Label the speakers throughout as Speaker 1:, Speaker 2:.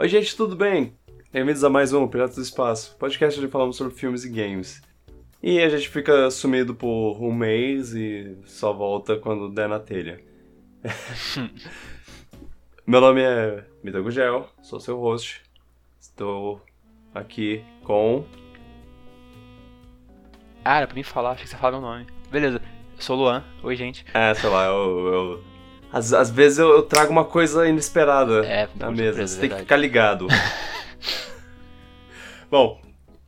Speaker 1: Oi, gente, tudo bem? Bem-vindos a mais um Piratas do Espaço, podcast onde falamos sobre filmes e games. E a gente fica sumido por um mês e só volta quando der na telha. Meu nome é Mita Gugel, sou seu host. Estou aqui com.
Speaker 2: Ah, era pra mim falar, achei que você falava meu nome. Beleza, eu sou o Luan. Oi, gente.
Speaker 1: É, sei lá, eu. eu... Às, às vezes eu, eu trago uma coisa inesperada
Speaker 2: É,
Speaker 1: na mesa.
Speaker 2: surpresa,
Speaker 1: Você tem que ficar ligado. Bom,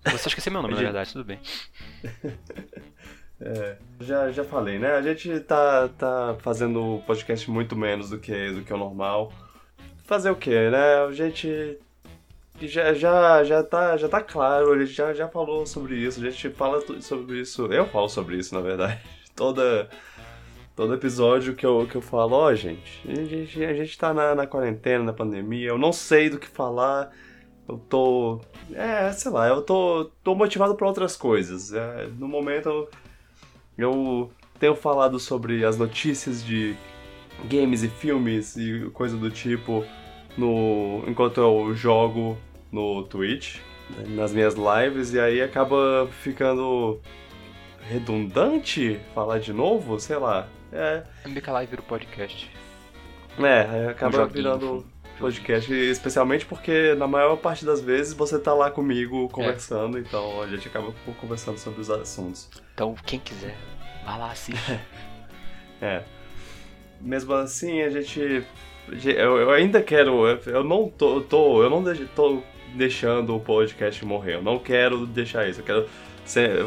Speaker 2: Você só esqueceu meu nome, na
Speaker 1: Gente.
Speaker 2: verdade, tudo bem.
Speaker 1: É, já, já falei, né? A gente tá, tá fazendo o podcast muito menos do que, do que o normal. Fazer o quê, né? A gente já, já, já, tá, já tá claro, a gente já, já falou sobre isso, a gente fala sobre isso. Eu falo sobre isso, na verdade. Toda, todo episódio que eu, que eu falo, ó, gente, a gente, a gente tá na, na quarentena, na pandemia, eu não sei do que falar. Eu tô. É, sei lá, eu tô, tô motivado pra outras coisas. É, no momento eu, eu tenho falado sobre as notícias de games e filmes e coisa do tipo no enquanto eu jogo no Twitch, né, nas minhas lives, e aí acaba ficando redundante falar de novo, sei lá. É,
Speaker 2: MBK Live vira o podcast.
Speaker 1: é aí acaba
Speaker 2: joguinho,
Speaker 1: virando
Speaker 2: um
Speaker 1: podcast, especialmente porque na maior parte das vezes você tá lá comigo conversando, então a gente acaba conversando sobre os assuntos.
Speaker 2: Então, quem quiser, vai lá, assiste.
Speaker 1: É. Mesmo assim, a gente. Eu, eu ainda quero. eu- Eu não tô. tô eu não de- tô deixando o podcast morrer. Eu não quero deixar isso. Eu quero ser-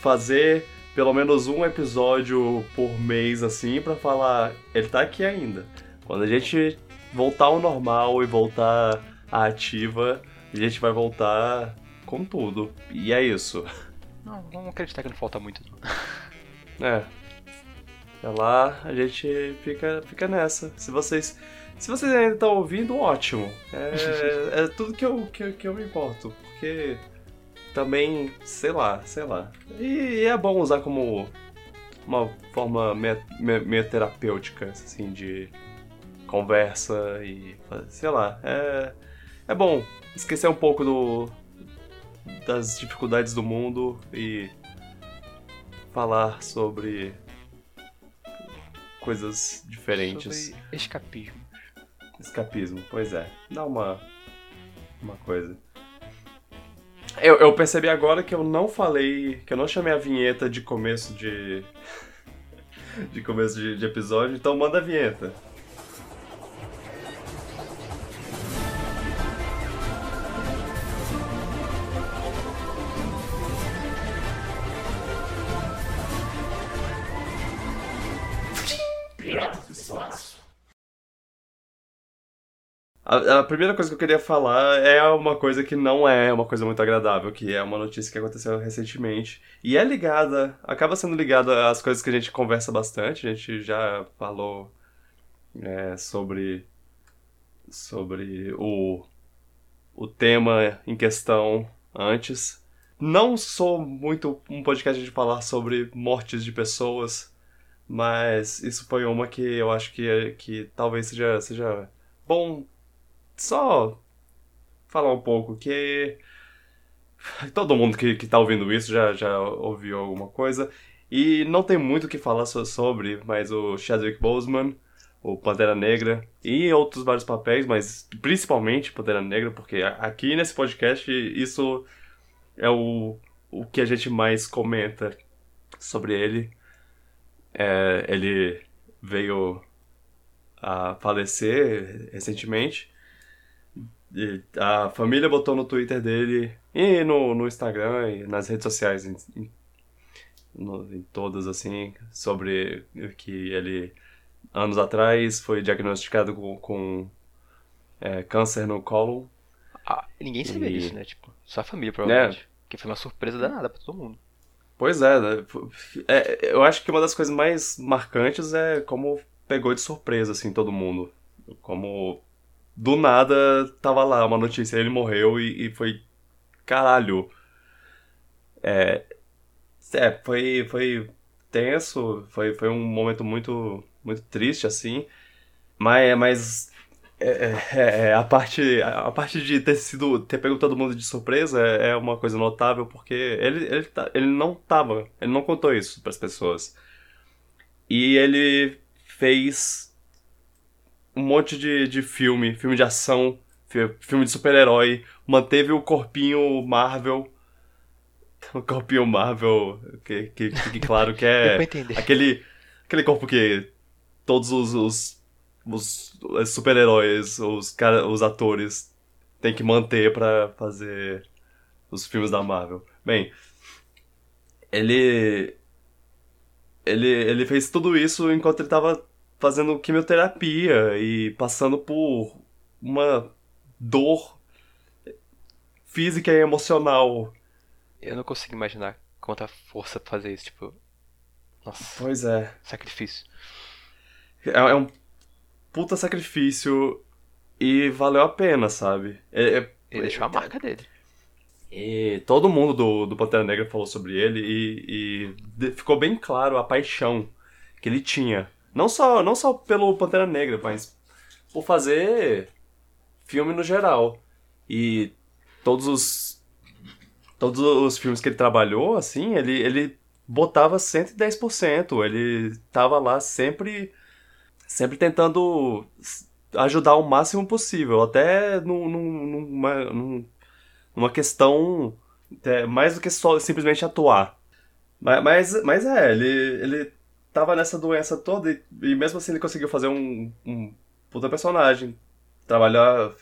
Speaker 1: fazer pelo menos um episódio por mês, assim, pra falar. Ele tá aqui ainda. Quando a gente voltar ao normal e voltar à ativa, a gente vai voltar com tudo. E é isso.
Speaker 2: não, vamos acreditar que não falta muito. não.
Speaker 1: É. Até lá a gente fica, fica nessa. Se vocês. Se vocês ainda estão ouvindo, ótimo. É, é tudo que eu, que, que eu me importo. Porque também, sei lá, sei lá. E é bom usar como uma forma meio, terapêutica, assim, de conversa e. sei lá. É, é bom esquecer um pouco do, das dificuldades do mundo e falar sobre coisas diferentes.
Speaker 2: Sobre escapismo.
Speaker 1: Escapismo, pois é. Dá uma. uma coisa. Eu, eu percebi agora que eu não falei. que eu não chamei a vinheta de começo de. de começo de, de episódio, então manda a vinheta. A, a primeira coisa que eu queria falar é uma coisa que não é uma coisa muito agradável, que é uma notícia que aconteceu recentemente. E é ligada, acaba sendo ligada às coisas que a gente conversa bastante. A gente já falou é, sobre, sobre o, o tema em questão antes. Não sou muito um podcast de falar sobre mortes de pessoas, mas isso foi uma que eu acho que, que talvez seja, seja bom só falar um pouco que todo mundo que, que tá ouvindo isso já, já ouviu alguma coisa e não tem muito o que falar so- sobre, mas o Chadwick Boseman, o Pantera Negra e outros vários papéis, mas principalmente Pantera Negra, porque aqui nesse podcast isso é o, o que a gente mais comenta sobre ele. É, ele veio a falecer recentemente. E a família botou no Twitter dele e no, no Instagram e nas redes sociais, em, em- no- em todas, assim, sobre que ele, anos atrás, foi diagnosticado com, com é, câncer no cólon.
Speaker 2: Ah, ninguém sabia
Speaker 1: E-
Speaker 2: disso, né? Tipo, só a família, provavelmente. Que foi uma surpresa danada pra todo mundo.
Speaker 1: Pois é, né? É, eu acho que uma das coisas mais marcantes é como pegou de surpresa, assim, todo mundo. Como do nada tava lá uma notícia, ele morreu e, e foi. Caralho. É. É, foi, foi tenso, foi, foi um momento muito, muito triste, assim. Mas, mas É, é, é, a parte a parte de ter sido ter pego todo mundo de surpresa é, é uma coisa notável porque ele ele, tá, ele não tava ele não contou isso para as pessoas e ele fez um monte de, de filme filme de ação filme de super-herói manteve o corpinho Marvel o corpinho Marvel que, que fique claro que é aquele aquele corpo que todos os, os os, super-heróis, os, cara, os atores têm que manter para fazer os filmes da Marvel. Bem, ele ele ele fez tudo isso enquanto ele estava fazendo quimioterapia e passando por uma dor física e emocional.
Speaker 2: Eu não consigo imaginar quanta força fazer isso, tipo. Nossa.
Speaker 1: Pois é.
Speaker 2: Sacrifício.
Speaker 1: É, é um puta sacrifício e valeu a pena, sabe?
Speaker 2: É, é, ele deixou a marca dele.
Speaker 1: E todo mundo do, do Pantera Negra falou sobre ele e, e ficou bem claro a paixão que ele tinha. Não só, não só pelo Pantera Negra, mas por fazer filme no geral. E todos os todos os filmes que ele trabalhou, assim, ele, ele botava 110%. Ele tava lá sempre sempre tentando ajudar o máximo possível, até num, numa, numa questão é, mais do que só simplesmente atuar. Mas, mas, mas é, ele, ele tava nessa doença toda e, e mesmo assim ele conseguiu fazer um, um puta personagem, trabalhar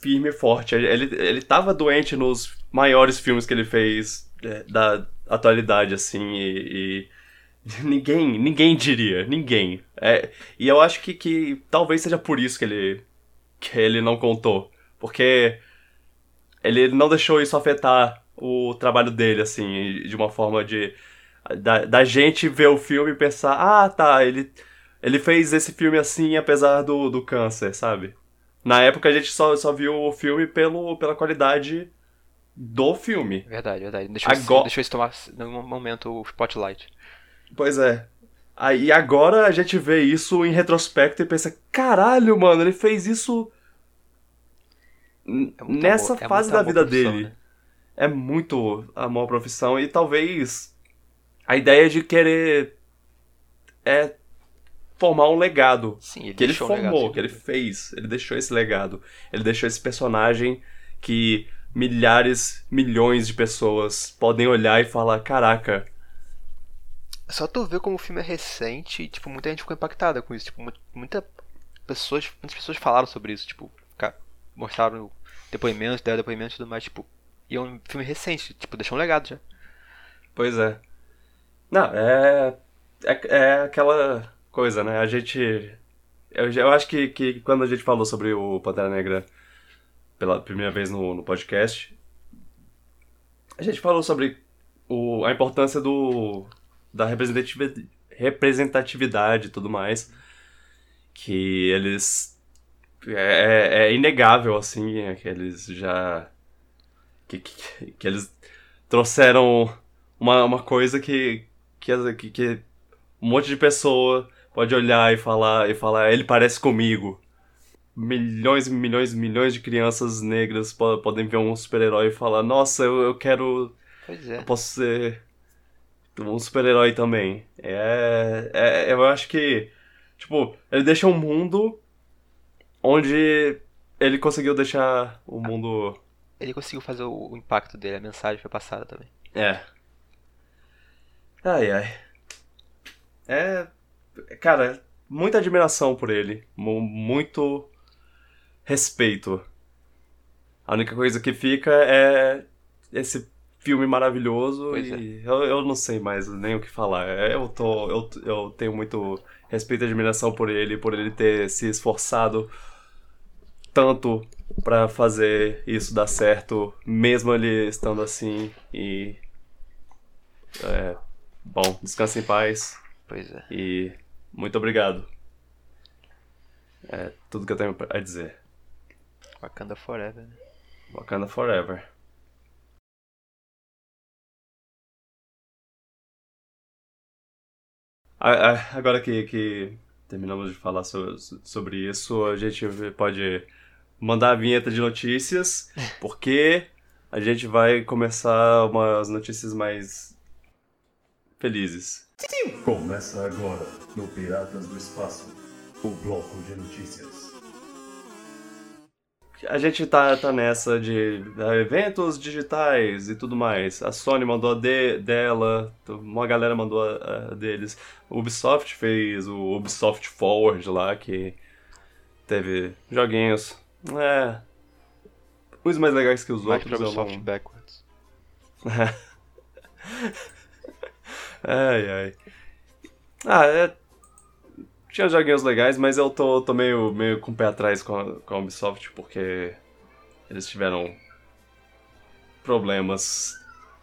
Speaker 1: firme e forte. Ele, ele tava doente nos maiores filmes que ele fez é, da atualidade, assim, e, e Ninguém, ninguém diria, ninguém. É, e eu acho que, que talvez seja por isso que ele, que ele não contou. Porque ele não deixou isso afetar o trabalho dele, assim, de uma forma de. Da, da gente ver o filme e pensar, ah, tá, ele, ele fez esse filme assim apesar do, do câncer, sabe? Na época a gente só, só viu o filme pelo, pela qualidade do filme.
Speaker 2: Verdade, verdade. Deixa, Agora... eu tomar no momento o spotlight.
Speaker 1: Pois é. Aí agora a gente vê isso em retrospecto e pensa, caralho, mano, ele fez isso é nessa amor, é fase da vida dele. Né? É muito amor à profissão e talvez a ideia de querer é formar um legado.
Speaker 2: Sim, ele
Speaker 1: que ele formou, um que ele fez. Ele deixou esse legado. Ele deixou esse personagem que milhares, milhões de pessoas podem olhar e falar: caraca,
Speaker 2: só tu ver como o filme é recente e, tipo, muita gente ficou impactada com isso. Tipo, muita pessoas, muitas pessoas falaram sobre isso, tipo, mostraram depoimentos, deram depoimentos e tudo mais, tipo, e é um filme recente, tipo, deixou um legado já.
Speaker 1: Pois é. Não, é. É, é aquela coisa, né? A gente. Eu, eu acho que, que quando a gente falou sobre o Pantera Negra pela primeira vez no, no podcast, a gente falou sobre o, a importância do, da representatividade e tudo mais. Que eles. É, é, é inegável, assim, é que eles já. Que, que, que, eles trouxeram uma, uma coisa que, que, que um monte de pessoa pode olhar e falar, e falar, ele parece comigo. Milhões e milhões e milhões de crianças negras podem ver um super-herói e falar, nossa, eu, eu quero.
Speaker 2: Pois é.
Speaker 1: Eu posso ser um super-herói também. É, é, eu acho que, tipo, ele deixa um mundo onde ele conseguiu deixar o mundo.
Speaker 2: Ele conseguiu fazer o, o impacto dele, a mensagem foi passada também.
Speaker 1: É. Ai, ai. É. Cara, muita admiração por ele. Muito respeito. A única coisa que fica é esse filme maravilhoso pois e é. eu, eu não sei mais nem o que falar. É, eu, tô, eu, eu tenho muito respeito e admiração por ele, por ele ter se esforçado tanto para fazer isso dar certo, mesmo ele estando assim. E. É, bom, descanse em paz.
Speaker 2: Pois é.
Speaker 1: E muito obrigado. É tudo que eu tenho a dizer.
Speaker 2: Wakanda Forever, né?
Speaker 1: Wakanda Forever. Agora que, que terminamos de falar so, sobre isso, a gente pode mandar a vinheta de notícias, porque a gente vai começar umas notícias mais felizes.
Speaker 3: Começa agora no Piratas do Espaço, o bloco de notícias.
Speaker 1: A gente tá, tá nessa de é, eventos digitais e tudo mais. A Sony mandou a de, dela, uma galera mandou a, a deles. O Ubisoft fez o Ubisoft Forward lá, que teve joguinhos. É. Uns mais legais que os outros. eu
Speaker 2: Ubisoft
Speaker 1: não-
Speaker 2: backwards.
Speaker 1: ai, ai. Ah, é. Tinha joguinhos legais, mas eu tô, tô meio, meio com o pé atrás com a, com a Ubisoft, porque eles tiveram problemas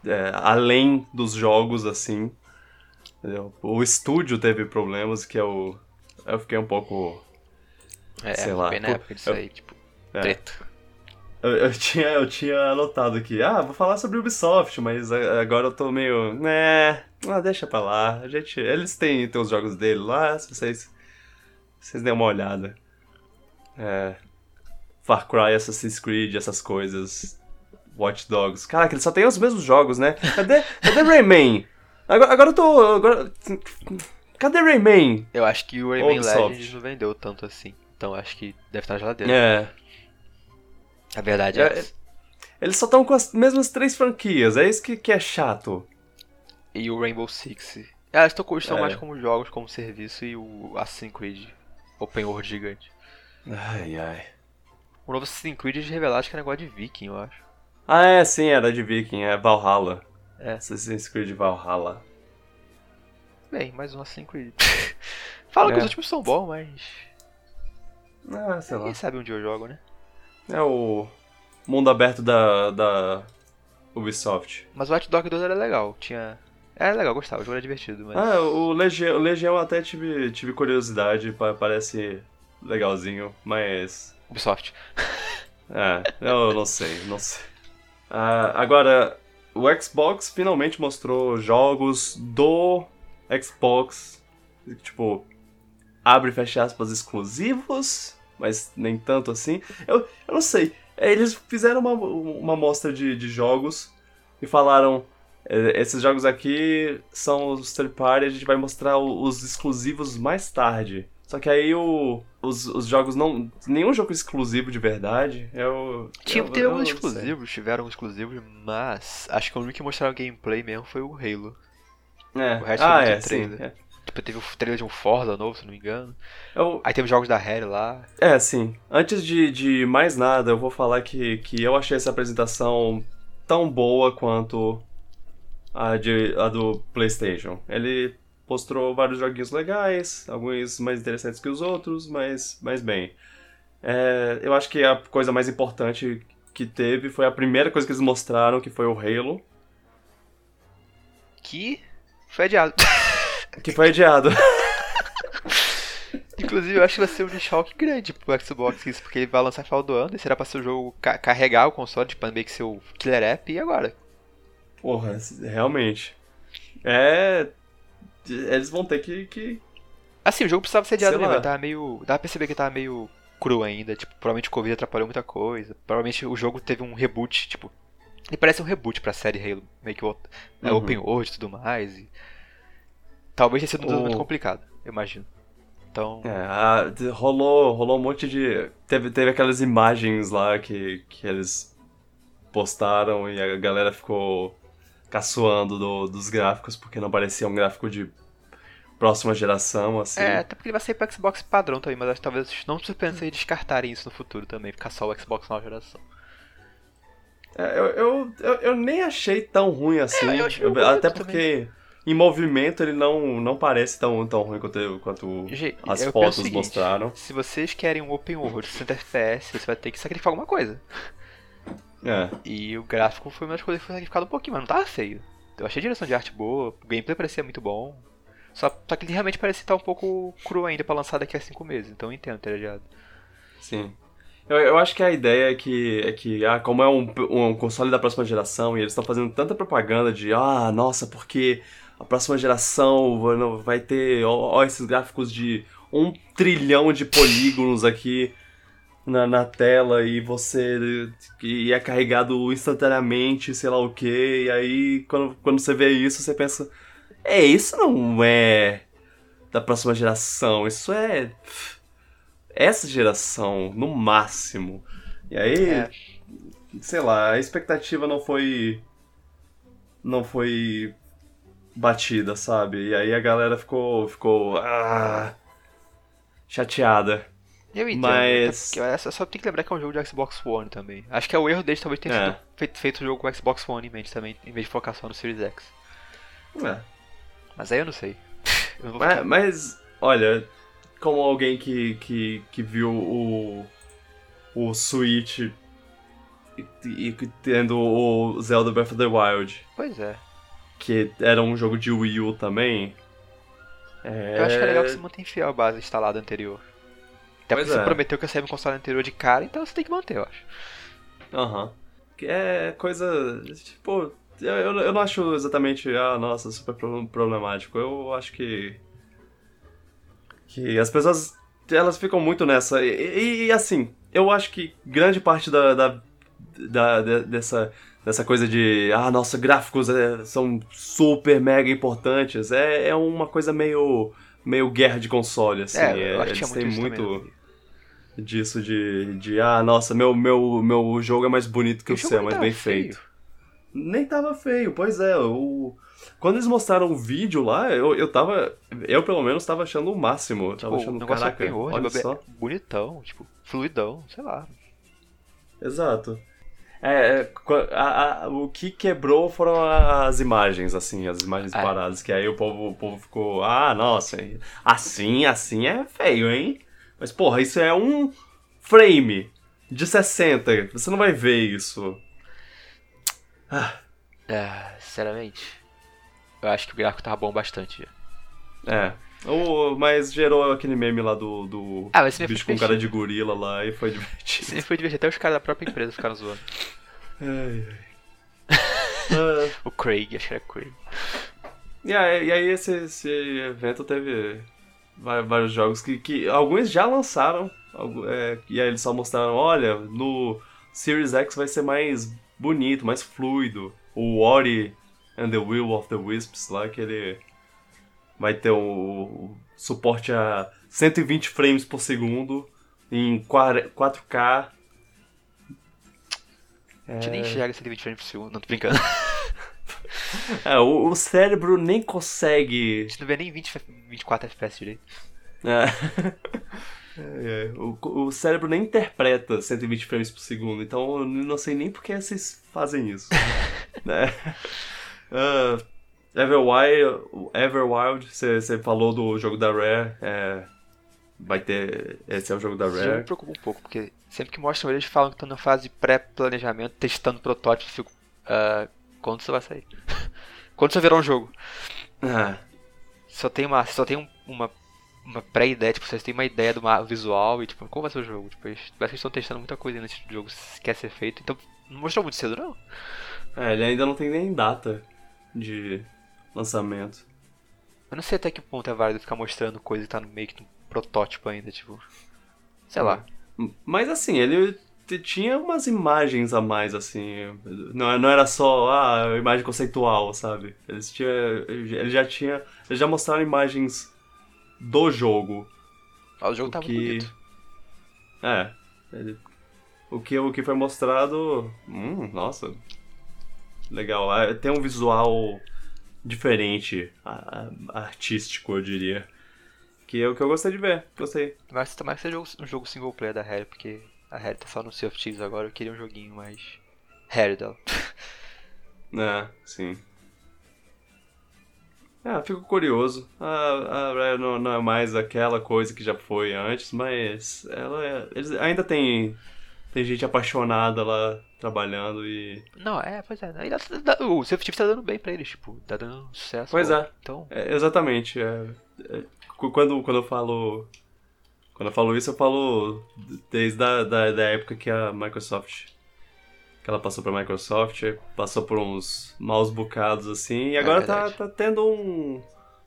Speaker 1: é, além dos jogos, assim. entendeu? O estúdio teve problemas que eu, eu fiquei um pouco.
Speaker 2: É,
Speaker 1: Sei lá,
Speaker 2: bem na época disso
Speaker 1: eu-
Speaker 2: aí, tipo,
Speaker 1: é.
Speaker 2: treta.
Speaker 1: Eu, eu tinha, eu tinha anotado aqui, ah, vou falar sobre Ubisoft, mas agora eu tô meio. né. Ah, deixa pra lá. A gente, eles têm, têm os jogos dele lá, se vocês. Vocês deem uma olhada. É. Far Cry, Assassin's Creed, essas coisas. Watch Dogs. Caraca, eles só têm os mesmos jogos, né? Cadê, cadê Rayman? Agora, agora eu tô. Agora... Cadê Rayman?
Speaker 2: Eu acho que o Rayman
Speaker 1: Ubisoft.
Speaker 2: Legends não vendeu tanto assim. Então acho que deve estar na geladeira.
Speaker 1: É.
Speaker 2: A verdade é,
Speaker 1: É,
Speaker 2: essa.
Speaker 1: Eles só estão com as mesmas três franquias, é isso que, que é chato.
Speaker 2: E o Rainbow Six. É, eles estão, estão
Speaker 1: É.
Speaker 2: mais como jogos, como serviço e o Assassin's Creed Open World gigante.
Speaker 1: Ai, ai.
Speaker 2: O novo Assassin's Creed eles revelaram que é negócio de viking, eu acho.
Speaker 1: Ah, é, sim, era de Viking, é Valhalla.
Speaker 2: É.
Speaker 1: Assassin's Creed Valhalla.
Speaker 2: Bem, mais um Assassin's Creed. Fala que
Speaker 1: É.
Speaker 2: os últimos são bons, mas...
Speaker 1: Ah, sei lá.
Speaker 2: Quem sabe onde eu jogo, né?
Speaker 1: É o mundo aberto da, da Ubisoft.
Speaker 2: Mas o Watch Dogs 2 era legal, tinha... Era legal, gostava, o jogo era divertido, mas...
Speaker 1: Ah, o Legião, o Legião até tive, tive curiosidade, pa- parece legalzinho, mas...
Speaker 2: Ubisoft.
Speaker 1: É, eu não sei, não sei. Ah, agora, o Xbox finalmente mostrou jogos do Xbox, tipo, abre e fecha aspas exclusivos, mas nem tanto assim. Eu, eu não sei, É, eles fizeram uma, uma mostra de, de jogos e falaram, "É, esses jogos aqui são os third party, a gente vai mostrar os exclusivos mais tarde. Só que aí o, os, os jogos não. Nenhum jogo exclusivo de verdade. Eu.
Speaker 2: Tinha
Speaker 1: eu,
Speaker 2: ter
Speaker 1: eu
Speaker 2: uns
Speaker 1: não sei.
Speaker 2: exclusivos, tiveram exclusivos, mas acho que o único que mostraram gameplay mesmo foi o Halo.
Speaker 1: É.
Speaker 2: O resto
Speaker 1: ah,
Speaker 2: foi
Speaker 1: é, sim.
Speaker 2: trailer.
Speaker 1: É.
Speaker 2: Tipo, teve o trailer de um Forza novo, se não me engano.
Speaker 1: Eu,
Speaker 2: Aí teve jogos da Rare lá.
Speaker 1: é, sim. Antes de, de mais nada, eu vou falar que, que eu achei essa apresentação tão boa quanto a, de, a do PlayStation. Ele mostrou vários joguinhos legais, alguns mais interessantes que os outros, mas, mas bem. É, eu acho que a coisa mais importante que teve foi a primeira coisa que eles mostraram, que foi o Halo,
Speaker 2: Que foi adiado.
Speaker 1: que foi adiado.
Speaker 2: Inclusive, eu acho que vai ser um choque grande pro Xbox isso, porque ele vai lançar final do ano e será pra ser o jogo ca- carregar o console, tipo, meio que ser o killer app, e agora?
Speaker 1: Porra, realmente. É. Eles vão ter que. que...
Speaker 2: Assim, o jogo precisava ser adiado mesmo, tava meio. Dá pra perceber que tava meio cru ainda, tipo, provavelmente o Covid atrapalhou muita coisa. Provavelmente o jogo teve um reboot, tipo. Ele parece um reboot pra série Halo, meio que o- é,
Speaker 1: Uhum.
Speaker 2: open world e tudo mais. E... Talvez tenha sido um desenvolvimento complicado, eu imagino. Então.
Speaker 1: É, a- rolou, rolou um monte de. Teve, teve aquelas imagens lá que, que eles postaram e a galera ficou caçoando do- dos gráficos porque não parecia um gráfico de próxima geração, assim.
Speaker 2: É, até porque ele vai sair pro Xbox padrão também, mas acho que talvez não surpreenda eles descartarem isso no futuro também, ficar só o Xbox nova geração.
Speaker 1: É, eu, eu, eu, eu nem achei tão ruim assim.
Speaker 2: É, eu
Speaker 1: até
Speaker 2: também.
Speaker 1: porque em movimento ele não, não parece tão, tão ruim quanto, quanto
Speaker 2: Gente,
Speaker 1: as fotos
Speaker 2: seguinte,
Speaker 1: mostraram.
Speaker 2: Se vocês querem um open world de 60 FPS, você vai ter que sacrificar alguma coisa.
Speaker 1: É.
Speaker 2: E o gráfico foi uma das coisas que foi sacrificado um pouquinho, mas não tava feio. Eu achei a direção de arte boa, o gameplay parecia muito bom. Só, só que ele realmente parecia estar um pouco cru ainda pra lançar daqui a 5 meses, então eu entendo ter adiado.
Speaker 1: Sim. Eu, eu acho que a ideia é que, é que ah, como é um, um console da próxima geração e eles estão fazendo tanta propaganda de ah, nossa, porque a próxima geração vai ter ó, ó esses gráficos de um trilhão de polígonos aqui na, na tela e você e é carregado instantaneamente, sei lá o que, e aí quando, quando você vê isso, você pensa, é, isso não é da próxima geração, isso é essa geração, no máximo. E aí,
Speaker 2: É.
Speaker 1: sei lá, a expectativa não foi não foi batida, sabe? E aí a galera ficou ficou ah, chateada.
Speaker 2: Eu entendo.
Speaker 1: Mas-
Speaker 2: até porque essa- Só tem que lembrar que é um jogo de Xbox One também. Acho que é o erro deles talvez tenha
Speaker 1: É.
Speaker 2: sido feito, feito o jogo com Xbox One em mente também, em vez de focar só no Series X.
Speaker 1: É.
Speaker 2: Mas aí eu não sei. Eu não
Speaker 1: Mas, mas, olha, como alguém que, que, que viu o, o Switch e, e tendo o Zelda Breath of the Wild,
Speaker 2: Pois é.
Speaker 1: que era um jogo de Wii U também. É...
Speaker 2: Eu acho que é legal que você mantém fiel à base instalada anterior. Até
Speaker 1: Pois
Speaker 2: porque você
Speaker 1: é.
Speaker 2: prometeu que ia sair um console anterior de cara, então você tem que manter, eu acho.
Speaker 1: Aham. Que é coisa. Tipo, eu, eu não acho exatamente, ah, nossa, super pro- problemático. Eu acho que. Que as pessoas. Elas ficam muito nessa. E, e- e, assim, eu acho que grande parte da. da, da- de- dessa. Dessa coisa de, ah, nossa, gráficos é, são super mega importantes. É, é uma coisa meio. meio guerra de console, assim.
Speaker 2: é, eu acho que
Speaker 1: eles
Speaker 2: tinha muito isso
Speaker 1: muito
Speaker 2: né?
Speaker 1: Disso de, de ah, nossa, meu, meu, meu jogo é mais bonito que o
Speaker 2: jogo
Speaker 1: seu, é mais bem
Speaker 2: feio.
Speaker 1: feito. Nem tava feio, pois é. O... Quando eles mostraram o vídeo lá, eu, eu tava. Eu pelo menos tava achando o máximo. Eu tava
Speaker 2: o
Speaker 1: achando,
Speaker 2: negócio
Speaker 1: caraca, olha
Speaker 2: é
Speaker 1: só.
Speaker 2: bonitão, tipo, fluidão, sei lá.
Speaker 1: Exato. É, é, a- a- o que quebrou foram as imagens, assim, as imagens
Speaker 2: É.
Speaker 1: paradas, que aí o povo, o povo ficou, ah, nossa, assim, assim é feio, hein? Mas, porra, isso é um frame de 60, você não vai ver isso. Ah,
Speaker 2: É, sinceramente, eu acho que o gráfico tava bom bastante
Speaker 1: é. O, mas gerou aquele meme lá do, do
Speaker 2: Ah,
Speaker 1: bicho com cara de gorila lá e foi divertido.
Speaker 2: Sempre foi divertido, até os caras da própria empresa ficaram zoando.
Speaker 1: Ai, ai. Ah,
Speaker 2: O Craig, acho que era Craig.
Speaker 1: E aí, e aí esse, esse evento teve vários jogos que, que alguns já lançaram, é, e aí eles só mostraram, olha, no Series X vai ser mais bonito, mais fluido. O Ori and the Will of the Wisps lá, que ele vai ter o, o suporte a 120 frames por segundo em 4- 4K.
Speaker 2: A gente nem enxerga 120 frames por segundo, não tô brincando.
Speaker 1: É, o, o cérebro nem
Speaker 2: A
Speaker 1: consegue
Speaker 2: gente não vê nem 20, 24 FPS direito.
Speaker 1: É. É, é. O, o cérebro nem interpreta 120 frames por segundo, então eu não sei nem por que vocês fazem isso. né? Ah, Everwild, Everwild você você falou do jogo da Rare, é, vai ter. Esse é o jogo da
Speaker 2: Isso já me
Speaker 1: Rare.
Speaker 2: preocupa um pouco, porque sempre que mostram eles falam que estão na fase de pré-planejamento, testando protótipos, fico. ah, quando isso vai sair? quando isso vai virar um jogo?
Speaker 1: Ah,
Speaker 2: Só tem uma. Só tem um- uma. Uma pré-ideia, tipo, vocês têm uma ideia do visual e tipo, como vai ser o jogo? Tipo, eles, parece que eles estão testando muita coisa nesse jogo que quer ser feito, então não mostrou muito cedo não.
Speaker 1: é, ele ainda não tem nem data de lançamento.
Speaker 2: Eu não sei até que ponto é válido ficar mostrando coisa que tá no meio que no protótipo ainda, tipo. Sei lá.
Speaker 1: Mas assim, ele tinha umas imagens a mais, assim. Não, não era só ah, imagem conceitual, sabe? Eles, tinha, ele já tinha. Eles já mostraram imagens do jogo.
Speaker 2: Ah, o jogo
Speaker 1: O
Speaker 2: tava
Speaker 1: que-
Speaker 2: bonito.
Speaker 1: É. ele- o, que, o que foi mostrado. Hum, nossa. Legal. Ah, Tem um visual diferente, artístico, eu diria. Que é o que eu gostei de ver. Gostei.
Speaker 2: Mas tomara que seja um jogo single player da Harry, porque a Harry tá só no Sea of Thieves agora, eu queria um joguinho mais Harry dela.
Speaker 1: É, sim. Ah, fico curioso. A, a Rare não, não é mais aquela coisa que já foi antes, mas ela é- eles ainda tem tem gente apaixonada lá trabalhando e
Speaker 2: Não, é, pois é. Ainda O Sea of Thieves tá dando bem pra eles, tipo, tá dando sucesso.
Speaker 1: Pois
Speaker 2: pô.
Speaker 1: é.
Speaker 2: Então,
Speaker 1: é, exatamente. é- é, quando quando eu falo quando eu falo isso eu falo desde a, da, da época que a Microsoft que ela passou pra Microsoft, passou por uns maus bocados assim, e agora tá,
Speaker 2: verdade.
Speaker 1: tá tendo um,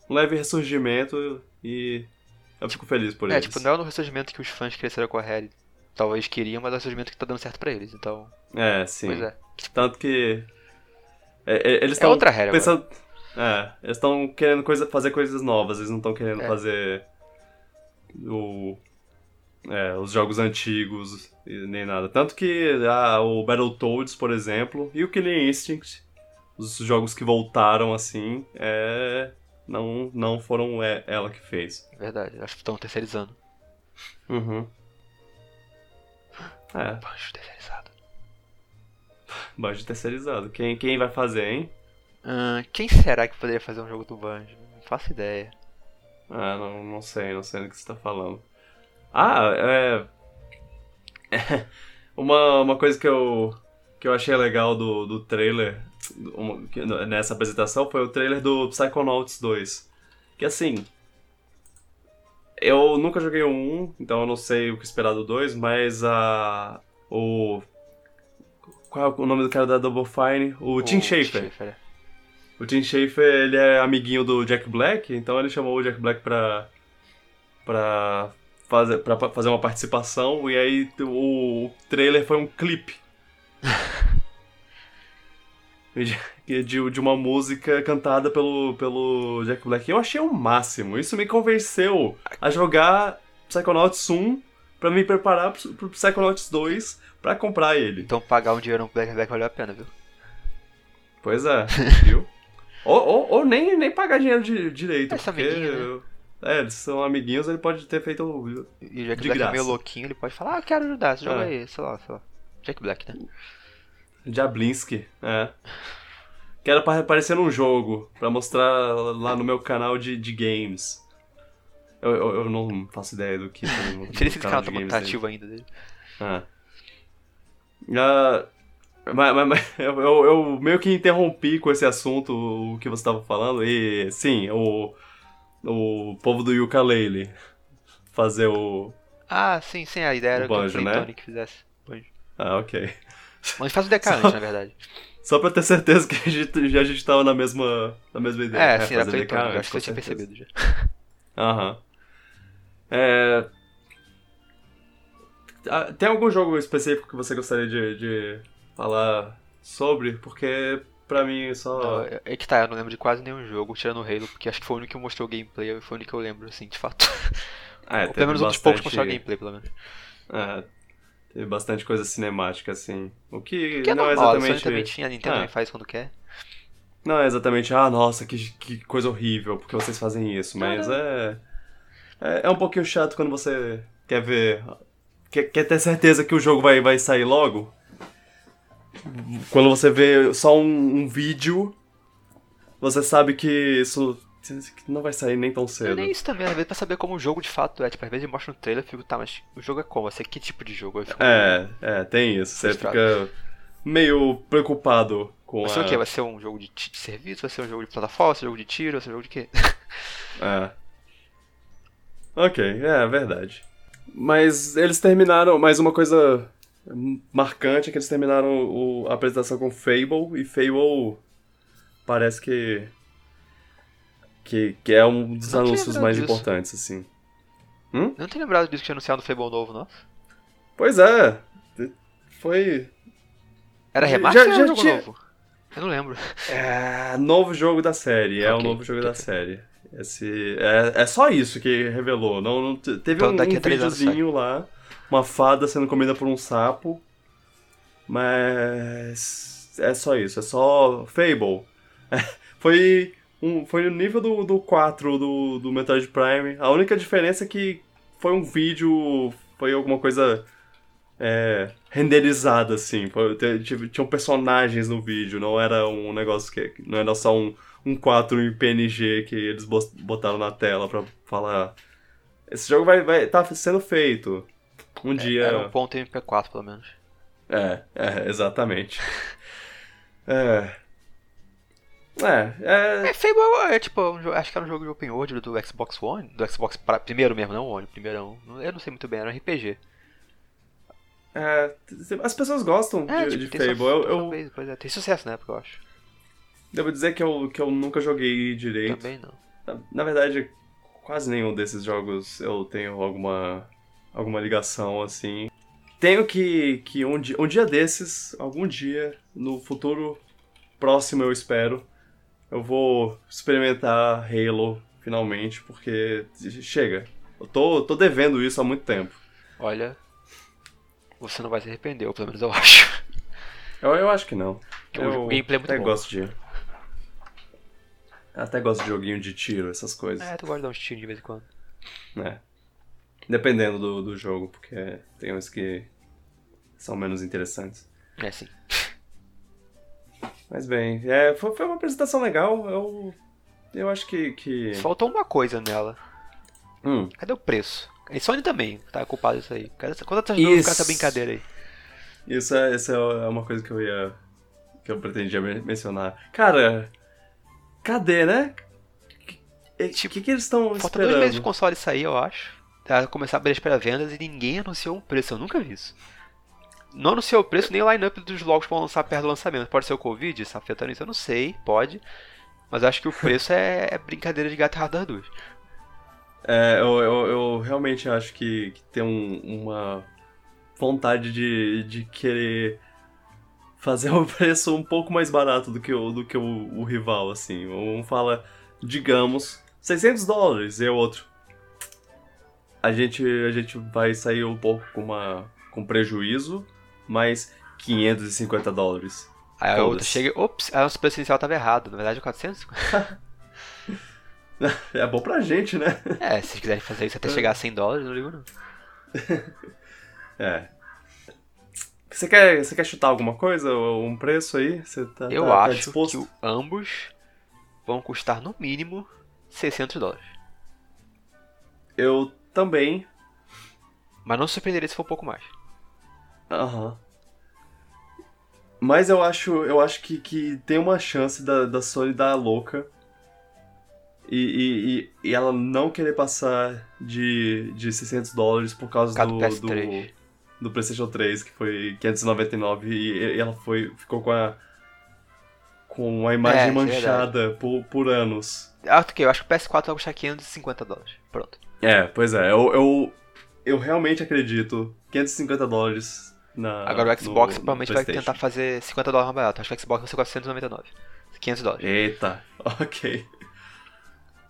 Speaker 1: um leve ressurgimento e eu fico feliz por
Speaker 2: É,
Speaker 1: eles.
Speaker 2: tipo, não é no ressurgimento que os fãs cresceram com a Harry talvez queriam, mas é o ressurgimento que tá dando certo pra eles, então.
Speaker 1: É, sim.
Speaker 2: Pois é.
Speaker 1: Tanto que. é, é, eles
Speaker 2: É
Speaker 1: estão
Speaker 2: outra Harry
Speaker 1: pensando. É, eles estão querendo coisa, fazer coisas novas, eles não estão querendo
Speaker 2: É.
Speaker 1: fazer o, é, os jogos antigos nem nada. Tanto que ah, o Battletoads, por exemplo, e o Killing Instinct, os jogos que voltaram assim, é, não, não foram é, ela que fez.
Speaker 2: Verdade, acho que estão terceirizando.
Speaker 1: Uhum. É,
Speaker 2: Banjo terceirizado.
Speaker 1: Banjo terceirizado. Quem, quem vai fazer, hein?
Speaker 2: Quem será que poderia fazer um jogo do Banjo? Não faço ideia.
Speaker 1: Ah, não, não sei, não sei do que você tá falando. Ah, é. uma, uma coisa que eu, que eu achei legal do, do trailer uma- que- nessa apresentação foi o trailer do Psychonauts 2. Que assim. Eu nunca joguei o 1, então eu não sei o que esperar do 2, mas a. O. Qual é o nome do cara da Double Fine? O, Tim Schafer.
Speaker 2: é.
Speaker 1: O Tim Schafer, ele é amiguinho do Jack Black, então ele chamou o Jack Black pra, pra, fazer, pra fazer uma participação, e aí o, trailer foi um clipe. de, de, uma música cantada pelo, pelo Jack Black. Eu achei o máximo. Isso me convenceu a jogar Psychonauts 1 pra me preparar pro, Psychonauts 2 pra comprar ele.
Speaker 2: Então pagar um dinheiro no Black Black valeu a pena, viu?
Speaker 1: Pois é, viu? Ou, ou, ou nem, nem pagar dinheiro de, direito,
Speaker 2: Essa
Speaker 1: porque...
Speaker 2: amiguinho,
Speaker 1: É, eles são amiguinhos, ele pode ter feito...
Speaker 2: E o Jack
Speaker 1: De
Speaker 2: Black é
Speaker 1: graça.
Speaker 2: meio louquinho, ele pode falar, ah, eu quero ajudar, jogo
Speaker 1: É.
Speaker 2: aí, sei lá, sei lá. Jack Black, né?
Speaker 1: Diablinski, é. Quero pa- aparecer num jogo, pra mostrar lá no meu canal de, de games. Eu, eu, eu não faço ideia do que
Speaker 2: que esse canal
Speaker 1: de
Speaker 2: tá, ativo ainda dele.
Speaker 1: Ah. Ah, mas, mas- mas eu, eu- eu meio que interrompi com esse assunto o que você estava falando. E sim, o, o povo do ukulele fazer o.
Speaker 2: Ah, sim, sim, a ideia era
Speaker 1: O
Speaker 2: que o
Speaker 1: banjo, né?
Speaker 2: Playtonic fizesse. Banjo.
Speaker 1: Ah, ok.
Speaker 2: Mas faz o DK antes, na verdade.
Speaker 1: Só pra ter certeza que a gente, já a gente tava na mesma, na mesma ideia.
Speaker 2: É, sim, era Playtonic, acho que você tinha percebido já.
Speaker 1: Aham. É... ah, Tem algum jogo específico que você gostaria de, de falar sobre? Porque pra mim só.
Speaker 2: Não, é- é que tá, eu não lembro de quase nenhum jogo, tirando o Halo, porque acho que foi o único que mostrou gameplay, foi o único que eu lembro, assim, de fato.
Speaker 1: Ah, é,
Speaker 2: Ou pelo menos outros poucos
Speaker 1: bastante-
Speaker 2: mostraram gameplay, pelo menos.
Speaker 1: É, teve bastante coisa cinemática, assim. O que,
Speaker 2: Que é
Speaker 1: não é
Speaker 2: normal, Sony
Speaker 1: exatamente.
Speaker 2: tinha, a Nintendo também faz quando quer.
Speaker 1: Não é exatamente, ah, nossa, que, que coisa horrível, porque vocês fazem isso. Mas é, é. É um pouquinho chato quando você quer ver. Quer, quer ter certeza que o jogo vai, vai sair logo. Quando você vê só um, um vídeo, você sabe que isso não vai sair nem tão
Speaker 2: é
Speaker 1: cedo.
Speaker 2: nem isso também, às vezes pra saber como o jogo de fato é. Tipo, às vezes mostra no trailer e fico, tá, mas o jogo é como? Assim, que tipo de jogo?
Speaker 1: É, é, tem isso. Você
Speaker 2: Frustrado.
Speaker 1: fica meio preocupado com
Speaker 2: Vai
Speaker 1: a.
Speaker 2: ser o quê? Vai ser um jogo de, de serviço? Vai ser um jogo de plataforma? Vai ser um jogo de tiro? Vai ser um jogo de quê?
Speaker 1: É. Ok, é verdade. Mas eles terminaram. Mais uma coisa marcante é que eles terminaram o- a apresentação com Fable e Fable parece que. que, que é um dos
Speaker 2: Não
Speaker 1: anúncios mais
Speaker 2: disso.
Speaker 1: importantes, assim.
Speaker 2: Eu não tenho lembrado disso que tinha anunciado no Fable novo, não.
Speaker 1: Pois é. Foi.
Speaker 2: Era remaster
Speaker 1: já-
Speaker 2: ou
Speaker 1: já
Speaker 2: jogo
Speaker 1: tinha-
Speaker 2: novo? Eu não lembro.
Speaker 1: É, novo jogo da série. É o novo jogo
Speaker 2: ok.
Speaker 1: da série. Esse, é, é só isso que revelou. Não, não te- teve
Speaker 2: Então
Speaker 1: um, um videozinho lá, uma fada sendo comida por um sapo. Mas é só isso, é só Fable. foi, um, foi no nível do, do 4 do, do Metroid Prime. A única diferença é que foi um vídeo, foi alguma coisa é, renderizada, assim. Foi, tinham personagens no vídeo, não era um negócio que. Não era só um, um 4 em PNG que eles botaram na tela pra falar. Esse jogo vai, vai tá sendo feito. Um dia.
Speaker 2: Era um ponto MP4, pelo menos.
Speaker 1: É, é, exatamente. é. É, é.
Speaker 2: É, Fable é tipo, um acho que era um jogo de open world do Xbox One, do Xbox pra, primeiro mesmo, não o One, primeirão. Eu não sei muito bem, era um RPG.
Speaker 1: é, as pessoas gostam
Speaker 2: É,
Speaker 1: de,
Speaker 2: tipo,
Speaker 1: de Fable. Eu, eu
Speaker 2: pois é, tem sucesso na época, eu acho.
Speaker 1: devo dizer que eu, que eu nunca joguei direito.
Speaker 2: Também não.
Speaker 1: Na, na verdade, quase nenhum desses jogos eu tenho alguma, alguma ligação assim. Tenho que, que um, dia, um dia desses, algum dia, no futuro próximo eu espero, eu vou experimentar Halo finalmente, porque chega. Eu tô, tô devendo isso há muito tempo.
Speaker 2: Olha, você não vai se arrepender, ou pelo menos eu acho.
Speaker 1: Eu, eu acho que não.
Speaker 2: O
Speaker 1: eu
Speaker 2: gameplay é muito
Speaker 1: até
Speaker 2: bom.
Speaker 1: gosto de. Até gosto de joguinho de tiro, essas coisas.
Speaker 2: É, tu gosta de dar uns tiros de vez em quando.
Speaker 1: né? Dependendo do, do jogo, porque tem uns que são menos interessantes.
Speaker 2: É, sim.
Speaker 1: Mas bem, é, foi, foi uma apresentação legal. Eu, eu acho que. que...
Speaker 2: Faltou uma coisa nela.
Speaker 1: Hum,
Speaker 2: Cadê o preço? E Sony também tá culpado disso aí. Quanto tá
Speaker 1: Isso.
Speaker 2: com essa brincadeira aí?
Speaker 1: isso, é, isso é uma coisa que eu ia. que eu pretendia men- mencionar. Cara, cadê, né? O que, que, que eles estão
Speaker 2: Falta dois meses de
Speaker 1: esperando?
Speaker 2: console sair, eu acho. Pra começar a abrir as pré-vendas e ninguém anunciou um preço. Eu nunca vi isso. Não anunciou o preço nem o line-up dos jogos vão lançar perto do lançamento. Pode ser o Covid, isso afetando isso, eu não sei, pode. Mas acho que o preço é, é brincadeira de gato das duas.
Speaker 1: É, eu, eu, eu realmente acho que, que tem um- uma vontade de, de querer fazer um preço um pouco mais barato do que o, do que o, o rival, assim. Um fala, digamos, 600 dólares, e o outro. A gente, a gente vai sair um pouco com, uma, com prejuízo, mas 550 dólares.
Speaker 2: Aí a outra chega, ops, a nosso preço inicial tava errado. Na verdade é 400?
Speaker 1: É bom pra gente, né?
Speaker 2: É, se vocês quiserem fazer isso até chegar a 100 dólares, não ligo não.
Speaker 1: É. Você quer, você quer chutar alguma coisa? Um preço aí? Você tá,
Speaker 2: Eu
Speaker 1: tá- tá
Speaker 2: acho
Speaker 1: disposto?
Speaker 2: que ambos vão custar no mínimo 600 dólares.
Speaker 1: Eu também.
Speaker 2: Mas não surpreenderia se for um pouco mais.
Speaker 1: Aham. Mas eu acho, eu acho que, que tem uma chance da, da Sony dar a louca e, e, e, ela não querer passar de, de 600 dólares por causa do,
Speaker 2: do PS3.
Speaker 1: do, PlayStation 3, que foi 599 e, e ela foi, ficou com a, com a imagem
Speaker 2: É, é
Speaker 1: manchada por, por anos.
Speaker 2: Ah, ok, eu acho que o PS4 vai custar 550 dólares. Pronto.
Speaker 1: É, pois é, eu, eu, eu realmente acredito 550 dólares na.
Speaker 2: Agora o Xbox
Speaker 1: no-
Speaker 2: provavelmente vai tentar fazer 50 dólares mais barato. Acho que o Xbox vai ser 499. 500 dólares.
Speaker 1: Eita, ok.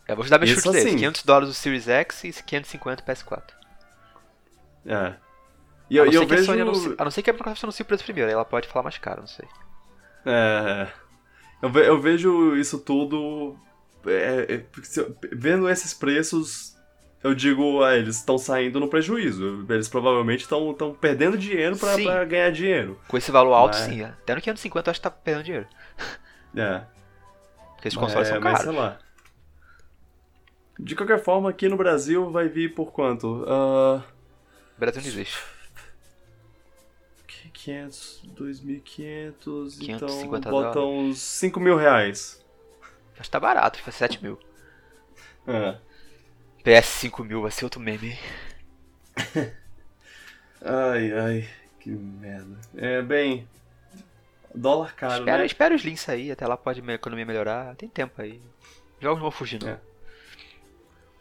Speaker 2: Eu vou te dar meu
Speaker 1: Isso
Speaker 2: chute desse.
Speaker 1: assim.
Speaker 2: 500 dólares o Series X e 550 o PS4.
Speaker 1: É. E
Speaker 2: a,
Speaker 1: eu,
Speaker 2: não
Speaker 1: e eu
Speaker 2: a,
Speaker 1: vejo.
Speaker 2: Sony anuncie, a não ser que a Microsoft anuncie o preço primeiro, ela pode falar mais caro, não sei.
Speaker 1: É. Eu, ve- eu vejo isso tudo. é, é, vendo esses preços, eu digo, ah, eles estão saindo no prejuízo. Eles provavelmente estão perdendo dinheiro pra ganhar dinheiro.
Speaker 2: Com esse valor alto,
Speaker 1: Mas-
Speaker 2: sim. Até no 550 eu acho que tá perdendo dinheiro.
Speaker 1: É.
Speaker 2: Porque esses consoles
Speaker 1: é,
Speaker 2: são
Speaker 1: mas
Speaker 2: caros.
Speaker 1: sei lá. De qualquer forma, aqui no Brasil vai vir por quanto?
Speaker 2: O Brasil não existe.
Speaker 1: 500, 2.500, então
Speaker 2: 550
Speaker 1: bota
Speaker 2: dólares.
Speaker 1: uns 5 mil reais.
Speaker 2: Acho que tá barato, foi 7 mil.
Speaker 1: É.
Speaker 2: PS 5 mil vai ser outro meme.
Speaker 1: Ai, ai, que merda. É, bem, dólar caro,
Speaker 2: espera,
Speaker 1: né?
Speaker 2: espera os links aí, até lá pode a economia melhorar. Tem tempo aí. Jogos não vão fugir, não.
Speaker 1: É.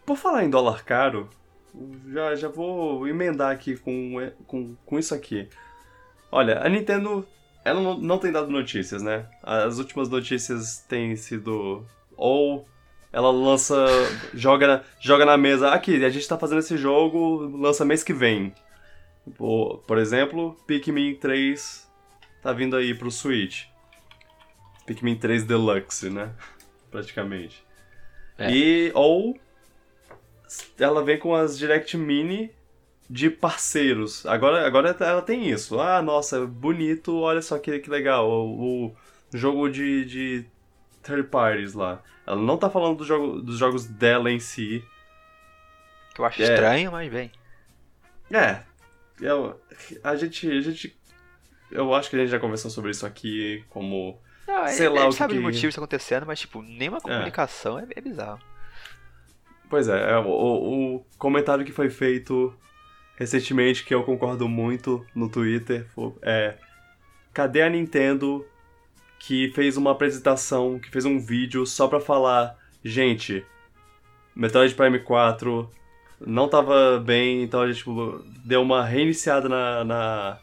Speaker 1: Por falar em dólar caro, já, já vou emendar aqui com, com, com isso aqui. Olha, a Nintendo, ela não, não tem dado notícias, né? As últimas notícias têm sido ou ela lança, joga na, joga na mesa, aqui, a gente tá fazendo esse jogo, lança mês que vem. Por, por exemplo, Pikmin 3 tá vindo aí pro Switch. Pikmin 3 Deluxe, né? Praticamente.
Speaker 2: É.
Speaker 1: E, ou ela vem com as Direct Mini de parceiros. Agora, agora ela tem isso. Ah, nossa, bonito, olha só que, que legal. O, o jogo de, de third parties lá. Ela não tá falando do jogo, dos jogos dela em si.
Speaker 2: Que eu acho
Speaker 1: É.
Speaker 2: estranho, mas bem.
Speaker 1: É, eu, a gente, a gente, eu acho que a gente já conversou sobre isso aqui, como
Speaker 2: Não,
Speaker 1: Sei
Speaker 2: é-
Speaker 1: lá
Speaker 2: a
Speaker 1: o
Speaker 2: sabe
Speaker 1: que-
Speaker 2: os motivos que tá acontecendo, mas tipo, nenhuma comunicação é, é bizarro.
Speaker 1: Pois é, é, o, o comentário que foi feito recentemente, que eu concordo muito no Twitter, é cadê a Nintendo que fez uma apresentação, que fez um vídeo só pra falar, gente, Metroid Prime 4 não tava bem, então a gente tipo, deu uma reiniciada na, na,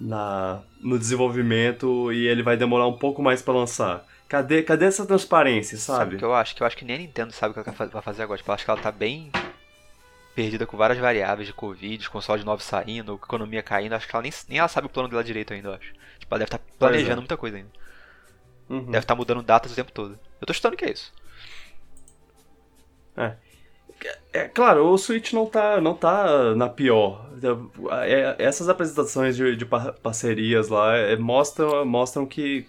Speaker 1: na, no desenvolvimento e ele vai demorar um pouco mais pra lançar. Cadê, cadê essa transparência,
Speaker 2: Sabe
Speaker 1: sabe?
Speaker 2: o que eu acho? Que eu acho que nem a Nintendo sabe o que ela vai fazer agora. Tipo, eu acho que ela tá bem perdida com várias variáveis de Covid, console novo saindo, economia caindo. Acho que ela nem, nem ela sabe o plano dela direito ainda, eu acho. Tipo, ela deve estar planejando
Speaker 1: é.
Speaker 2: muita coisa ainda.
Speaker 1: Uhum.
Speaker 2: Deve estar mudando datas o tempo todo. Eu tô chutando que é isso.
Speaker 1: É claro, o Switch não tá, não tá na pior. É, essas apresentações de, de par- parcerias lá é, mostram, mostram que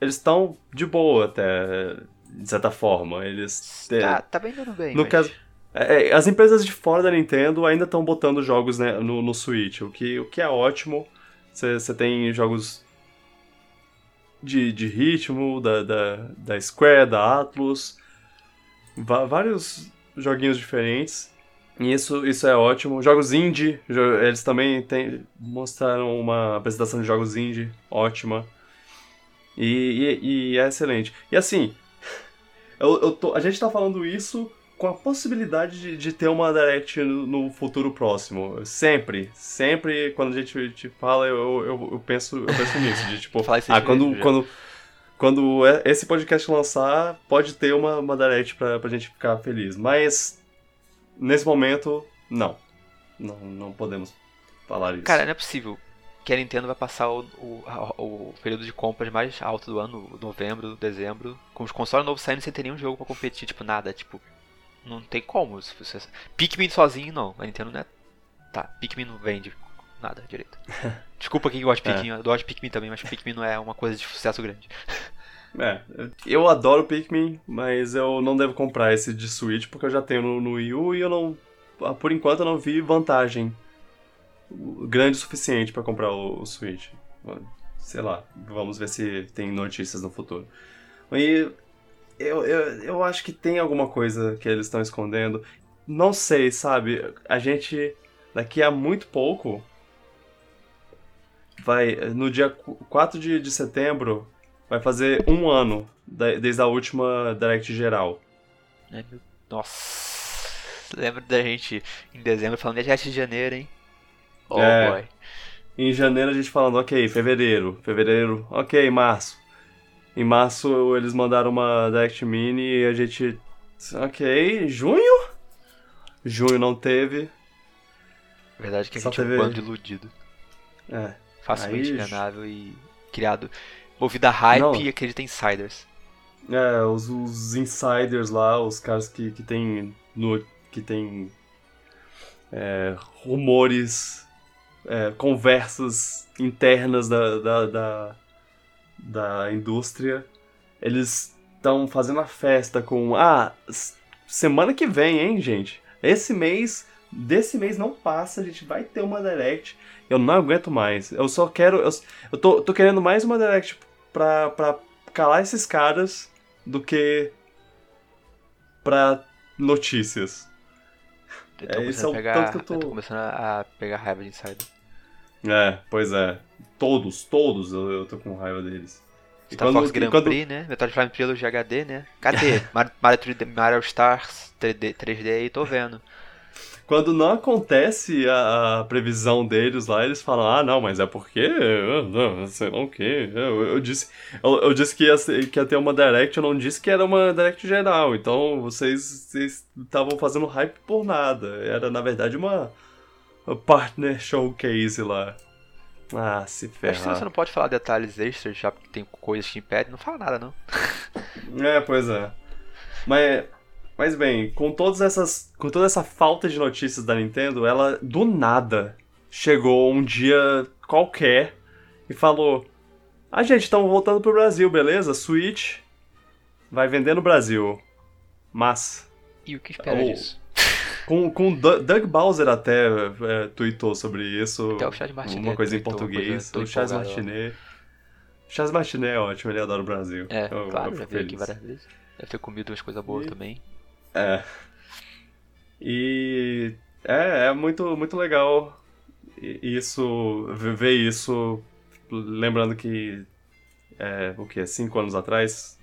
Speaker 1: eles estão de boa até, de certa forma. Eles. é,
Speaker 2: Tá, tá bem dando bem.
Speaker 1: no
Speaker 2: mas-
Speaker 1: caso. É, as empresas de fora da Nintendo ainda estão botando jogos né, no, no Switch, o que, o que é ótimo. Você tem jogos de, de ritmo, da, da, da Square, da Atlus, vários joguinhos diferentes. E isso, isso é ótimo. Jogos indie, jo- eles também tem, mostraram uma apresentação de jogos indie ótima. E, e- e é excelente. E assim, eu, eu tô- a gente tá falando isso com a possibilidade de, de ter uma Direct no, no futuro próximo. Sempre, sempre quando a gente te fala, eu, eu, eu penso, eu penso nisso. De tipo, ah, quando,
Speaker 2: já.
Speaker 1: quando, quando é- esse podcast lançar, pode ter uma, uma Direct pra, pra gente ficar feliz. Mas, nesse momento, não. Não, não podemos falar isso.
Speaker 2: Cara, não é possível que a Nintendo vai passar o, o, o período de compras mais alto do ano, novembro, dezembro, com os consoles novos saindo sem ter nenhum jogo pra competir, tipo, nada, tipo, não tem como. Se você... Pikmin sozinho, não. A Nintendo não é. Tá, Pikmin não vende nada direito. Desculpa quem gosta de
Speaker 1: É.
Speaker 2: Pikmin, eu gosto de Pikmin também, mas Pikmin não é uma coisa de sucesso grande.
Speaker 1: É, eu adoro Pikmin, mas eu não devo comprar esse de Switch porque eu já tenho no, no Wii U e eu não. ah, Por enquanto eu não vi vantagem grande o suficiente pra comprar o, o Switch. Sei lá, vamos ver se tem notícias no futuro. E eu, eu, eu acho que tem alguma coisa que eles estão escondendo. Não sei, sabe? A gente, daqui a muito pouco, vai. No dia 4 de, de setembro, vai fazer um ano da- desde a última Direct geral.
Speaker 2: Né, meu- Nossa. Lembro da gente em dezembro falando de de janeiro, hein? Oh
Speaker 1: É.
Speaker 2: boy.
Speaker 1: Em janeiro a gente falando, ok, fevereiro, fevereiro, ok, março. Em março eles mandaram uma Direct Mini e a gente, ok, junho? Junho não teve.
Speaker 2: Verdade que a
Speaker 1: Só
Speaker 2: gente é
Speaker 1: teve-
Speaker 2: um bando iludido.
Speaker 1: É,
Speaker 2: Facilmente
Speaker 1: Aí-
Speaker 2: enganável e criado. Movido a hype
Speaker 1: Não.
Speaker 2: e acredita em insiders.
Speaker 1: é os, os insiders lá, os caras que, que tem no, que tem é, rumores, é, conversas internas da, da, da, da indústria, eles estão fazendo a festa com ah, semana que vem, hein, gente? Esse mês, desse mês não passa, a gente vai ter uma direct. Eu não aguento mais. Eu só quero. Eu, eu tô, tô querendo mais uma direct pra, pra calar esses caras do que pra notícias.
Speaker 2: Eu tô
Speaker 1: É, esse é o
Speaker 2: pegar.
Speaker 1: tanto que eu tô-
Speaker 2: tô começando a a pegar raiva de insider.
Speaker 1: É, pois é. Todos, todos eu, eu tô com raiva deles. E
Speaker 2: Star Fox Grand
Speaker 1: quando-
Speaker 2: Prix, né? Metroid Prime Trilogy HD, né? Cadê? Mario, Mario 3D Mario Stars 3D, 3D aí, tô vendo.
Speaker 1: Quando não acontece a, a previsão deles lá, eles falam, ah, não, mas é porque. Não, sei lá o quê. Eu, eu disse, eu, eu disse que ia, ser- que ia ter uma direct, eu não disse que era uma direct geral. Então vocês estavam fazendo hype por nada. Era, na verdade, uma partner showcase lá. Ah, se
Speaker 2: Acho que você não pode falar detalhes extras, já porque tem coisas que impedem. Não fala nada, não.
Speaker 1: É, pois é. Mas, mas bem, com todas essas, com toda essa falta de notícias da Nintendo, ela do nada chegou um dia qualquer e falou: "Ah, gente, estamos voltando pro Brasil, beleza? Switch vai vender no Brasil." Mas
Speaker 2: E o que espera
Speaker 1: Oh.
Speaker 2: disso?
Speaker 1: Com, com Doug Bowser até é, tweetou sobre isso.
Speaker 2: Até o Charles Martinet
Speaker 1: Uma coisa em português.
Speaker 2: coisa,
Speaker 1: o Charles
Speaker 2: ó.
Speaker 1: Martinet. Charles Martinet é ótimo, ele adora o Brasil.
Speaker 2: É,
Speaker 1: Eu-
Speaker 2: claro,
Speaker 1: eu
Speaker 2: já veio aqui várias vezes. Deve ter comido umas coisas boas
Speaker 1: E-
Speaker 2: também.
Speaker 1: É. E é, é muito, muito legal isso, ver isso, lembrando que, é, o que, cinco anos atrás,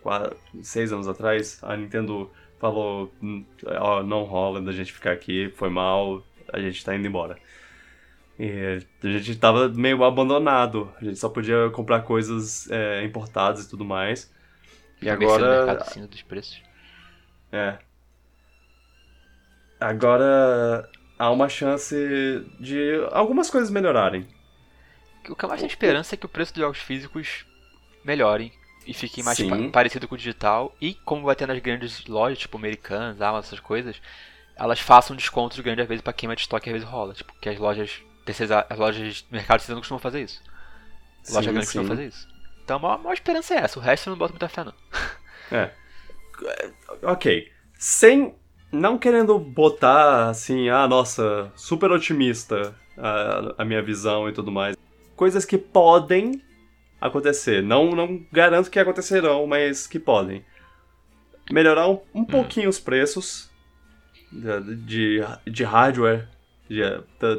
Speaker 1: quatro, seis anos atrás, a Nintendo falou: "Hum, ó, não rola da gente ficar aqui, foi mal, a gente tá indo embora. E a gente tava meio abandonado, a gente só podia comprar coisas é, importadas e tudo mais. E agora.
Speaker 2: mercado acima dos preços.
Speaker 1: É. Agora há uma chance de algumas coisas melhorarem.
Speaker 2: O que eu mais tenho esperança é que o preço dos jogos físicos melhorem e fiquem mais pa- parecido com o digital. E como vai ter nas grandes lojas, tipo Americanas, Amazon, essas coisas, elas façam descontos grandes às vezes pra queima de estoque às vezes rola. Tipo, que as lojas terceiriza- as lojas de mercado não costumam fazer isso. Loja
Speaker 1: Sim,
Speaker 2: grande costuma
Speaker 1: sim.
Speaker 2: fazer isso. Então a maior, a maior esperança é essa. O resto eu não boto muita fé não.
Speaker 1: É. Ok. Sem. Não querendo botar assim, ah, nossa, super otimista a, a minha visão e tudo mais. Coisas que podem acontecer. Não, não garanto que acontecerão, mas que podem. Melhorar um, um pouquinho os preços de, de, de hardware, de,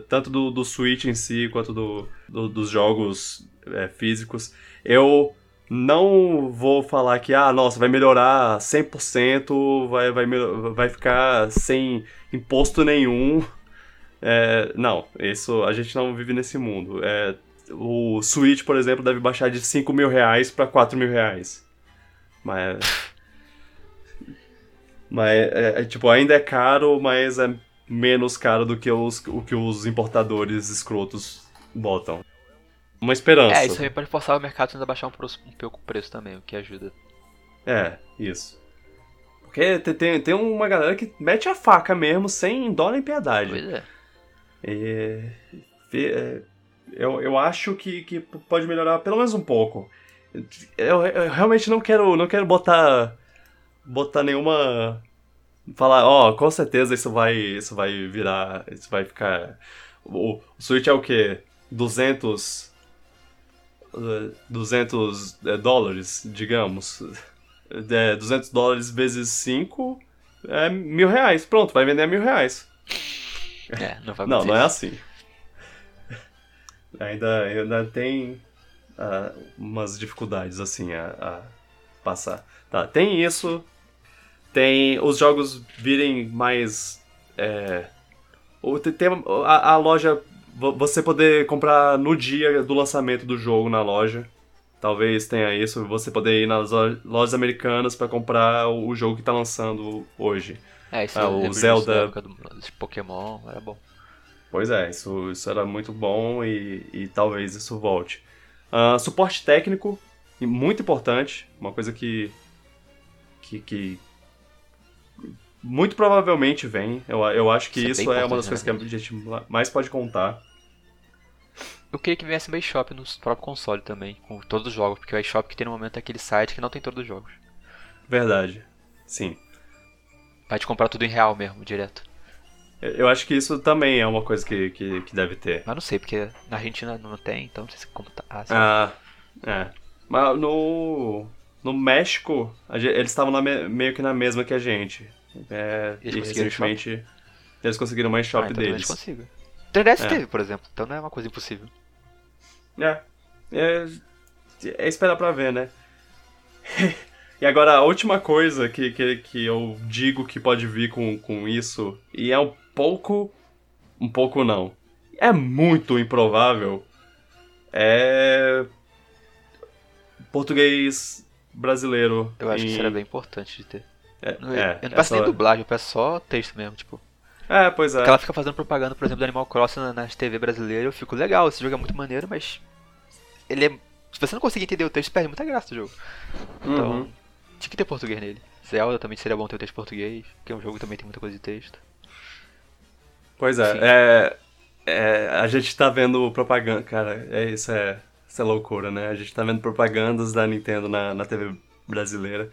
Speaker 1: tanto do, do Switch em si quanto do, do- dos jogos é, físicos. Eu não vou falar que, ah, nossa, vai melhorar 100%, vai, vai, vai ficar sem imposto nenhum. É, não, isso a gente não vive nesse mundo. É, o Switch, por exemplo, deve baixar de 5 mil reais para 4 mil reais. Mas. Mas, é, é, tipo, ainda é caro, mas é menos caro do que os, o que os importadores escrotos botam. Uma esperança.
Speaker 2: É, isso aí pode forçar o mercado a baixar um, um pouco o preço também, o que ajuda.
Speaker 1: É, isso. Porque tem, tem, uma galera que mete a faca mesmo, sem dó nem piedade.
Speaker 2: Pois é.
Speaker 1: Fe- é, eu, eu acho que, que pode melhorar pelo menos um pouco. Eu, eu realmente não quero, não quero botar, botar nenhuma. Falar, ó, com certeza isso vai, isso vai virar, isso vai ficar. O, o Switch é o quê? 200. eh, 200 eh, dólares, digamos. É, 200 dólares vezes 5 é mil reais. Pronto, vai vender a mil reais.
Speaker 2: É, não vai
Speaker 1: Não, não é assim. Ainda, ainda tem ah, umas dificuldades assim a, a passar. Tá, tem isso. Tem os jogos virem mais. É, o- tem- a, a loja. vo- Você poder comprar no dia do lançamento do jogo na loja. Talvez tenha isso. Você poder ir nas lo- lojas americanas pra comprar o jogo que tá lançando hoje.
Speaker 2: É, isso
Speaker 1: Ah,
Speaker 2: eu
Speaker 1: o Zelda-
Speaker 2: do, Pokémon, era bom.
Speaker 1: Pois é, isso, isso era muito bom e, e talvez isso volte. Ah, suporte técnico, e muito importante, uma coisa que, que, que muito provavelmente vem. Eu, eu acho que
Speaker 2: Isso é
Speaker 1: isso
Speaker 2: bem
Speaker 1: é uma das coisas que a gente mais pode contar.
Speaker 2: Eu queria que viesse uma eShop no próprio console também, com todos os jogos, porque o eShop que tem no momento é aquele site que não tem todos os jogos.
Speaker 1: Verdade. Sim.
Speaker 2: Vai te comprar tudo em real mesmo, direto.
Speaker 1: Eu- acho que isso também é uma coisa que, que, que deve ter.
Speaker 2: Mas não sei, porque na Argentina não tem, então não sei se como tá. Ah.
Speaker 1: Ah, é. Mas no, no México, a gen- eles estavam me- meio que na mesma que a gente. É,
Speaker 2: Eles
Speaker 1: e
Speaker 2: conseguiram
Speaker 1: recentemente eles conseguiram uma shop
Speaker 2: Ah, então
Speaker 1: deles.
Speaker 2: consiga. 3DS
Speaker 1: É.
Speaker 2: teve, por exemplo, então não é uma coisa impossível.
Speaker 1: É. É, é esperar pra ver, né? e agora, a última coisa que, que, que eu digo que pode vir com, com isso, e é um pouco. Um pouco não. É muito improvável. É. Português brasileiro.
Speaker 2: Eu acho que
Speaker 1: em-
Speaker 2: isso era bem importante de ter.
Speaker 1: É,
Speaker 2: Eu,
Speaker 1: é,
Speaker 2: eu não peço nem dublagem, eu peço só texto mesmo, tipo.
Speaker 1: É, pois é.
Speaker 2: Porque ela fica fazendo propaganda, por exemplo, do Animal Crossing na- nas TV brasileiras, eu fico legal, esse jogo é muito maneiro, mas. Ele é. Se você não conseguir entender o texto, perde muita graça do jogo. Então,
Speaker 1: Uhum.
Speaker 2: tinha que ter português nele. Zelda também seria bom ter o texto português, porque um jogo que também tem muita coisa de texto.
Speaker 1: Pois é, é, é, a gente tá vendo propaganda, cara, é, isso, é, isso é loucura, né? A gente tá vendo propagandas da Nintendo na, na TV brasileira.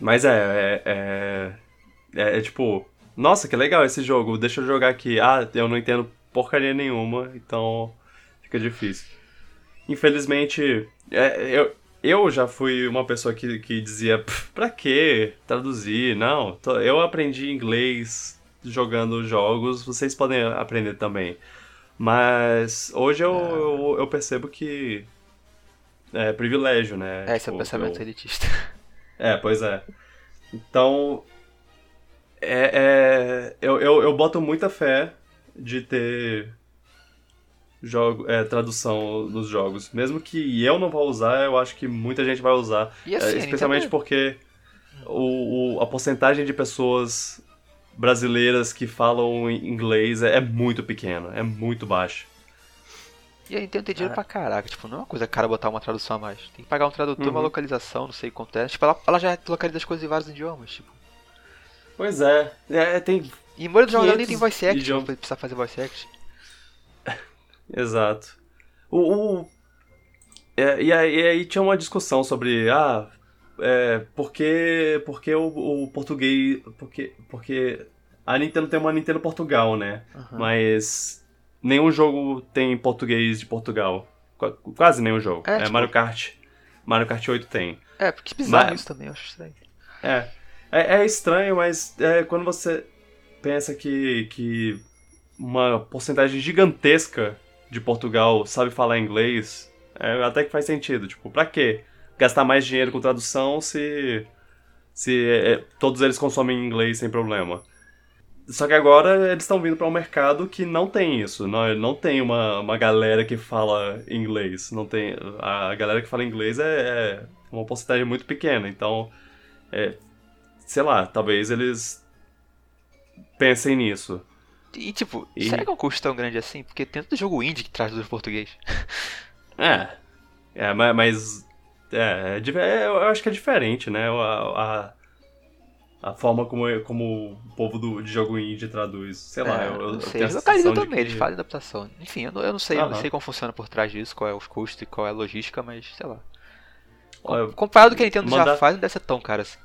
Speaker 1: Mas é, é, é, é, é tipo, nossa, que legal esse jogo, deixa eu jogar aqui. Ah, eu não entendo porcaria nenhuma, então fica difícil. Infelizmente, é, eu, eu já fui uma pessoa que, que dizia, "Pff, pra que traduzir? Não, tô- eu aprendi inglês jogando jogos, vocês podem aprender também. Mas hoje eu, eu, eu percebo que é privilégio, né?
Speaker 2: É, esse é o
Speaker 1: Tipo,
Speaker 2: pensamento
Speaker 1: eu-
Speaker 2: elitista.
Speaker 1: é, pois é. Então, é, é- eu, eu, eu boto muita fé de ter jogo, é, tradução nos jogos. Mesmo que eu não vá usar, eu acho que muita gente vai usar.
Speaker 2: E assim,
Speaker 1: É, especialmente porque o, o- a porcentagem de pessoas brasileiras que falam inglês é, é muito pequena, é muito baixa.
Speaker 2: E a Nintendo tem dinheiro
Speaker 1: É.
Speaker 2: pra caraca, tipo, não é uma coisa cara botar uma tradução a mais. Tem que pagar um tradutor, uma
Speaker 1: Uhum.
Speaker 2: localização, não sei quanto é. Tipo, ela, ela já localiza as coisas em vários idiomas, tipo.
Speaker 1: Pois é, é tem
Speaker 2: E em maioria dos jogos nem
Speaker 1: 500
Speaker 2: tem voice act,
Speaker 1: idiomas.
Speaker 2: pra precisar fazer voice act.
Speaker 1: Exato. O, o- é, e, aí, e aí tinha uma discussão sobre, ah, é, por que, por que o, o português, porque, porque a Nintendo tem uma Nintendo Portugal, né?
Speaker 2: Aham.
Speaker 1: Mas nenhum jogo tem português de Portugal. Qu- Quase nenhum jogo.
Speaker 2: É,
Speaker 1: É,
Speaker 2: tipo-
Speaker 1: Mario Kart. Mario Kart 8 tem.
Speaker 2: É, porque bizarro
Speaker 1: Mas-
Speaker 2: isso também, eu acho estranho.
Speaker 1: É. É, é estranho, mas é, quando você pensa que, que uma porcentagem gigantesca de Portugal sabe falar inglês, é, até que faz sentido. Tipo, pra quê gastar mais dinheiro com tradução se, se é, todos eles consomem inglês sem problema? Só que agora eles estão vindo para um mercado que não tem isso. Não, não tem uma, uma galera que fala inglês. Não tem, a galera que fala inglês é, é uma porcentagem muito pequena. Então, é, sei lá, talvez eles pensem nisso.
Speaker 2: E tipo,
Speaker 1: E-
Speaker 2: será que é um custo tão grande assim? Porque tem tanto jogo indie que traz do português.
Speaker 1: É, é ma- mas é, é é, eu acho que é diferente, né? A, a, a forma como, como o povo do, de jogo indie traduz. Sei lá,
Speaker 2: É,
Speaker 1: eu, eu
Speaker 2: não sei, eles localizam também, eles
Speaker 1: que-
Speaker 2: fazem adaptação. Enfim, eu não, eu não sei, eu não sei como funciona por trás disso, qual é os custos e qual é a logística, mas sei lá.
Speaker 1: Olha,
Speaker 2: Comparado com o que a Nintendo já faz, não deve ser tão caro assim.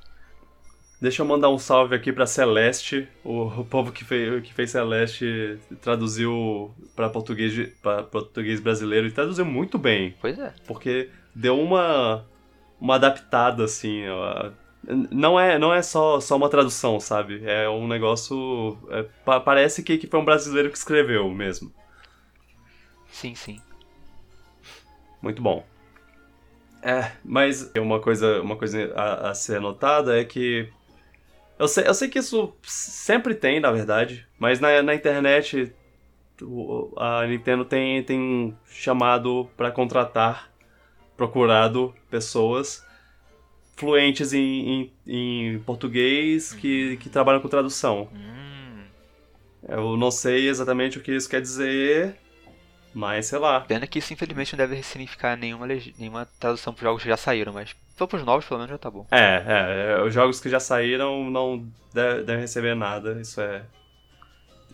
Speaker 1: Deixa eu mandar um salve aqui pra Celeste, o, o povo que fez, que fez Celeste traduziu pra português, pra português brasileiro e traduziu muito bem.
Speaker 2: Pois é.
Speaker 1: porque deu uma uma adaptada assim ó. Não é não é só só uma tradução sabe? É um negócio é, pa- parece que, que foi um brasileiro que escreveu mesmo.
Speaker 2: Sim, sim.
Speaker 1: muito bom. É mas uma coisa uma coisa a, a ser notada é que eu sei eu sei que isso sempre tem na verdade mas na, na internet a Nintendo tem tem chamado pra contratar procurado pessoas fluentes em, em, em português que, que trabalham com tradução.
Speaker 2: Hum,
Speaker 1: Eu não sei exatamente o que isso quer dizer, mas sei lá.
Speaker 2: pena que isso infelizmente não deve significar nenhuma, nenhuma tradução para jogos que já saíram, mas só pros novos pelo menos já tá bom.
Speaker 1: É, é, é, os jogos que já saíram não de- devem receber nada, isso é.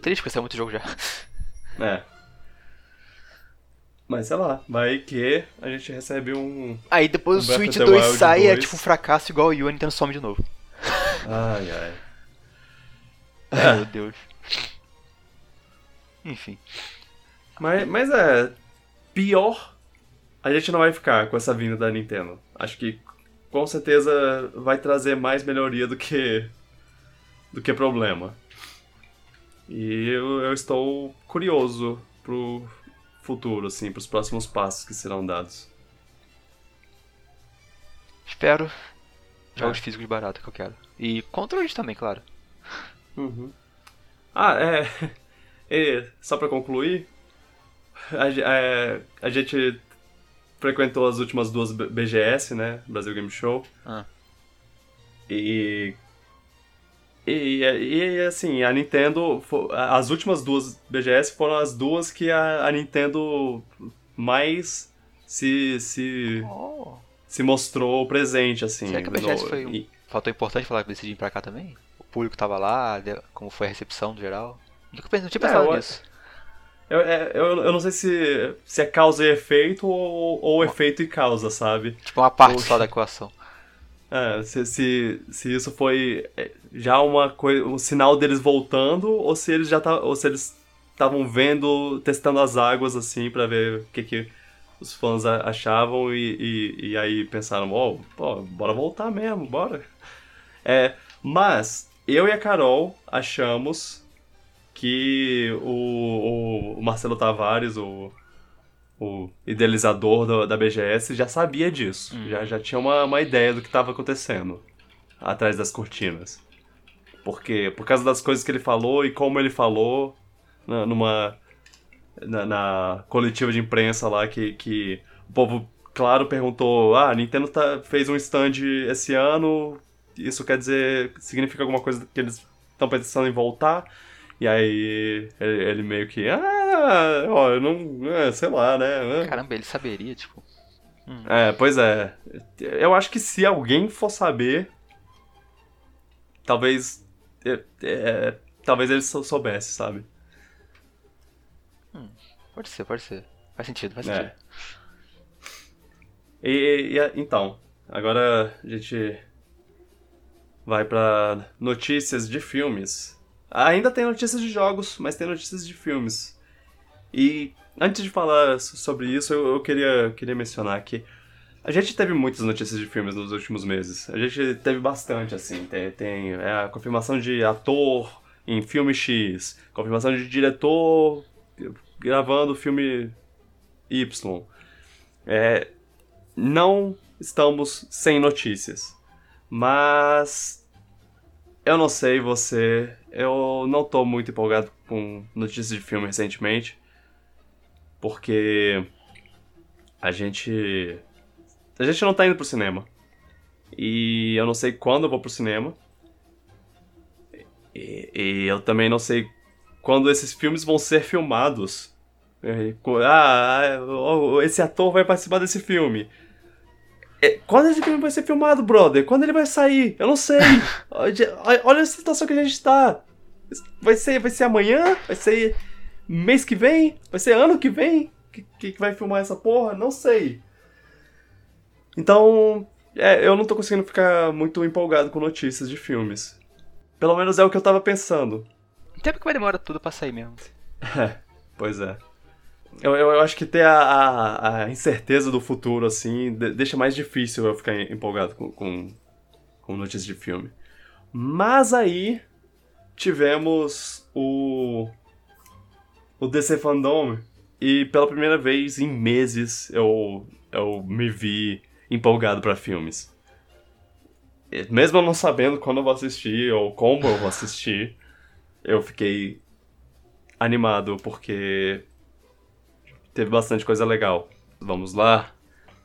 Speaker 2: Triste porque saiu muito jogo já.
Speaker 1: É. Mas sei lá, vai que a gente recebe um.
Speaker 2: Aí depois
Speaker 1: O
Speaker 2: o Switch
Speaker 1: of the
Speaker 2: 2
Speaker 1: Wild
Speaker 2: sai e é
Speaker 1: 2.
Speaker 2: tipo um fracasso igual o Yu, a Nintendo some de novo.
Speaker 1: Ai, ai.
Speaker 2: Ai, meu Deus. Enfim.
Speaker 1: Mas, mas é. Pior, a gente não vai ficar com essa vinda da Nintendo. Acho que com certeza vai trazer mais melhoria do que. do que problema. E eu, eu estou curioso pro futuro, assim, pros próximos passos que serão dados.
Speaker 2: Espero jogos
Speaker 1: É.
Speaker 2: físicos baratos que eu quero. E controles também, claro.
Speaker 1: Uhum. Ah, é. E, só pra concluir, a, é, a gente frequentou as últimas duas BGS, né? Brasil Game Show.
Speaker 2: Ah.
Speaker 1: E. E, e, assim, a Nintendo. As últimas duas BGS foram as duas que a, a Nintendo mais se, se,
Speaker 2: Oh.
Speaker 1: se mostrou presente, assim.
Speaker 2: Será que a BGS
Speaker 1: no-
Speaker 2: foi um
Speaker 1: e-
Speaker 2: fator importante falar que decidir ir pra cá também? O público tava lá, como foi a recepção no geral? Nunca pensei, não tinha
Speaker 1: É,
Speaker 2: pensado
Speaker 1: eu-
Speaker 2: nisso.
Speaker 1: Eu, é, eu, eu não sei se, se é causa e efeito ou, ou efeito e causa, sabe?
Speaker 2: Tipo, uma parte só da equação.
Speaker 1: É, se, se, se isso foi é, já uma coisa, um sinal deles voltando ou se eles já tá, ou se eles estavam vendo, testando as águas assim pra ver o que, que os fãs achavam e, e, e aí pensaram, oh, bora voltar mesmo, bora. É, mas eu e a Carol achamos que o, o Marcelo Tavares, o, o idealizador do- da BGS, já sabia disso.
Speaker 2: Hum.
Speaker 1: Já, já tinha uma, uma ideia do que estava acontecendo. atrás das cortinas. Porque, por causa das coisas que ele falou e como ele falou na, numa. Na, na coletiva de imprensa lá que, que o povo, claro, perguntou: Ah, a Nintendo tá, fez um stand esse ano, isso quer dizer. significa alguma coisa que eles estão pensando em voltar? E aí ele, ele meio que. Ah, ó, eu não. É, sei lá, né?
Speaker 2: Caramba, ele saberia, tipo.
Speaker 1: É, pois é. Eu acho que se alguém for saber, talvez. é, é, talvez ele sou- soubesse, sabe?
Speaker 2: Pode ser, pode ser. Faz sentido, faz
Speaker 1: É.
Speaker 2: sentido.
Speaker 1: E, e- então, agora a gente vai pra notícias de filmes. Ainda tem notícias de jogos, mas tem notícias de filmes. E antes de falar so- sobre isso, eu, eu queria, queria mencionar que a gente teve muitas notícias de filmes nos últimos meses. A gente teve bastante, assim. Tem, tem é, a confirmação de ator em filme X, confirmação de diretor gravando filme Y. É, não estamos sem notícias. Mas eu não sei você, eu não tô muito empolgado com notícias de filme recentemente, porque a gente a gente não tá indo pro cinema. E eu não sei quando eu vou pro cinema. E, e eu também não sei quando esses filmes vão ser filmados. É, co- Ah, ah, esse ator vai participar desse filme. É, Quando esse filme vai ser filmado, brother? Quando ele vai sair? Eu não sei. Olha olha a situação que a gente tá. Vai ser, vai ser amanhã? Vai ser mês que vem? Vai ser ano que vem? Que, que vai filmar essa porra? Não sei. Então, é, eu não tô conseguindo ficar muito empolgado com notícias de filmes. Pelo menos é o que eu tava pensando.
Speaker 2: Até porque vai demorar tudo pra sair mesmo.
Speaker 1: É, pois é. Eu, eu, eu acho que ter a, a, a incerteza do futuro, assim, de- deixa mais difícil eu ficar empolgado com, com, com notícias de filme. Mas aí tivemos o. o DC Fandom. E pela primeira vez em meses eu, eu me vi empolgado pra filmes. E Mesmo não sabendo quando eu vou assistir ou como eu vou assistir, eu fiquei animado porque teve bastante coisa legal. Vamos lá.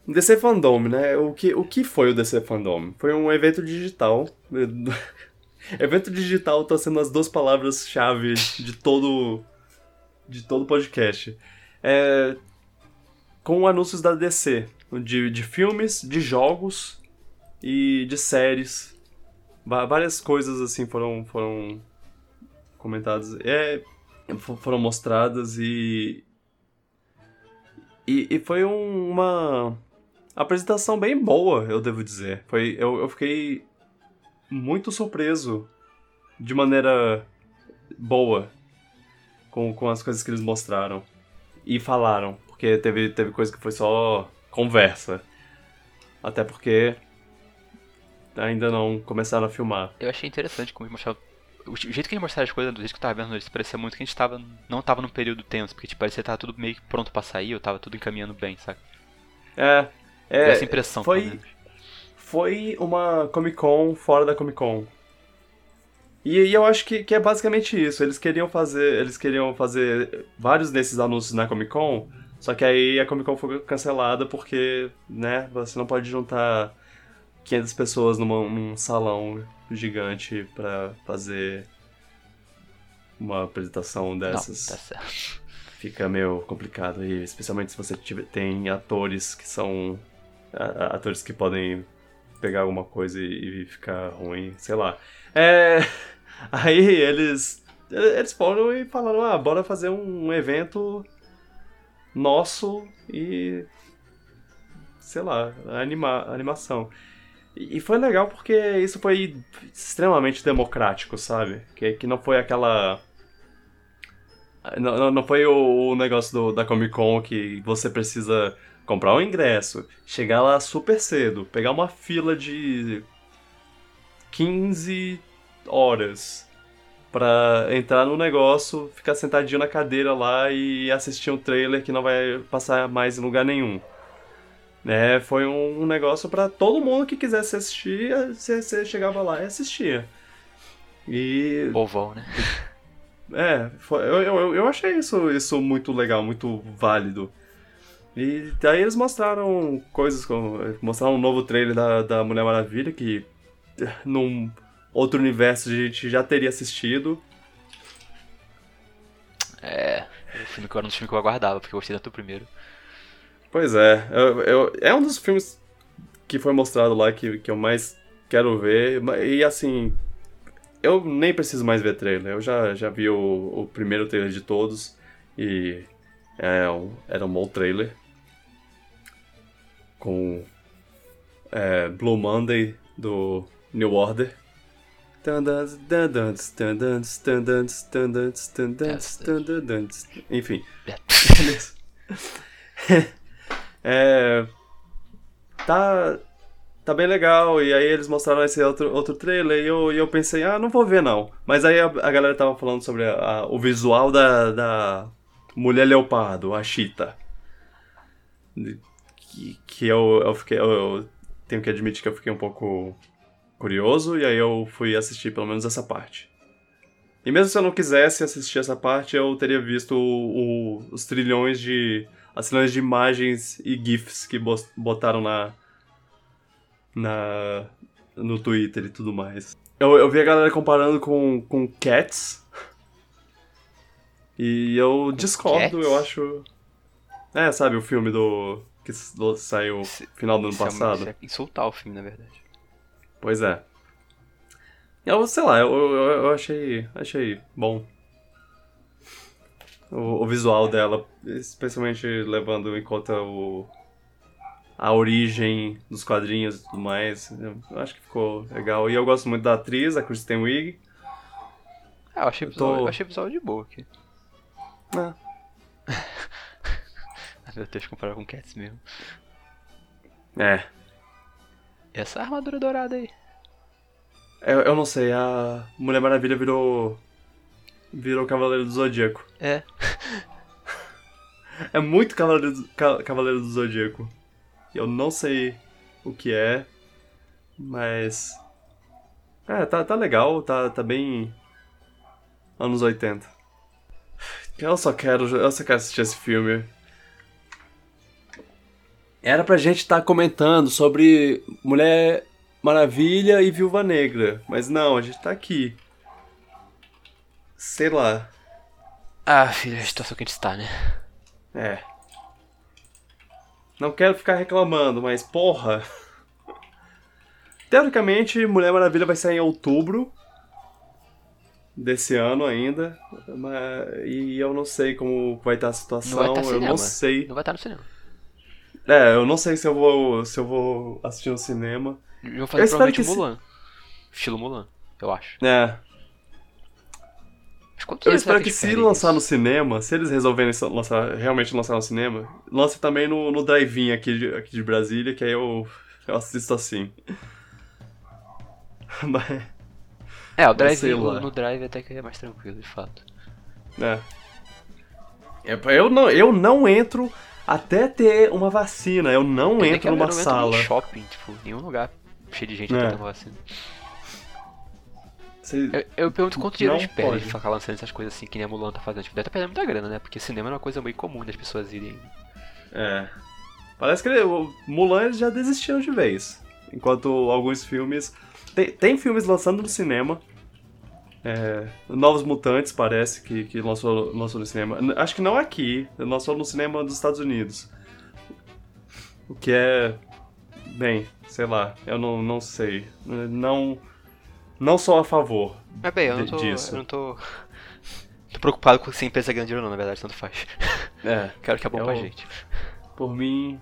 Speaker 1: DC Fandom, né? O que, o que foi o DC Fandom? Foi um evento digital. evento digital tá sendo as duas palavras-chave de todo de todo podcast. É, com anúncios da DC, de, de filmes, de jogos e de séries. Várias coisas assim foram foram comentadas. É, fo- foram mostradas e. E, e foi um- uma apresentação bem boa, eu devo dizer. Foi, eu, eu fiquei muito surpreso de maneira boa com, com as coisas que eles mostraram e falaram, porque teve, teve coisa que foi só conversa. Até porque ainda não começaram a filmar.
Speaker 2: Eu achei interessante como eles mostraram. O jeito que eles mostraram as coisas, do jeito que eu tava vendo eles, parecia muito que a gente tava, não tava num período tenso, porque tipo, parecia que tava tudo meio que pronto pra sair, eu tava tudo encaminhando bem, saca?
Speaker 1: É. É,
Speaker 2: essa impressão,
Speaker 1: foi- foi uma Comic Con fora da Comic Con. E, e eu acho que, que é basicamente isso. Eles queriam fazer. Eles queriam fazer vários desses anúncios na Comic Con. Só que aí a Comic Con foi cancelada porque, né, você não pode juntar 500 pessoas numa- num salão gigante pra fazer uma apresentação
Speaker 2: Não,
Speaker 1: dessas
Speaker 2: tá certo.
Speaker 1: fica meio complicado aí, especialmente se você tiver, tem atores que são atores que podem pegar alguma coisa e, e ficar ruim, sei lá. É, aí eles eles foram e falaram, ah, bora fazer um evento nosso e sei lá, anima, animação. E foi legal porque isso foi extremamente democrático, sabe? Que, que não foi aquela não, não, não foi o, o negócio do- da Comic Con que você precisa comprar um ingresso, chegar lá super cedo, pegar uma fila de 15 horas pra entrar no negócio, ficar sentadinho na cadeira lá e assistir um trailer que não vai passar mais em lugar nenhum. É, foi um negócio pra todo mundo que quisesse assistir, você você chegava lá e assistia. E
Speaker 2: Povão, né?
Speaker 1: é, foi- eu, eu, eu achei isso, isso muito legal, muito válido. E daí eles mostraram coisas como. Mostraram um novo trailer da, da Mulher Maravilha, que eh, num outro universo a gente já teria assistido.
Speaker 2: É. O filme que eu era um dos filmes que eu aguardava, porque eu gostei tanto do primeiro.
Speaker 1: Pois é, eu, eu- é um dos filmes que foi mostrado lá que, que eu mais quero ver. E assim, eu nem preciso mais ver trailer. Eu já, já vi o, o primeiro trailer de todos e é um, era um bom trailer. Com é, Blue Monday do New Order. Enfim. É. Tá. Tá bem legal. E aí eles mostraram esse outro, outro trailer e eu, e eu pensei, ah, não vou ver não. Mas aí a, a galera tava falando sobre a- a- o visual da, da Mulher Leopardo, a Cheetah. Que, que eu, eu fiquei. Eu, eu tenho que admitir que eu fiquei um pouco curioso, e aí eu fui assistir pelo menos essa parte. E mesmo se eu não quisesse assistir essa parte, eu teria visto o- o- os trilhões de. as trilhões de imagens e GIFs que botaram na. na. no Twitter e tudo mais. Eu, eu vi a galera comparando com, com Cats. E eu discordo,
Speaker 2: Cats?
Speaker 1: eu acho. É, sabe, o filme do. que saiu
Speaker 2: Isso-
Speaker 1: final do ano passado.
Speaker 2: isso é insultar o filme, na verdade.
Speaker 1: Pois é. Eu, sei lá, eu, eu, eu achei, achei bom. O, o visual dela, especialmente levando em conta o, a origem dos quadrinhos e tudo mais. Eu acho que ficou legal. E eu gosto muito da atriz, a Kristen Wiig.
Speaker 2: Ah, eu achei o
Speaker 1: tô-
Speaker 2: visual, eu achei visual de boa aqui.
Speaker 1: Ah,
Speaker 2: Meu Deus, comparar com Cats mesmo.
Speaker 1: É.
Speaker 2: E essa armadura dourada aí?
Speaker 1: Eu, eu não sei, a Mulher Maravilha virou. virou Cavaleiro do Zodíaco.
Speaker 2: É.
Speaker 1: É muito Cavaleiro do, Ca- Cavaleiro do Zodíaco. Eu não sei o que é, mas. É, tá, tá legal, tá, tá bem. anos 80. Eu só quero. Eu só quero assistir esse filme. Era pra gente estar comentando sobre Mulher Maravilha e Viúva Negra, mas não, a gente tá aqui. Sei lá.
Speaker 2: Ah, filho, a situação que a gente está, né?
Speaker 1: É. Não quero ficar reclamando, mas porra. Teoricamente, Mulher Maravilha vai sair em outubro desse ano ainda. mas- E eu não sei como vai estar a situação.
Speaker 2: Não vai estar
Speaker 1: eu
Speaker 2: cinema.
Speaker 1: não sei.
Speaker 2: Não vai estar no cinema.
Speaker 1: É, eu não sei se eu vou se eu vou assistir no cinema.
Speaker 2: Eles vão fazer
Speaker 1: Eu
Speaker 2: provavelmente
Speaker 1: que se-
Speaker 2: Mulan. Estilo Mulan, eu acho.
Speaker 1: É, eu espero que se lançar no
Speaker 2: isso?
Speaker 1: cinema, se eles resolverem lançar, realmente lançar no cinema, lance também no, no drive-in aqui de, aqui de Brasília, que aí eu, eu assisto assim. Mas,
Speaker 2: É, o
Speaker 1: Mas sei
Speaker 2: drive
Speaker 1: lá.
Speaker 2: no, no drive até que é mais tranquilo, de fato.
Speaker 1: é. É, Eu não, eu não entro até ter uma vacina, eu não entro numa
Speaker 2: eu
Speaker 1: sala.
Speaker 2: Entro shopping, tipo, nenhum lugar cheio de gente
Speaker 1: É.
Speaker 2: tomar vacina.
Speaker 1: Você-
Speaker 2: Eu, eu pergunto quanto dinheiro eles perdem de ficar lançando essas coisas assim que nem a Mulan tá fazendo. Tipo, deve estar perdendo muita grana, né? Porque cinema é uma coisa meio comum das pessoas irem.
Speaker 1: É. Parece que ele- o Mulan eles já desistiram de vez. Enquanto alguns filmes. Tem, tem filmes lançando no cinema. É, Novos Mutantes parece que, que lançou, lançou no cinema. Acho que não aqui, lançou no cinema dos Estados Unidos. O que é. Bem, sei lá, eu não, não sei. Não. Não sou a favor.
Speaker 2: Mas bem, eu não tô.
Speaker 1: disso.
Speaker 2: Eu não tô. tô preocupado com se a empresa ganha dinheiro ou não, na verdade, tanto faz.
Speaker 1: É.
Speaker 2: Quero que é bom
Speaker 1: Eu-
Speaker 2: pra gente.
Speaker 1: Por mim.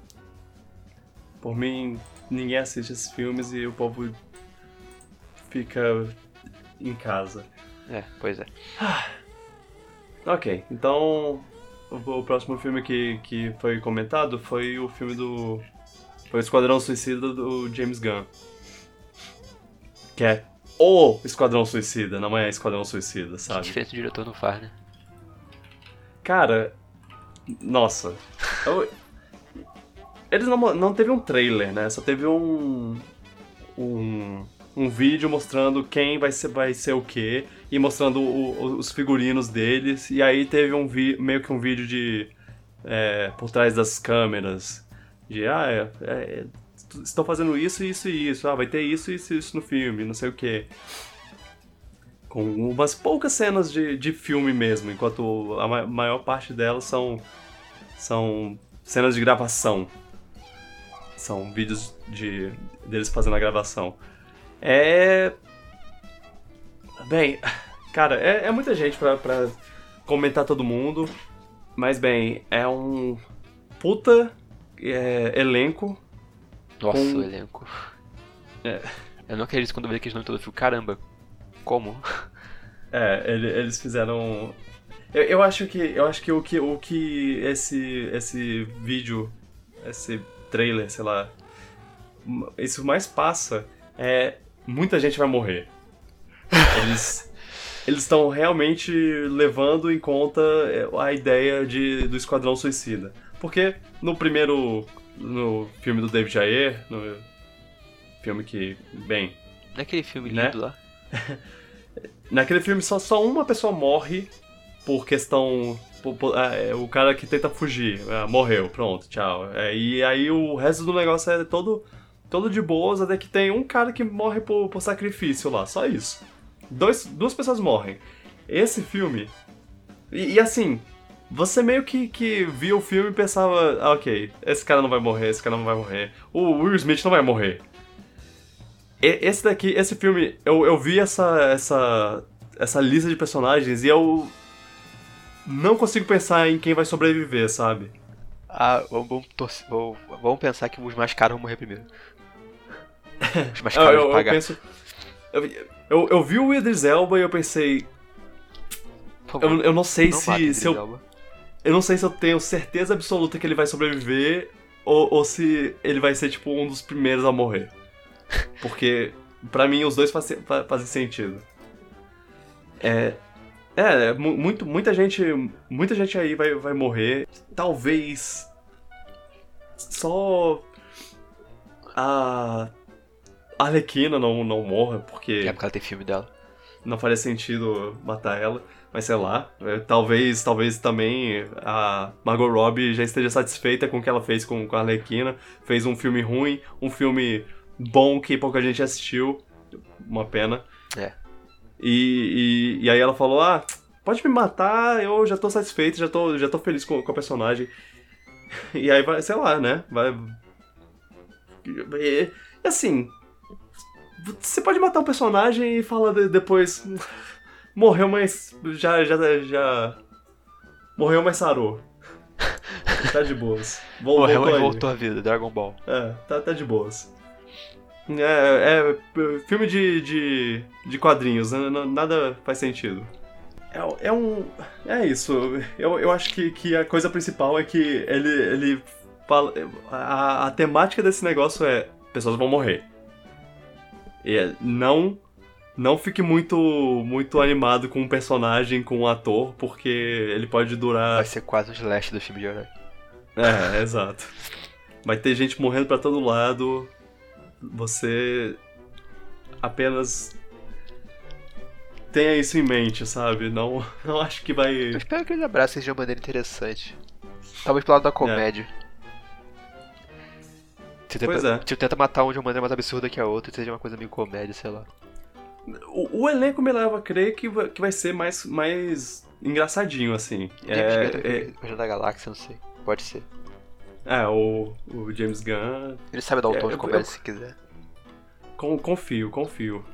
Speaker 1: Por mim, ninguém assiste esses filmes e o povo fica em casa.
Speaker 2: É, pois é.
Speaker 1: Ok, então. O, próximo filme que, que foi comentado foi o filme do. Foi o Esquadrão Suicida do James Gunn. Que é o Esquadrão Suicida, não é Esquadrão Suicida,
Speaker 2: Que
Speaker 1: sabe?
Speaker 2: diferença o diretor não faz, né?
Speaker 1: Cara, nossa. Eu, Eles não, não teve um trailer, né? Só teve um. Um, um vídeo mostrando quem vai ser, vai ser o quê e mostrando o- os figurinos deles. E aí teve um vi, meio que um vídeo de. é, por trás das câmeras. De, ah, é, é, estão fazendo isso, isso e isso. Ah, vai ter isso, isso e isso no filme, não sei o quê. Com umas poucas cenas de, de filme mesmo, enquanto a ma- maior parte delas são, são cenas de gravação. São vídeos de deles fazendo a gravação. É. Bem, cara, é, é muita gente pra, pra comentar todo mundo. Mas, bem, é um puta é, elenco.
Speaker 2: Nossa,
Speaker 1: Com-
Speaker 2: o elenco.
Speaker 1: É.
Speaker 2: Eu não acredito quando eu vi aqueles nomes todo, eu fico, caramba, como?
Speaker 1: É, ele- eles fizeram. Eu, eu acho que eu acho que o que o que esse esse vídeo, esse trailer, sei lá, isso mais passa é muita gente vai morrer. Eles eles estão realmente levando em conta é, a ideia de, do Esquadrão Suicida. Porque no primeiro no filme do David Ayer, no filme que, bem,
Speaker 2: Não é aquele filme
Speaker 1: Né?
Speaker 2: lindo lá?
Speaker 1: Naquele filme só, só uma pessoa morre por questão. por- por- ah, é, o cara que tenta fugir. ah, morreu, pronto, tchau. É, e aí o resto do negócio é todo, todo de boas, até que tem um cara que morre por, por sacrifício lá, só isso. Dois, duas pessoas morrem. Esse filme. E, e assim, você meio que, que viu o filme e pensava, ah, ok, esse cara não vai morrer, esse cara não vai morrer. O Will Smith não vai morrer. E- Esse daqui, esse filme, eu, eu vi essa, essa, essa lista de personagens e eu não consigo pensar em quem vai sobreviver, sabe?
Speaker 2: Ah, vamos, vamos- vamos pensar que os mais caros vão morrer primeiro. Os mais
Speaker 1: Eu,
Speaker 2: caros
Speaker 1: eu,
Speaker 2: de
Speaker 1: eu
Speaker 2: pagar.
Speaker 1: penso. Eu, eu, eu vi o Idris Elba e eu pensei.
Speaker 2: Favor,
Speaker 1: Eu, eu não sei
Speaker 2: não
Speaker 1: se, se eu,
Speaker 2: Elba.
Speaker 1: eu não sei se eu tenho certeza absoluta que ele vai sobreviver ou, ou se ele vai ser tipo um dos primeiros a morrer. Porque pra mim os dois fazem, fa- fazem sentido. É, é mu- muito, muita gente, muita gente aí vai, vai morrer. Talvez só a Arlequina não, não morra porque
Speaker 2: É porque ela tem filme dela.
Speaker 1: não faria sentido matar ela, mas sei lá. é, Talvez, talvez também a Margot Robbie já esteja satisfeita com o que ela fez com, com a Arlequina. Fez um filme ruim, um filme bom que pouca gente assistiu. Uma pena.
Speaker 2: É.
Speaker 1: E, e, e aí ela falou: Ah, pode me matar, eu já tô satisfeito, já tô, já tô feliz com, com a personagem. E aí vai, sei lá, né? Vai. E assim. Você pode matar um personagem e fala de- depois. Morreu, mas. Já. Já. já morreu, mas sarou. tá de boas. Vol-
Speaker 2: Morreu
Speaker 1: voltou
Speaker 2: e voltou à vida, Dragon Ball.
Speaker 1: É, tá, tá de boas. É, é filme de, de, de quadrinhos, né? Nada faz sentido. É, é um. É isso. Eu, eu acho que, que a coisa principal é que ele. ele fala, a, a temática desse negócio é: pessoas vão morrer. É, não. Não fique muito, muito animado com um personagem, com um ator, porque ele pode durar
Speaker 2: Vai ser quase um slash do filme de herói.
Speaker 1: é, exato. Vai ter gente morrendo pra todo lado. Você apenas tenha isso em mente, sabe? Não, não acho que vai.
Speaker 2: Eu espero que eles abracem isso de uma maneira interessante. Talvez pro lado da comédia. Você tenta,
Speaker 1: Pois é.
Speaker 2: Tipo, tenta matar um de uma maneira mais absurda que a outra, seja uma coisa meio comédia, sei lá.
Speaker 1: O, o elenco me leva a crer que vai, que vai ser mais, mais engraçadinho, assim.
Speaker 2: James
Speaker 1: É,
Speaker 2: Gunn,
Speaker 1: é,
Speaker 2: da Galáxia, não sei. Pode ser.
Speaker 1: é, o, o James Gunn.
Speaker 2: Ele sabe dar o
Speaker 1: É,
Speaker 2: tom de
Speaker 1: eu-
Speaker 2: comédia
Speaker 1: eu-
Speaker 2: se quiser.
Speaker 1: con- confio, confio.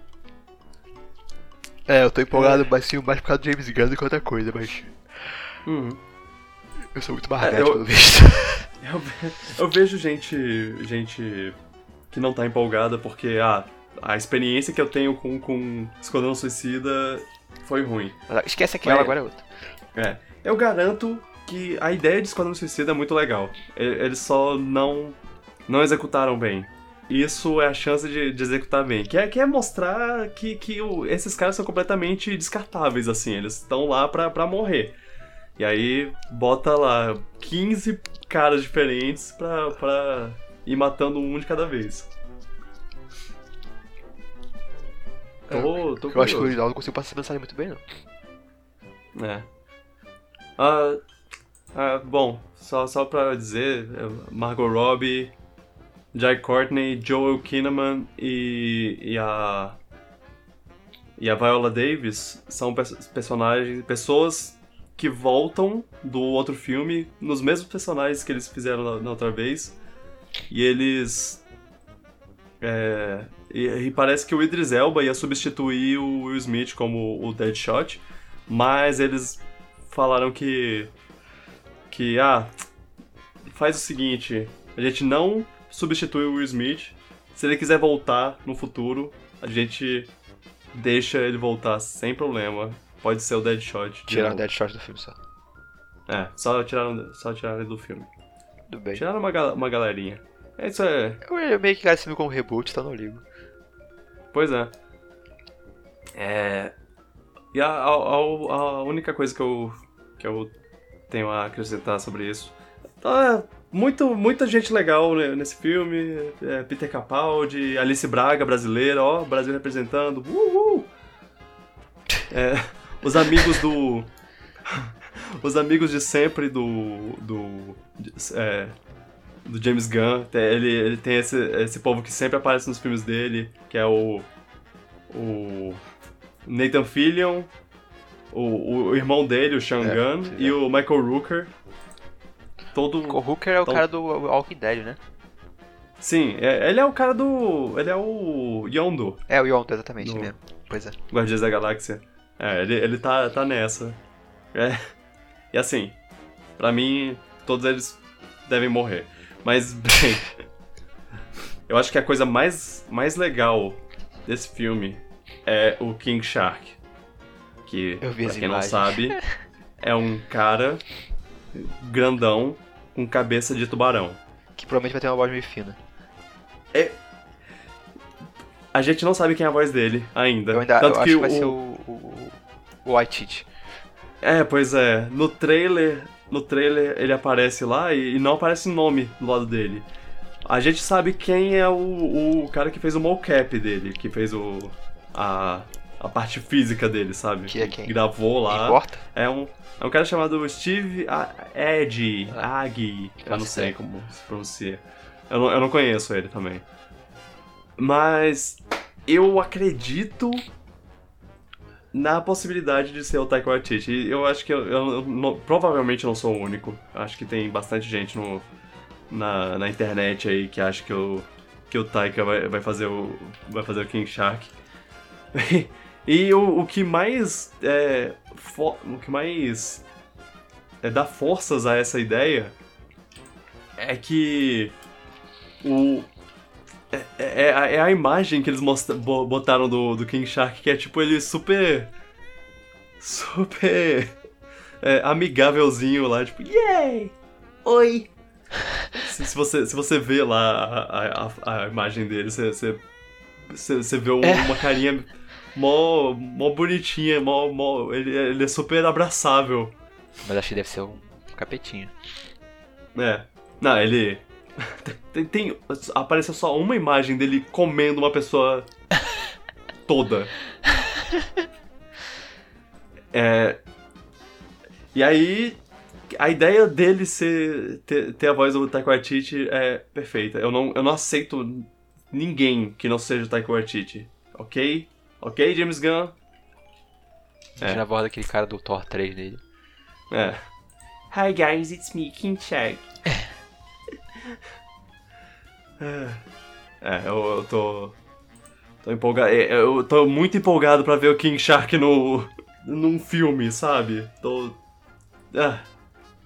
Speaker 2: É, eu tô empolgado mais, sim, mais por causa do James Gunn do que outra coisa, mas.
Speaker 1: Uhum.
Speaker 2: Eu sou muito marrete,
Speaker 1: eu-
Speaker 2: pelo visto.
Speaker 1: Eu, eu vejo gente, gente que não tá empolgada porque ah, a experiência que eu tenho com, com Esquadrão Suicida foi ruim.
Speaker 2: Esquece aquela,
Speaker 1: Mas-
Speaker 2: agora é outra.
Speaker 1: É, eu garanto que a ideia de Esquadrão Suicida é muito legal. Eles só não, não executaram bem. Isso é a chance de, de executar bem. Que é, que é mostrar que, que o- esses caras são completamente descartáveis, assim. Eles estão lá pra, pra morrer. E aí bota lá 15 caras diferentes pra, pra ir matando um de cada vez. Tô, tô
Speaker 2: Eu acho que o original não consigo passar essa mensagem muito bem, não.
Speaker 1: É. Ah, ah, bom, só, só pra dizer, é, Margot Robbie, Jai Courtney, Joel Kinnaman e, e a e a Viola Davis são pers- personagens, pessoas que voltam do outro filme nos mesmos personagens que eles fizeram na, na outra vez e eles é, e, e parece que o Idris Elba ia substituir o Will Smith como o Deadshot, mas eles falaram que. Que, ah, faz o seguinte: a gente não substitui o Will Smith. Se ele quiser voltar no futuro, a gente deixa ele voltar sem problema. Pode ser o Deadshot. de
Speaker 2: Tirar o. Deadshot do filme só.
Speaker 1: É, só tiraram, só tiraram ele do filme.
Speaker 2: Tudo bem.
Speaker 1: Tiraram uma, gal- uma galerinha. É, Isso é.
Speaker 2: Eu, meio que quero esse filme como reboot, então não ligo.
Speaker 1: Pois é. É. E a, a, a- única coisa que eu, que eu tenho a acrescentar sobre isso. Tá, muito, muita gente legal nesse filme. É, Peter Capaldi, Alice Braga, brasileira, ó, Brasil representando. Uhul! É, os amigos do. Os amigos de sempre do. do. é, do James Gunn. Tem- Ele, ele tem esse, esse povo que sempre aparece nos filmes dele, que é o. O. Nathan Fillion, o, o irmão dele, o Sean
Speaker 2: É,
Speaker 1: e
Speaker 2: é.
Speaker 1: o Michael Rooker. Todo.
Speaker 2: O Hooker é o
Speaker 1: Então-
Speaker 2: cara do Walking Dead, né?
Speaker 1: Sim, é- ele é o cara do. Ele é o Yondo,
Speaker 2: É, o Yondu, exatamente,
Speaker 1: No-
Speaker 2: mesmo. Pois é.
Speaker 1: Guardiões da Galáxia. É, ele, ele tá, tá nessa. É. E assim, pra mim, todos eles devem morrer. Mas, bem. eu acho que a coisa mais, mais legal desse filme é o King Shark. Que, pra quem não
Speaker 2: imagens.
Speaker 1: sabe, é um cara grandão com cabeça de tubarão.
Speaker 2: Que provavelmente vai ter uma voz meio fina.
Speaker 1: A gente não sabe quem é a voz dele ainda.
Speaker 2: Eu ainda
Speaker 1: Tanto
Speaker 2: eu
Speaker 1: que
Speaker 2: acho que vai
Speaker 1: o-
Speaker 2: ser o, o, o White
Speaker 1: É, pois é. No trailer, no trailer ele aparece lá e, e não aparece nome do lado dele. A gente sabe quem é o, o cara que fez o mocap dele, que fez o a, a parte física dele, sabe?
Speaker 2: Que é quem?
Speaker 1: Gravou lá.
Speaker 2: Importa?
Speaker 1: É um, é um cara chamado Steve A- Ed. Agi, eu não sei
Speaker 2: ideia.
Speaker 1: como se pronuncia. Eu não, eu não conheço ele também. Mas eu acredito na possibilidade de ser o Taika Waititi. Eu acho que eu, eu não- provavelmente não sou o único. Acho que tem bastante gente no, na, na internet aí que acha que o, que o Taika vai, vai fazer o vai fazer o King Shark. e o, o que mais é, o que mais é, dá forças a essa ideia é que o é, é, é a- é a imagem que eles mostra, bo- botaram do, do King Shark, que é tipo ele super. super. é, amigávelzinho lá, tipo, yay! Oi! Se, se você, se você vê lá a, a, a imagem dele, você, você, você, você vê um- uma carinha mó, mó bonitinha, mó, mó, ele, ele é super abraçável.
Speaker 2: Mas acho que deve ser um capetinho.
Speaker 1: É. Não, ele. Tem, tem- Apareceu só uma imagem dele comendo uma pessoa toda. É. E aí. A ideia dele ser. ter, ter a voz do Taika Waititi é perfeita. Eu não, eu não aceito ninguém que não seja o Taika Waititi. Ok? Ok, James Gunn?
Speaker 2: Imagina a voz daquele cara do Thor 3 dele.
Speaker 1: É. Hi guys, it's me, King Shark. é, eu, eu tô. Tô empolgado. é, Eu tô muito empolgado pra ver o King Shark no. num filme, sabe? Tô. Ah,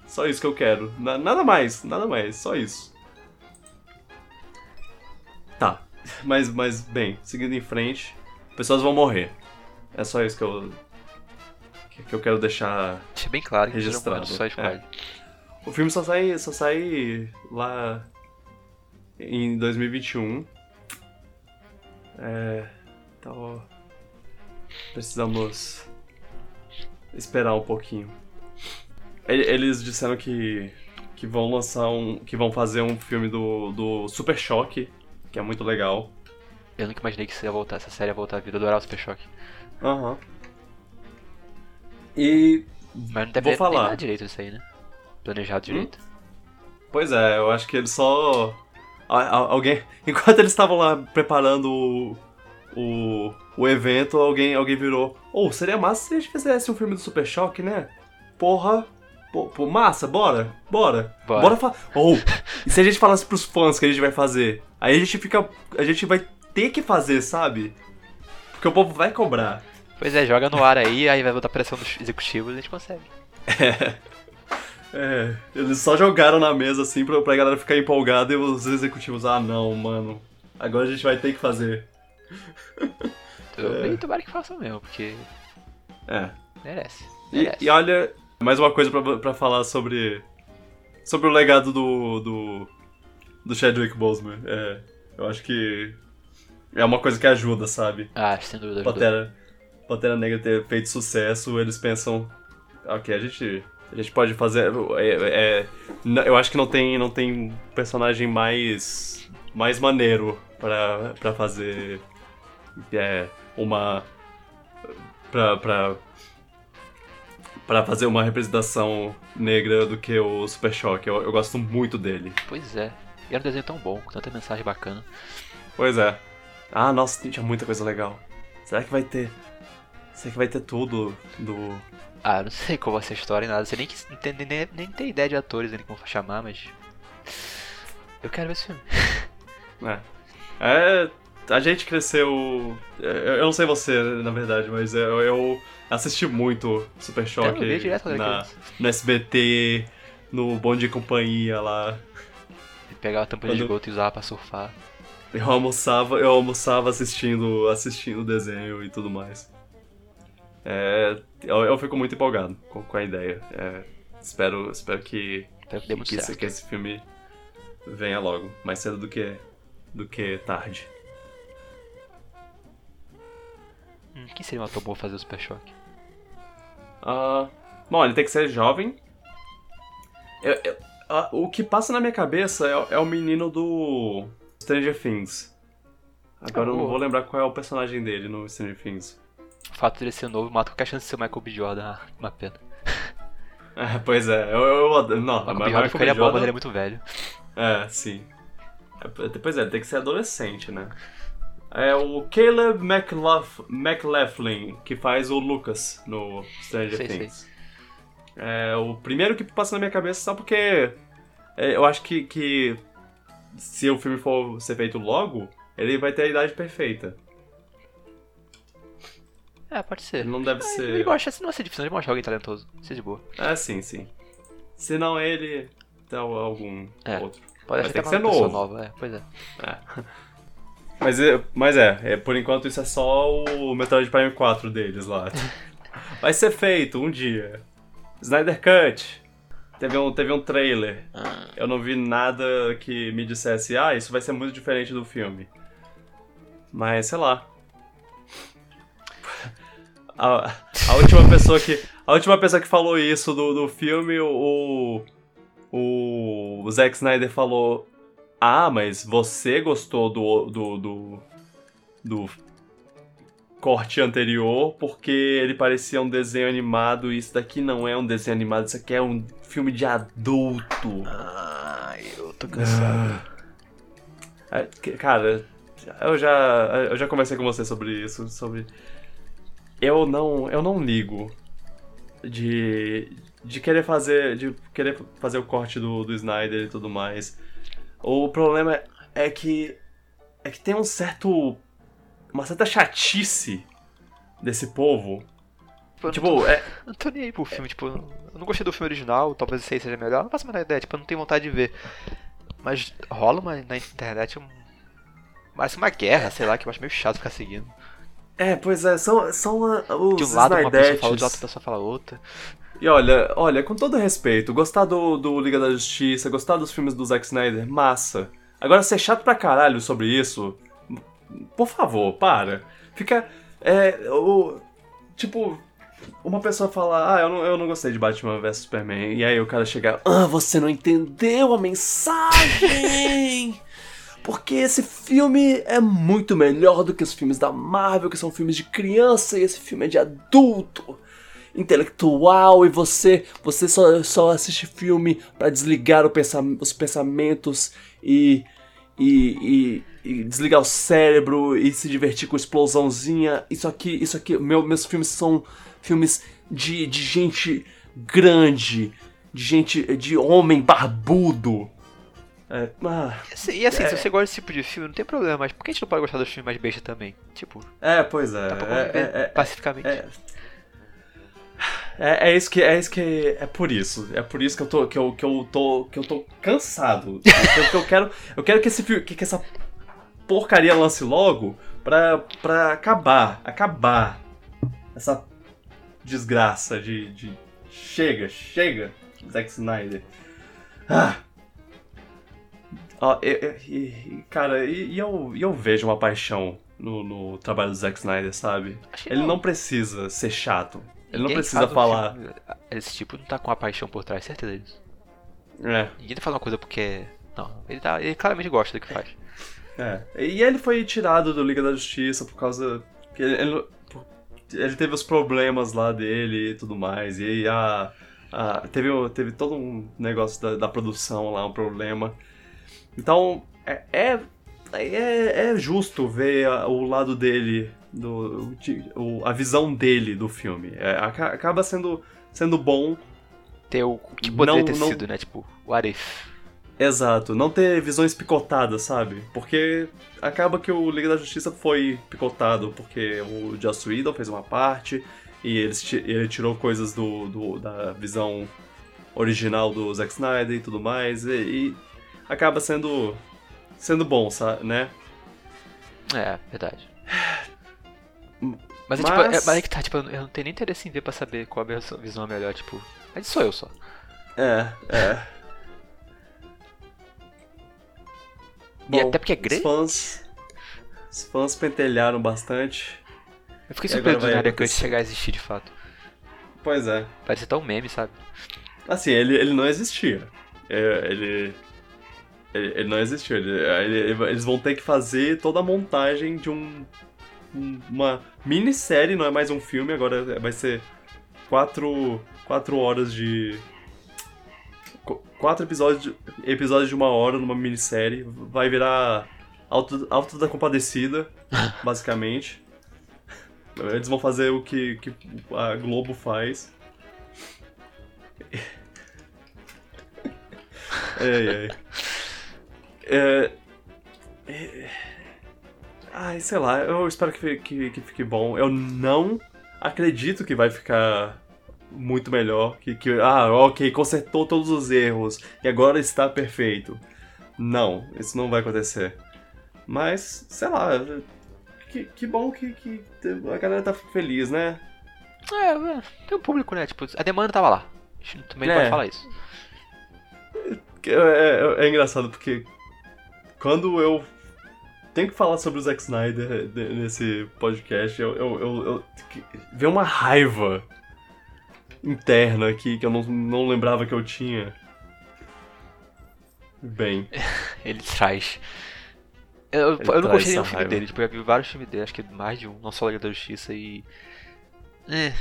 Speaker 1: só isso que eu quero. Na- nada mais, nada mais, só isso. Tá. Mas, mas, bem, seguindo em frente, pessoas vão morrer. É só isso que eu. que- que eu quero deixar
Speaker 2: Deixa bem claro que
Speaker 1: Registrado,
Speaker 2: só Squad.
Speaker 1: O filme só sai, só sai lá em 2021. É. Então. Precisamos esperar um pouquinho. Eles disseram que. que vão lançar um. que vão fazer um filme do, do Super Choque, que é muito legal.
Speaker 2: Eu nunca imaginei que isso ia voltar, essa série ia voltar à vida. Eu adorava o Super Choque.
Speaker 1: Aham. E.
Speaker 2: Mas não deve
Speaker 1: Vou
Speaker 2: nem
Speaker 1: falar.
Speaker 2: direito isso aí, né? Planejado direito.
Speaker 1: Pois é, eu acho que eles só. Alguém. Enquanto eles estavam lá preparando o. o, o evento, alguém, alguém virou. Ou seria massa se a gente fizesse um filme do Super Choque, né? Porra. Pô, pô, massa, bora, bora.
Speaker 2: Bora.
Speaker 1: Bora falar. Ou, e se a gente falasse pros fãs que a gente vai fazer? Aí a gente fica. A gente vai ter que fazer, sabe? Porque o povo vai cobrar.
Speaker 2: Pois é, joga no ar aí, aí vai botar pressão dos executivos e a gente consegue.
Speaker 1: É, eles só jogaram na mesa assim pra, pra galera ficar empolgada e os executivos, ah não, mano. Agora a gente vai ter que fazer.
Speaker 2: Eu, E tomara que façam mesmo, porque
Speaker 1: É.
Speaker 2: merece.
Speaker 1: E,
Speaker 2: merece.
Speaker 1: e olha, mais uma coisa pra, pra falar sobre. Sobre o legado do. do. do Chadwick Boseman. É, eu acho que. É uma coisa que ajuda, sabe?
Speaker 2: Ah, sem dúvida.
Speaker 1: Pantera, Pantera Negra ter feito sucesso, eles pensam. Ok, a gente. A gente pode fazer. É, é, n- eu acho que não tem, não tem personagem mais. mais maneiro pra, pra fazer. É, uma. Pra, pra. pra fazer uma representação negra do que o Super Choque. Eu, eu gosto muito dele.
Speaker 2: Pois é. E era um desenho tão bom, com tanta mensagem bacana.
Speaker 1: Pois é. Ah, nossa, tinha muita coisa legal. Será que vai ter. Será que vai ter tudo do.
Speaker 2: Ah, não sei qual vai ser a história e nada. Você nem, nem, tem- nem, nem tem ideia de atores que vão chamar, mas. Eu quero ver esse filme.
Speaker 1: É. É. A gente cresceu. Eu eu não sei você, na verdade, mas eu, eu assisti muito Super Choque
Speaker 2: Eu vi direto quando era
Speaker 1: na, no SBT, no Bom de Companhia lá.
Speaker 2: Pegar a tampa de
Speaker 1: Quando-
Speaker 2: esgoto e usar pra surfar.
Speaker 1: Eu almoçava, eu almoçava assistindo, assistindo o desenho e tudo mais. É, eu, eu fico muito empolgado com, com a ideia. É, espero, espero que,
Speaker 2: que
Speaker 1: que, esse, que esse filme venha logo, mais cedo do que, do que tarde.
Speaker 2: Hum, quem seria um ator bom fazer o Super Choque?
Speaker 1: Ah, bom, ele tem que ser jovem. Eu- eu- ah, o que passa na minha cabeça é, é o menino do Stranger Things. Agora eu não
Speaker 2: boa.
Speaker 1: vou lembrar qual é o personagem dele no Stranger Things.
Speaker 2: O fato dele ser novo mata qualquer chance de ser o Michael B. Jordan. Ah, uma pena.
Speaker 1: É, pois é, eu, eu adoro. Não,
Speaker 2: O Michael B. Jordan ficaria bom, mas ele é muito velho.
Speaker 1: É, sim. É, pois é, tem que ser adolescente, né? É o Caleb McLaugh- McLaughlin, que faz o Lucas no Stranger
Speaker 2: Sei, sei.
Speaker 1: Things. É o primeiro que passa na minha cabeça só porque é, eu acho que, que se o filme for ser feito logo, ele vai ter a idade perfeita.
Speaker 2: É, pode ser.
Speaker 1: Ele não deve
Speaker 2: Ah,
Speaker 1: ser.
Speaker 2: Eu acho que não vai ser difícil de mostrar alguém talentoso. Isso é de boa.
Speaker 1: É, sim, sim. Se não ele, então algum
Speaker 2: É.
Speaker 1: outro.
Speaker 2: Pode ser até
Speaker 1: que ser novo.
Speaker 2: nova, é, pois é.
Speaker 1: Mas é, mas é, é, por enquanto isso é só o Metroid Prime 4 deles lá. Vai ser feito um dia. Snyder Cut. Teve um, teve um trailer. Eu não vi nada que me dissesse, ah, isso vai ser muito diferente do filme. Mas, sei lá. A, a última pessoa que. A última pessoa que falou isso do, do filme, o. O, o Zack Snyder falou. Ah, mas você gostou do. do. do, do corte anterior porque ele parecia um desenho animado e isso daqui não é um desenho animado, isso aqui é um filme de adulto.
Speaker 2: Ah, eu tô
Speaker 1: É, que- Cara, eu já, eu já conversei com você sobre isso, sobre... Eu não, eu não ligo de, de querer fazer, de querer fazer o corte do, do Snyder e tudo mais. O problema é que, é que tem um certo, uma certa chatice desse povo. Tipo, é,
Speaker 2: Eu não tô nem aí pro filme, tipo, eu não gostei do filme original, talvez esse aí seja melhor, não faço a menor ideia, tipo, eu não tenho vontade de ver. Mas rola uma, na internet um. Parece uma guerra, sei lá, que eu acho meio chato ficar seguindo.
Speaker 1: É, pois é, são, são ah, os
Speaker 2: De um lado uma pessoa fala, de outra pessoa fala outra.
Speaker 1: E olha, olha, com todo respeito, gostar do, do Liga da Justiça, gostar dos filmes do Zack Snyder, massa. Agora, ser chato pra caralho sobre isso, por favor, para. Fica. É. O. Tipo. uma pessoa fala, ah, eu não, eu não gostei de Batman vs Superman, e aí o cara chega, ah, você não entendeu a mensagem! Porque esse filme é muito melhor do que os filmes da Marvel, que são filmes de criança, e esse filme é de adulto, intelectual, e você você só, só assiste filme para desligar pensam, os pensamentos e, e, e, e, desligar o cérebro e se divertir com explosãozinha. Isso aqui, isso aqui, meu, meus filmes são filmes de, de gente grande, de gente, de homem barbudo. É, ah,
Speaker 2: e assim,
Speaker 1: é.
Speaker 2: se você gosta desse tipo de filme, não tem problema, mas por que a gente não pode gostar dos filmes mais besta também? Tipo,
Speaker 1: é, pois é.
Speaker 2: dá pra
Speaker 1: é,
Speaker 2: conviver
Speaker 1: é, é,
Speaker 2: pacificamente.
Speaker 1: é, é, é isso que é isso que é por isso é por isso que eu tô que eu, que eu tô que eu tô cansado que, eu- que eu quero eu quero que esse que, que essa porcaria lance logo pra, pra acabar acabar essa desgraça de, de chega chega Zack Snyder ah. Ó, e- cara e, e eu e eu vejo uma paixão no, no trabalho do Zack Snyder sabe ele não precisa ser chato ele não precisa falar
Speaker 2: filme- Esse tipo não tá com a paixão por trás, certeza disso.
Speaker 1: É,
Speaker 2: Ninguém tá fazendo uma coisa porque. Não, ele, tá, ele claramente gosta do que faz.
Speaker 1: é. E ele foi tirado do Liga da Justiça por causa. que ele, ele, ele teve os problemas lá dele e tudo mais. E a. a- teve, teve todo um negócio da, da produção lá, um problema. Então, é, é, é, é justo ver o lado dele, do, o- a visão dele do filme. É, aca- acaba sendo, sendo bom
Speaker 2: Ter o o que poderia
Speaker 1: Não-
Speaker 2: ter
Speaker 1: não-
Speaker 2: sido, né? Tipo, what if?
Speaker 1: Exato, não ter visões picotadas, sabe? Porque acaba que o Liga da Justiça foi picotado, porque o Joss Whedon fez uma parte e eles ti- ele tirou coisas do, do- da visão original do Zack Snyder e tudo mais, e, e acaba sendo sendo bom, sabe, né?
Speaker 2: É, verdade.
Speaker 1: Hum,
Speaker 2: Mas, é, tipo,
Speaker 1: mas-
Speaker 2: é, mas é que tá, tipo, eu não- tenho nem interesse em ver pra saber qual a minha visão é melhor, tipo. Mas sou eu só.
Speaker 1: É, é.
Speaker 2: E até porque é
Speaker 1: os
Speaker 2: grande.
Speaker 1: fãs, os fãs pentelharam bastante.
Speaker 2: Eu fiquei surpreso do Snyder Cut chegar a existir de fato.
Speaker 1: Pois é.
Speaker 2: Parece tão meme, sabe?
Speaker 1: Assim, ele, ele não existia. É, ele, ele. ele não existiu. Ele- ele- eles vão ter que fazer toda a montagem de um. um- Uma minissérie, não é mais um filme, agora vai ser quatro, quatro horas de. qu- Quatro episódios de, episódios de uma hora numa minissérie. Vai virar Alto, Alto da Compadecida, basicamente. Eles vão fazer o que, que a Globo faz. Ai, ai. É... é- Ai, sei lá, eu espero que, que, que fique bom. Eu não acredito que vai ficar muito melhor. Que, que, ah, ok, consertou todos os erros e agora está perfeito. Não, isso não vai acontecer. Mas, sei lá, que, que bom que, que a galera tá feliz, né?
Speaker 2: É, é, tem um público, né? Tipo, a demanda tava lá. A gente também
Speaker 1: É.
Speaker 2: pode falar isso.
Speaker 1: É, é- é engraçado porque quando eu tenho que falar sobre o Zack Snyder de- nesse podcast, eu, eu, eu, eu vem uma raiva interna aqui que eu não, não lembrava que eu tinha. Bem,
Speaker 2: Ele traz. Eu, eu não
Speaker 1: traz
Speaker 2: gostei de nenhum
Speaker 1: essa
Speaker 2: filme dele, tipo, eu já vi vários filmes dele, acho que mais de um, não só Liga da Justiça e. É.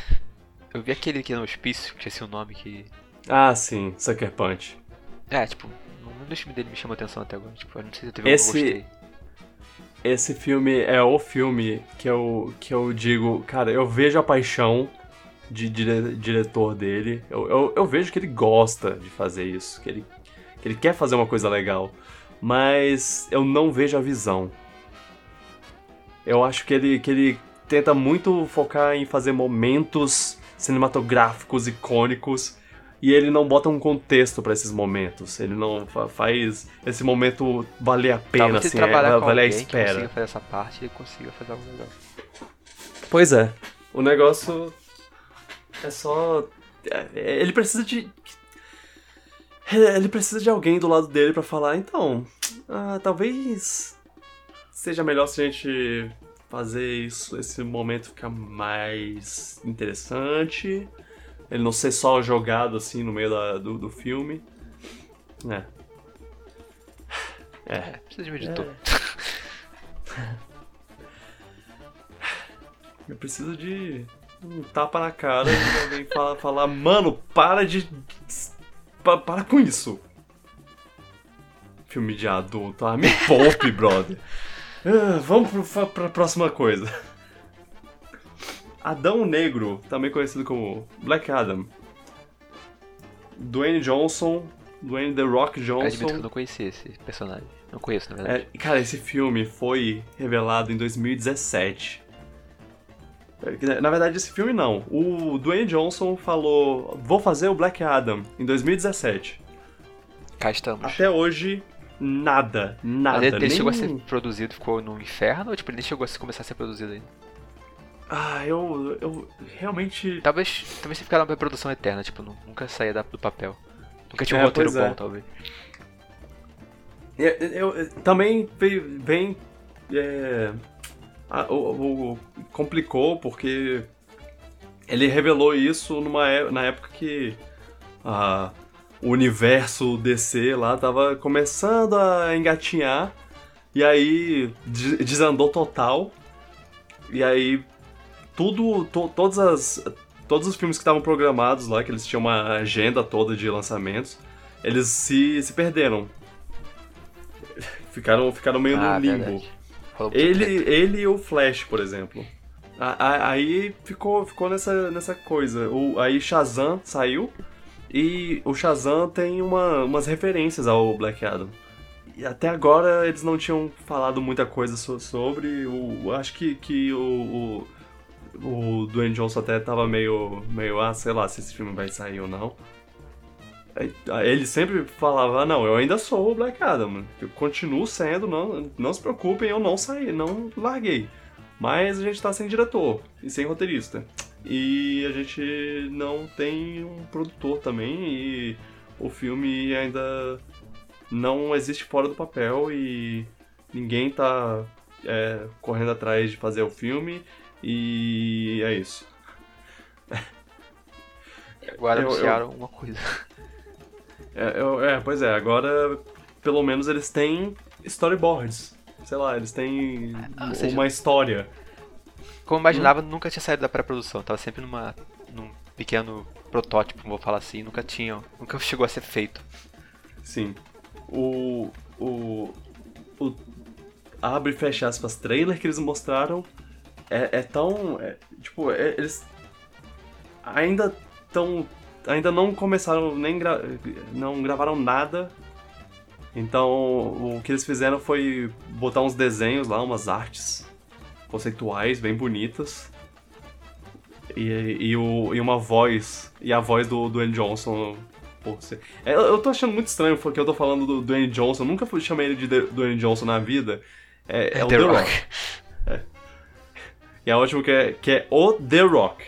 Speaker 2: Eu vi aquele que é no hospício, que esqueci o nome, que.
Speaker 1: ah sim, Sucker Punch.
Speaker 2: É, tipo, nenhum dos filmes dele me chamou atenção até agora. Tipo, não sei se teve
Speaker 1: Esse-
Speaker 2: algum que eu gostei.
Speaker 1: Esse filme é o filme que eu, que eu digo, cara, eu vejo a paixão de dire- diretor dele, eu, eu, eu vejo que ele gosta de fazer isso, que ele, que ele quer fazer uma coisa legal, mas eu não vejo a visão. Eu acho que ele, que ele tenta muito focar em fazer momentos cinematográficos icônicos e ele não bota um contexto pra esses momentos. Ele não fa- faz esse momento valer a pena,
Speaker 2: Talvez se
Speaker 1: assim,
Speaker 2: trabalhar
Speaker 1: é,
Speaker 2: com
Speaker 1: valer a espera.
Speaker 2: consiga fazer essa parte, ele consiga fazer algo legal.
Speaker 1: Pois é. O negócio é só. é- Ele precisa de. Ele precisa de alguém do lado dele pra falar, então. ah, talvez seja melhor se a gente fazer isso, esse momento ficar mais interessante. Ele não ser só jogado assim no meio da- do, do filme. É. É.
Speaker 2: É, precisa de um editor.
Speaker 1: Eu preciso de um tapa na cara de alguém falar, falar, mano, para de. pa- para com isso. Filme de adulto. Ah, me poupe, brother. Ah, vamos pro, fa- pra próxima coisa. Adão Negro, também conhecido como Black Adam. Dwayne Johnson, Dwayne The Rock
Speaker 2: Eu admito que eu
Speaker 1: Johnson.
Speaker 2: não conhecia esse personagem. Não conheço, na verdade.
Speaker 1: É, cara, esse filme foi revelado em 2017. É, Na verdade, esse filme não. O Dwayne Johnson falou: Vou fazer o Black Adam em 2017.
Speaker 2: Cá estamos.
Speaker 1: Até hoje, nada. Nada.
Speaker 2: Mas ele, ele
Speaker 1: nem...
Speaker 2: chegou a ser produzido, ficou no inferno, ou tipo, ele nem chegou a começar a ser produzido ainda?
Speaker 1: Ah, eu, eu realmente.
Speaker 2: Talvez, talvez se ficar numa produção eterna, tipo, nu- nunca saía da- do papel. Nunca tinha um
Speaker 1: É,
Speaker 2: roteiro
Speaker 1: é.
Speaker 2: bom, talvez.
Speaker 1: Eu, eu- eu- também veio, vem. é, a- o- o- complicou porque ele revelou isso numa, é- na época que a- o universo DC lá tava começando a engatinhar e aí de- desandou total. E aí tudo, to- todas as, todos os filmes que estavam programados lá, que eles tinham uma agenda toda de lançamentos, eles se, se perderam. Ficaram, ficaram meio
Speaker 2: ah,
Speaker 1: no limbo. Ele, ele e o Flash, por exemplo. A- a- Aí ficou, ficou nessa, nessa coisa. O, aí Shazam saiu e o Shazam tem uma, umas referências ao Black Adam. E até agora eles não tinham falado muita coisa so- sobre. O, acho que, que o, o, o Dwayne Johnson até tava meio, meio, ah, sei lá se esse filme vai sair ou não. Ele sempre falava, "Ah, não, eu ainda sou o Black Adam, eu continuo sendo, não, não se preocupem, eu não saí, não larguei. Mas a gente tá sem diretor e sem roteirista. E a gente não tem um produtor também e o filme ainda não existe fora do papel e ninguém tá é, correndo atrás de fazer o filme e é isso.
Speaker 2: Agora
Speaker 1: eu-
Speaker 2: anunciaram uma coisa.
Speaker 1: É, eu- é, pois é, agora pelo menos eles têm storyboards. Sei lá, eles têm
Speaker 2: Ah, seja-
Speaker 1: uma história.
Speaker 2: Como eu imaginava, nunca tinha saído da pré-produção. Tava sempre numa, num pequeno protótipo, vou falar assim. Nunca tinha, nunca chegou a ser feito.
Speaker 1: Sim. O. O. O. Abre e fecha aspas, trailer que eles mostraram é, é tão. é, tipo, é- eles. Ainda tão. Ainda não começaram, nem gra, não gravaram nada. Então, o que eles fizeram foi botar uns desenhos lá, umas artes conceituais bem bonitas. E, e, o, e uma voz. E a voz do Dwayne Johnson por ser. É, Eu, eu tô achando muito estranho porque eu tô falando do Dwayne Johnson. Eu nunca chamei ele de The- Dwayne Johnson na vida. É, é o The, Rock. E é ótimo que é, que é o The Rock.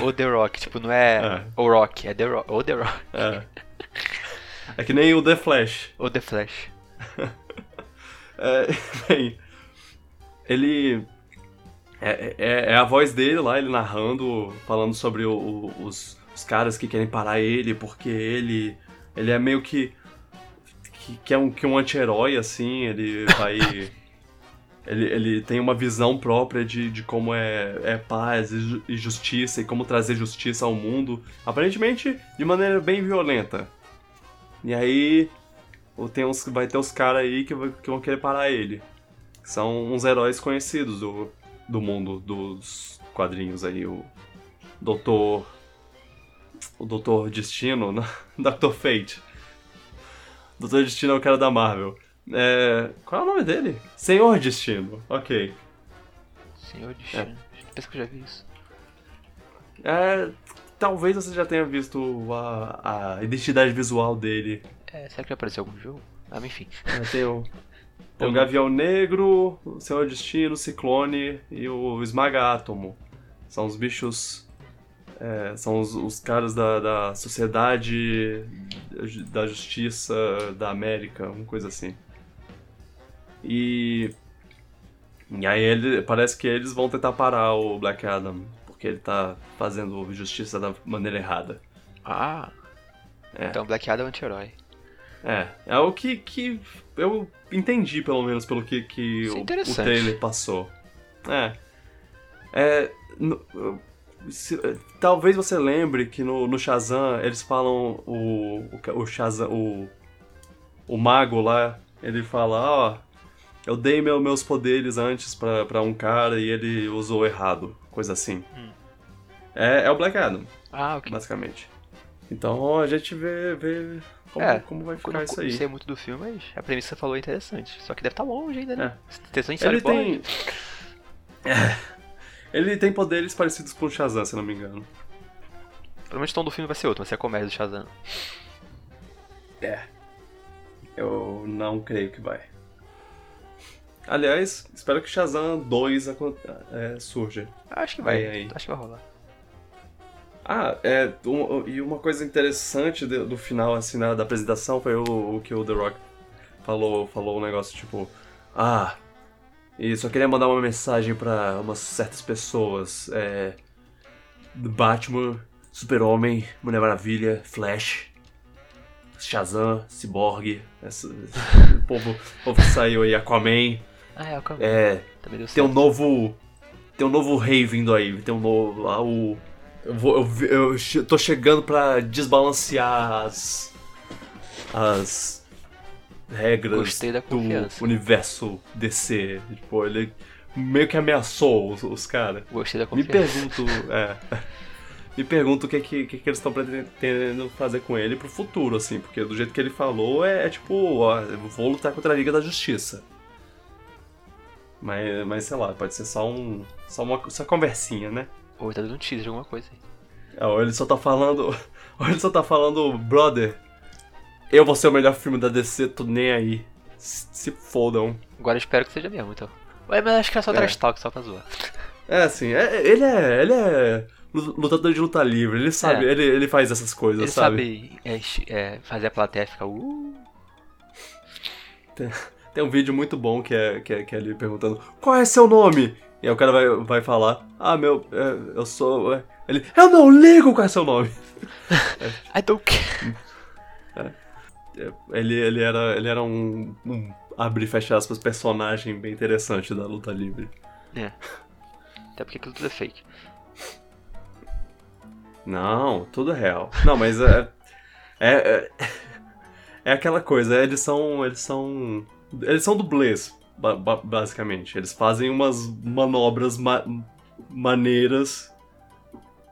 Speaker 2: O The Rock, tipo, não é,
Speaker 1: É.
Speaker 2: o Rock, é The Rock. O The Rock.
Speaker 1: É. É que nem o The Flash.
Speaker 2: O The Flash.
Speaker 1: É, bem, ele. É, é, é a voz dele lá, ele narrando, falando sobre o- o- os, os caras que querem parar ele, porque ele. Ele é meio que. que, que é um, que um anti-herói, assim, ele vai. Ele, ele tem uma visão própria de, de como é, é paz e ju- justiça e como trazer justiça ao mundo. Aparentemente de maneira bem violenta. E aí tem uns, vai ter os caras aí que, que vão querer parar ele. São uns heróis conhecidos do, do mundo dos quadrinhos aí. O Doutor. O Doutor Destino, Dr. Fate. Doutor Destino é o cara da Marvel. É, qual é o nome dele? Senhor Destino, ok.
Speaker 2: Senhor Destino. Penso que eu já vi isso.
Speaker 1: É, talvez você já tenha visto a, a identidade visual dele
Speaker 2: É, será que vai aparecer algum jogo? Ah, mas enfim.
Speaker 1: É, Tem o, tem o Gavião Negro, o Senhor Destino, o Ciclone e o Esmaga Átomo. São os bichos. é, são os, os caras da, da sociedade da justiça da América, uma coisa assim. E. E aí ele, parece que eles vão tentar parar o Black Adam, porque ele tá fazendo justiça da maneira errada.
Speaker 2: Ah.
Speaker 1: É.
Speaker 2: Então Black Adam é um anti-herói.
Speaker 1: É, é o que, que eu entendi, pelo menos, pelo que, que
Speaker 2: é
Speaker 1: o, o trailer passou. É. É. no- se- talvez você lembre que no, no Shazam eles falam o. O, o Shazam. O, o mago lá, ele fala: Ó, eu dei meu- meus poderes antes pra, pra um cara e ele usou errado. Coisa assim.
Speaker 2: Hum.
Speaker 1: É, é o Black Adam,
Speaker 2: Ah, ok.
Speaker 1: basicamente. Então a gente vê, vê como,
Speaker 2: É,
Speaker 1: como vai ficar
Speaker 2: não,
Speaker 1: isso
Speaker 2: não
Speaker 1: aí.
Speaker 2: sei muito do filme, mas a premissa que você falou é interessante. Só que deve estar longe ainda, né?
Speaker 1: É.
Speaker 2: Em
Speaker 1: Ele tem. É. Ele tem poderes parecidos com o Shazam, se não me engano.
Speaker 2: Provavelmente o tom do filme vai ser outro, vai ser a comédia do Shazam.
Speaker 1: Eu não creio que vai. Aliás, espero que Shazam 2 acon- é, surja.
Speaker 2: Acho que vai.
Speaker 1: Aí.
Speaker 2: Acho que vai rolar.
Speaker 1: Ah, é. um- e uma coisa interessante do, do final, assim, na- da apresentação foi o, o que o The Rock falou, falou um negócio tipo. Ah, e só queria mandar uma mensagem pra umas certas pessoas. É. Batman, Super-Homem, Mulher Maravilha, Flash, Shazam, Cyborg, esse- o, povo, o povo que saiu aí, Aquaman.
Speaker 2: Ah, é, o Aquaman.
Speaker 1: É,
Speaker 2: Também deu
Speaker 1: tem
Speaker 2: certo.
Speaker 1: um novo. Tem um novo rei vindo aí. Tem um novo. ah, o, eu, vou, eu, eu tô chegando pra desbalancear as. As. Regras do universo DC. Tipo, ele meio que ameaçou os, os caras.
Speaker 2: Gostei da
Speaker 1: Me
Speaker 2: confiança.
Speaker 1: pergunto. É. Me pergunto o que, que, que, eles estão pretendendo fazer com ele pro futuro, assim, porque do jeito que ele falou é, é tipo, ó, vou lutar contra a Liga da Justiça. Mas, mas sei lá, pode ser só um. Só uma só conversinha, né?
Speaker 2: Ou ele tá dando um teaser de alguma coisa aí.
Speaker 1: É, Ou ele só tá falando. Ou ele só tá falando, brother, eu vou ser o melhor filme da DC, tô nem aí. Se fodam.
Speaker 2: Agora eu espero que seja mesmo, então. Ué, mas acho que é só
Speaker 1: É.
Speaker 2: trash talk, só pra zoar.
Speaker 1: É assim, é- ele é. Ele é lutador de luta livre, ele sabe,
Speaker 2: É.
Speaker 1: ele, ele faz essas coisas,
Speaker 2: Ele
Speaker 1: sabe?
Speaker 2: sabe é, é, fazer a plateia ficar. Uh,
Speaker 1: Tem um vídeo muito bom que é, que é, que é ele perguntando qual é seu nome? E aí o cara vai, vai falar, ah, meu, é, eu sou. é." Ele, eu não ligo qual é seu nome.
Speaker 2: I don't care.
Speaker 1: É, Ele, ele era, ele era um, um abre e fecha aspas, personagem bem interessante da luta livre.
Speaker 2: É. Até porque aquilo tudo é fake.
Speaker 1: Não, tudo é real. Não, mas é. É, é, é aquela coisa, eles são. Eles são. Eles são dublês, ba- ba- basicamente. Eles fazem umas manobras ma- maneiras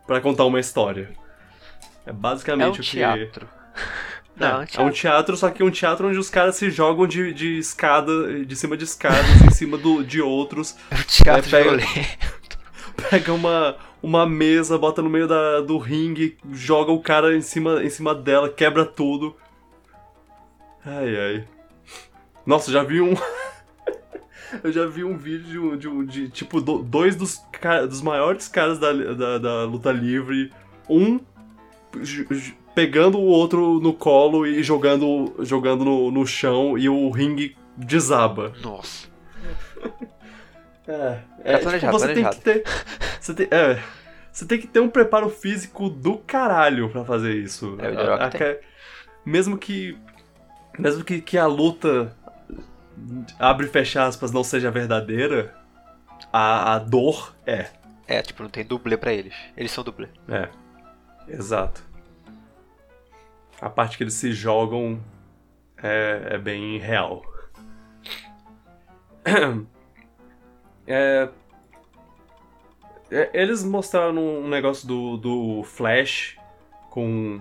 Speaker 1: pra contar uma história. É
Speaker 2: É um
Speaker 1: basicamente o que.
Speaker 2: teatro. Não, é um
Speaker 1: É, é um
Speaker 2: teatro.
Speaker 1: teatro, só que um teatro onde os caras se jogam de, de escada, de cima de escadas, em cima do, de outros,
Speaker 2: É um teatro
Speaker 1: É, pega-
Speaker 2: violento.
Speaker 1: pega uma, uma mesa, bota no meio da, do ringue, joga o cara em cima, em cima dela, quebra tudo. Ai, ai. Nossa, já vi um. Eu já vi um vídeo de, um- de, tipo, do- dois dos, dos maiores caras da, da, da luta livre. Um pegando o outro no colo e jogando, jogando no, no chão e o ringue desaba.
Speaker 2: Nossa.
Speaker 1: É,
Speaker 2: Tá planejado,
Speaker 1: você
Speaker 2: planejado.
Speaker 1: tem que ter. Você tem, é, você tem que ter um preparo físico do caralho pra fazer isso.
Speaker 2: É, o
Speaker 1: A- a-
Speaker 2: tem.
Speaker 1: mesmo que. Mesmo que, que a luta abre e fecha aspas não seja verdadeira, a, a dor é.
Speaker 2: É, tipo, não tem dublê pra eles. Eles são dublê.
Speaker 1: É. Exato. A parte que eles se jogam é, é bem real. É, é, eles mostraram um negócio do, do Flash com.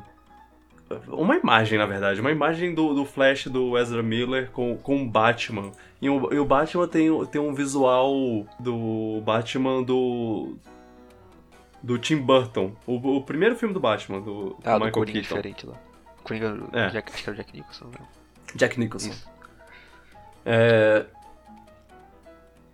Speaker 1: Uma imagem, na verdade. Uma imagem do, do Flash do Ezra Miller com, com o Batman. E o, e o Batman tem, tem um visual do Batman do. Do Tim Burton. O, o primeiro filme do Batman, do,
Speaker 2: Ah, do
Speaker 1: Michael
Speaker 2: Coringa
Speaker 1: Keaton.
Speaker 2: diferente lá. Coringa,
Speaker 1: É.
Speaker 2: Jack- acho que era o Jack Nicholson. Né?
Speaker 1: Jack Nicholson.
Speaker 2: Isso.
Speaker 1: É,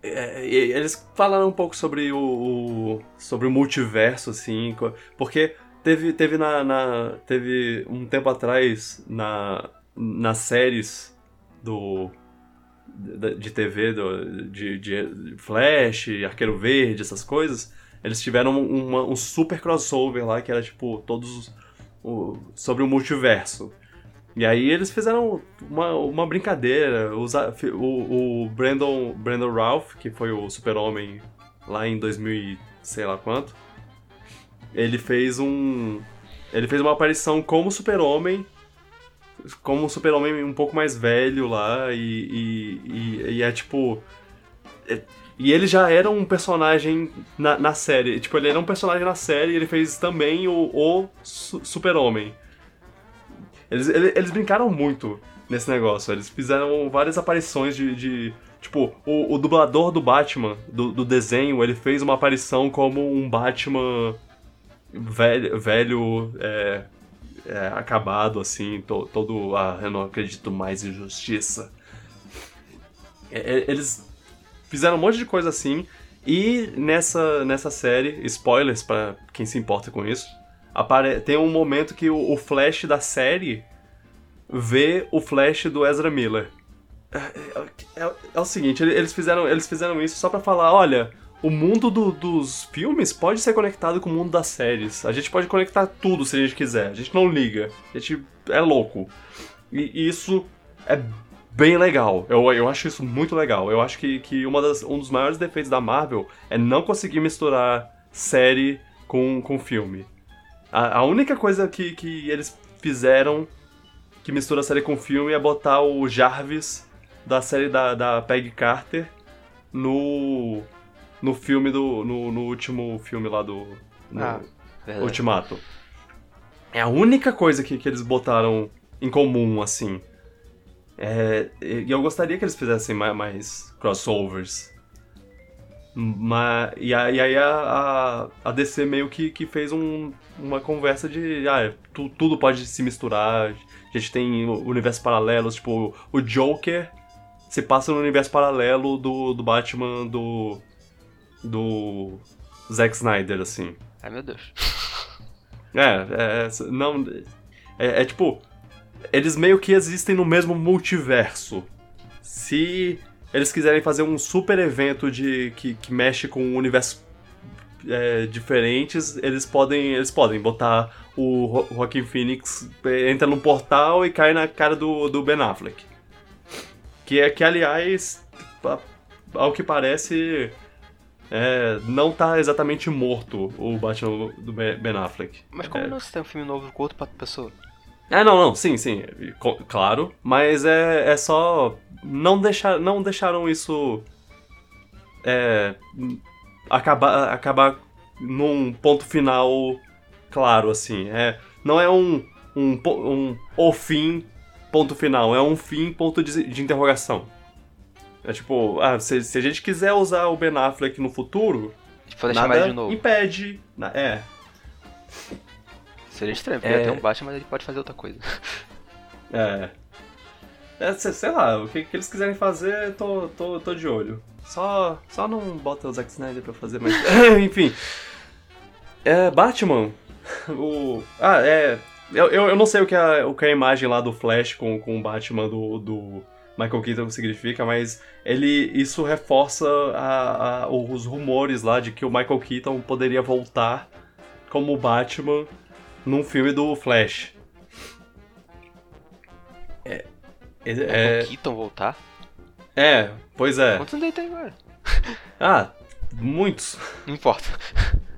Speaker 1: é, eles falaram um pouco sobre o, o- sobre o multiverso, assim, porque teve, teve, na, na- teve um tempo atrás na, nas séries do de, TV, do, de, de Flash, Arqueiro Verde, essas coisas, eles tiveram uma, um super crossover lá que era tipo todos o, sobre o multiverso. E aí eles fizeram uma, uma brincadeira. O, o Brandon, Brandon Ralph, que foi o super-homem lá em 2000 e sei lá quanto, ele fez um... Ele fez uma aparição como super-homem, como super-homem um pouco mais velho lá, e, e, e, e é tipo... É, e ele já era um personagem na, na série. Tipo, ele era um personagem na série e ele fez também o, o super-homem. Eles, eles brincaram muito nesse negócio. Eles fizeram várias aparições de. de tipo, o, o, dublador do Batman, do, do, desenho, ele fez uma aparição como um Batman velho, velho é, é, acabado, assim, to, todo. Ah, eu não acredito mais em justiça. É, é, eles fizeram um monte de coisa assim. E nessa, nessa série, spoilers para quem se importa com isso, apare tem um momento que o, o, Flash da série vê o Flash do Ezra Miller. É, é, é, é o seguinte, eles fizeram, eles fizeram isso só para falar, olha, o mundo do, dos filmes pode ser conectado com o mundo das séries. A gente pode conectar tudo se a gente quiser. A gente não liga. A gente é louco. E isso é bem legal. Eu, eu acho isso muito legal. Eu acho que, que uma das, um dos maiores defeitos da Marvel é não conseguir misturar série com, com filme. A, a única coisa que, que eles fizeram que mistura série com filme é botar o Jarvis da série da, da Peg Carter no no filme do no, no último filme lá do ah, Ultimato. É a única coisa que, que eles botaram em comum assim. É, e eu gostaria que eles fizessem mais, mais crossovers. Mas, e, aí a, a, a, DC meio que, que fez um, uma conversa de ah, tu, tudo pode se misturar. A gente tem universos paralelos, tipo, o Joker se passa no universo paralelo do, do Batman do. Do. Zack Snyder, assim.
Speaker 2: Ai meu Deus.
Speaker 1: É, é. Não. É, é tipo. Eles meio que existem no mesmo multiverso. Se eles quiserem fazer um super evento de que, que mexe com universos é, diferentes, eles podem eles podem botar o Joaquin Phoenix entra no portal e cai na cara do, do Ben Affleck. Que é que aliás, ao que parece, é, não tá exatamente morto o Batman do Ben Affleck.
Speaker 2: Mas como
Speaker 1: é.
Speaker 2: não se tem um filme novo com outra pessoa?
Speaker 1: É, não, não, sim, sim, claro, mas é, é só não deixar, não deixaram isso é, acabar, acabar num ponto final claro, assim. É, não é um, um, um o fim, ponto final, é um fim, ponto de, de interrogação. É tipo, ah, se, se, a gente quiser usar o Ben Affleck no futuro, nada impede. É.
Speaker 2: Seria estranho, porque é... tem um Batman, mas ele pode fazer outra coisa.
Speaker 1: É. É, sei lá, o que, que eles quiserem fazer, tô, tô, tô de olho. Só, só não bota o Zack Snyder pra fazer mais. Enfim. É, Batman. O. Ah, é. Eu, eu, eu não sei o que, a, o que a imagem lá do Flash com, com o Batman do, do Michael Keaton significa, mas ele isso reforça a, a, os rumores lá de que o Michael Keaton poderia voltar como Batman num filme do Flash.
Speaker 2: É, é, é... Keaton voltar?
Speaker 1: É, pois é.
Speaker 2: Quantos anos ele tem agora?
Speaker 1: Ah, muitos.
Speaker 2: Não importa.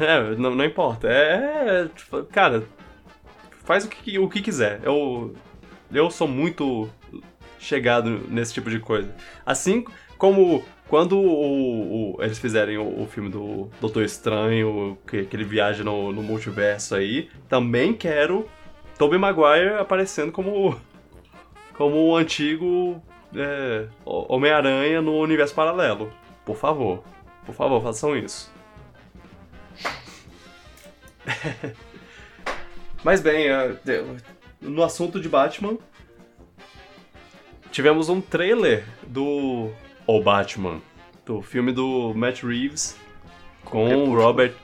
Speaker 1: É, não, não importa. É, tipo, cara, faz o que, o que quiser. Eu, eu sou muito chegado nesse tipo de coisa. Assim como quando o, o, eles fizerem o, o, filme do Doutor Estranho, que, que ele viaja no, no multiverso aí, também quero Tobey Maguire aparecendo como como o antigo é, Homem-Aranha no universo paralelo. Por favor. Por favor, façam isso. Mas bem, é, no assunto de Batman, tivemos um trailer do O Batman, do filme do Matt Reeves com Robert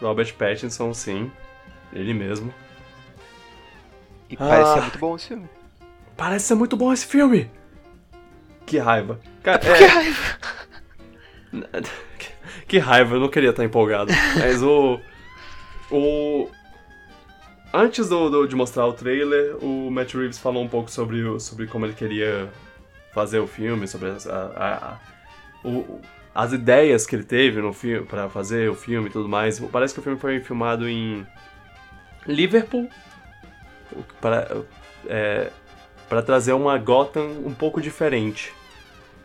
Speaker 1: Robert Pattinson, sim, ele mesmo.
Speaker 2: E parece ah, muito bom esse filme.
Speaker 1: Parece ser muito bom esse filme. Que raiva. Cara,
Speaker 2: Que
Speaker 1: é,
Speaker 2: raiva.
Speaker 1: que raiva, eu não queria estar empolgado. Mas o. O. Antes do, do- de mostrar o trailer, o Matt Reeves falou um pouco sobre, o- sobre como ele queria fazer o filme, sobre as, a- a- a- o- as ideias que ele teve no filme para fazer o filme e tudo mais. Parece que o filme foi filmado em Liverpool para é, para trazer uma Gotham um pouco diferente,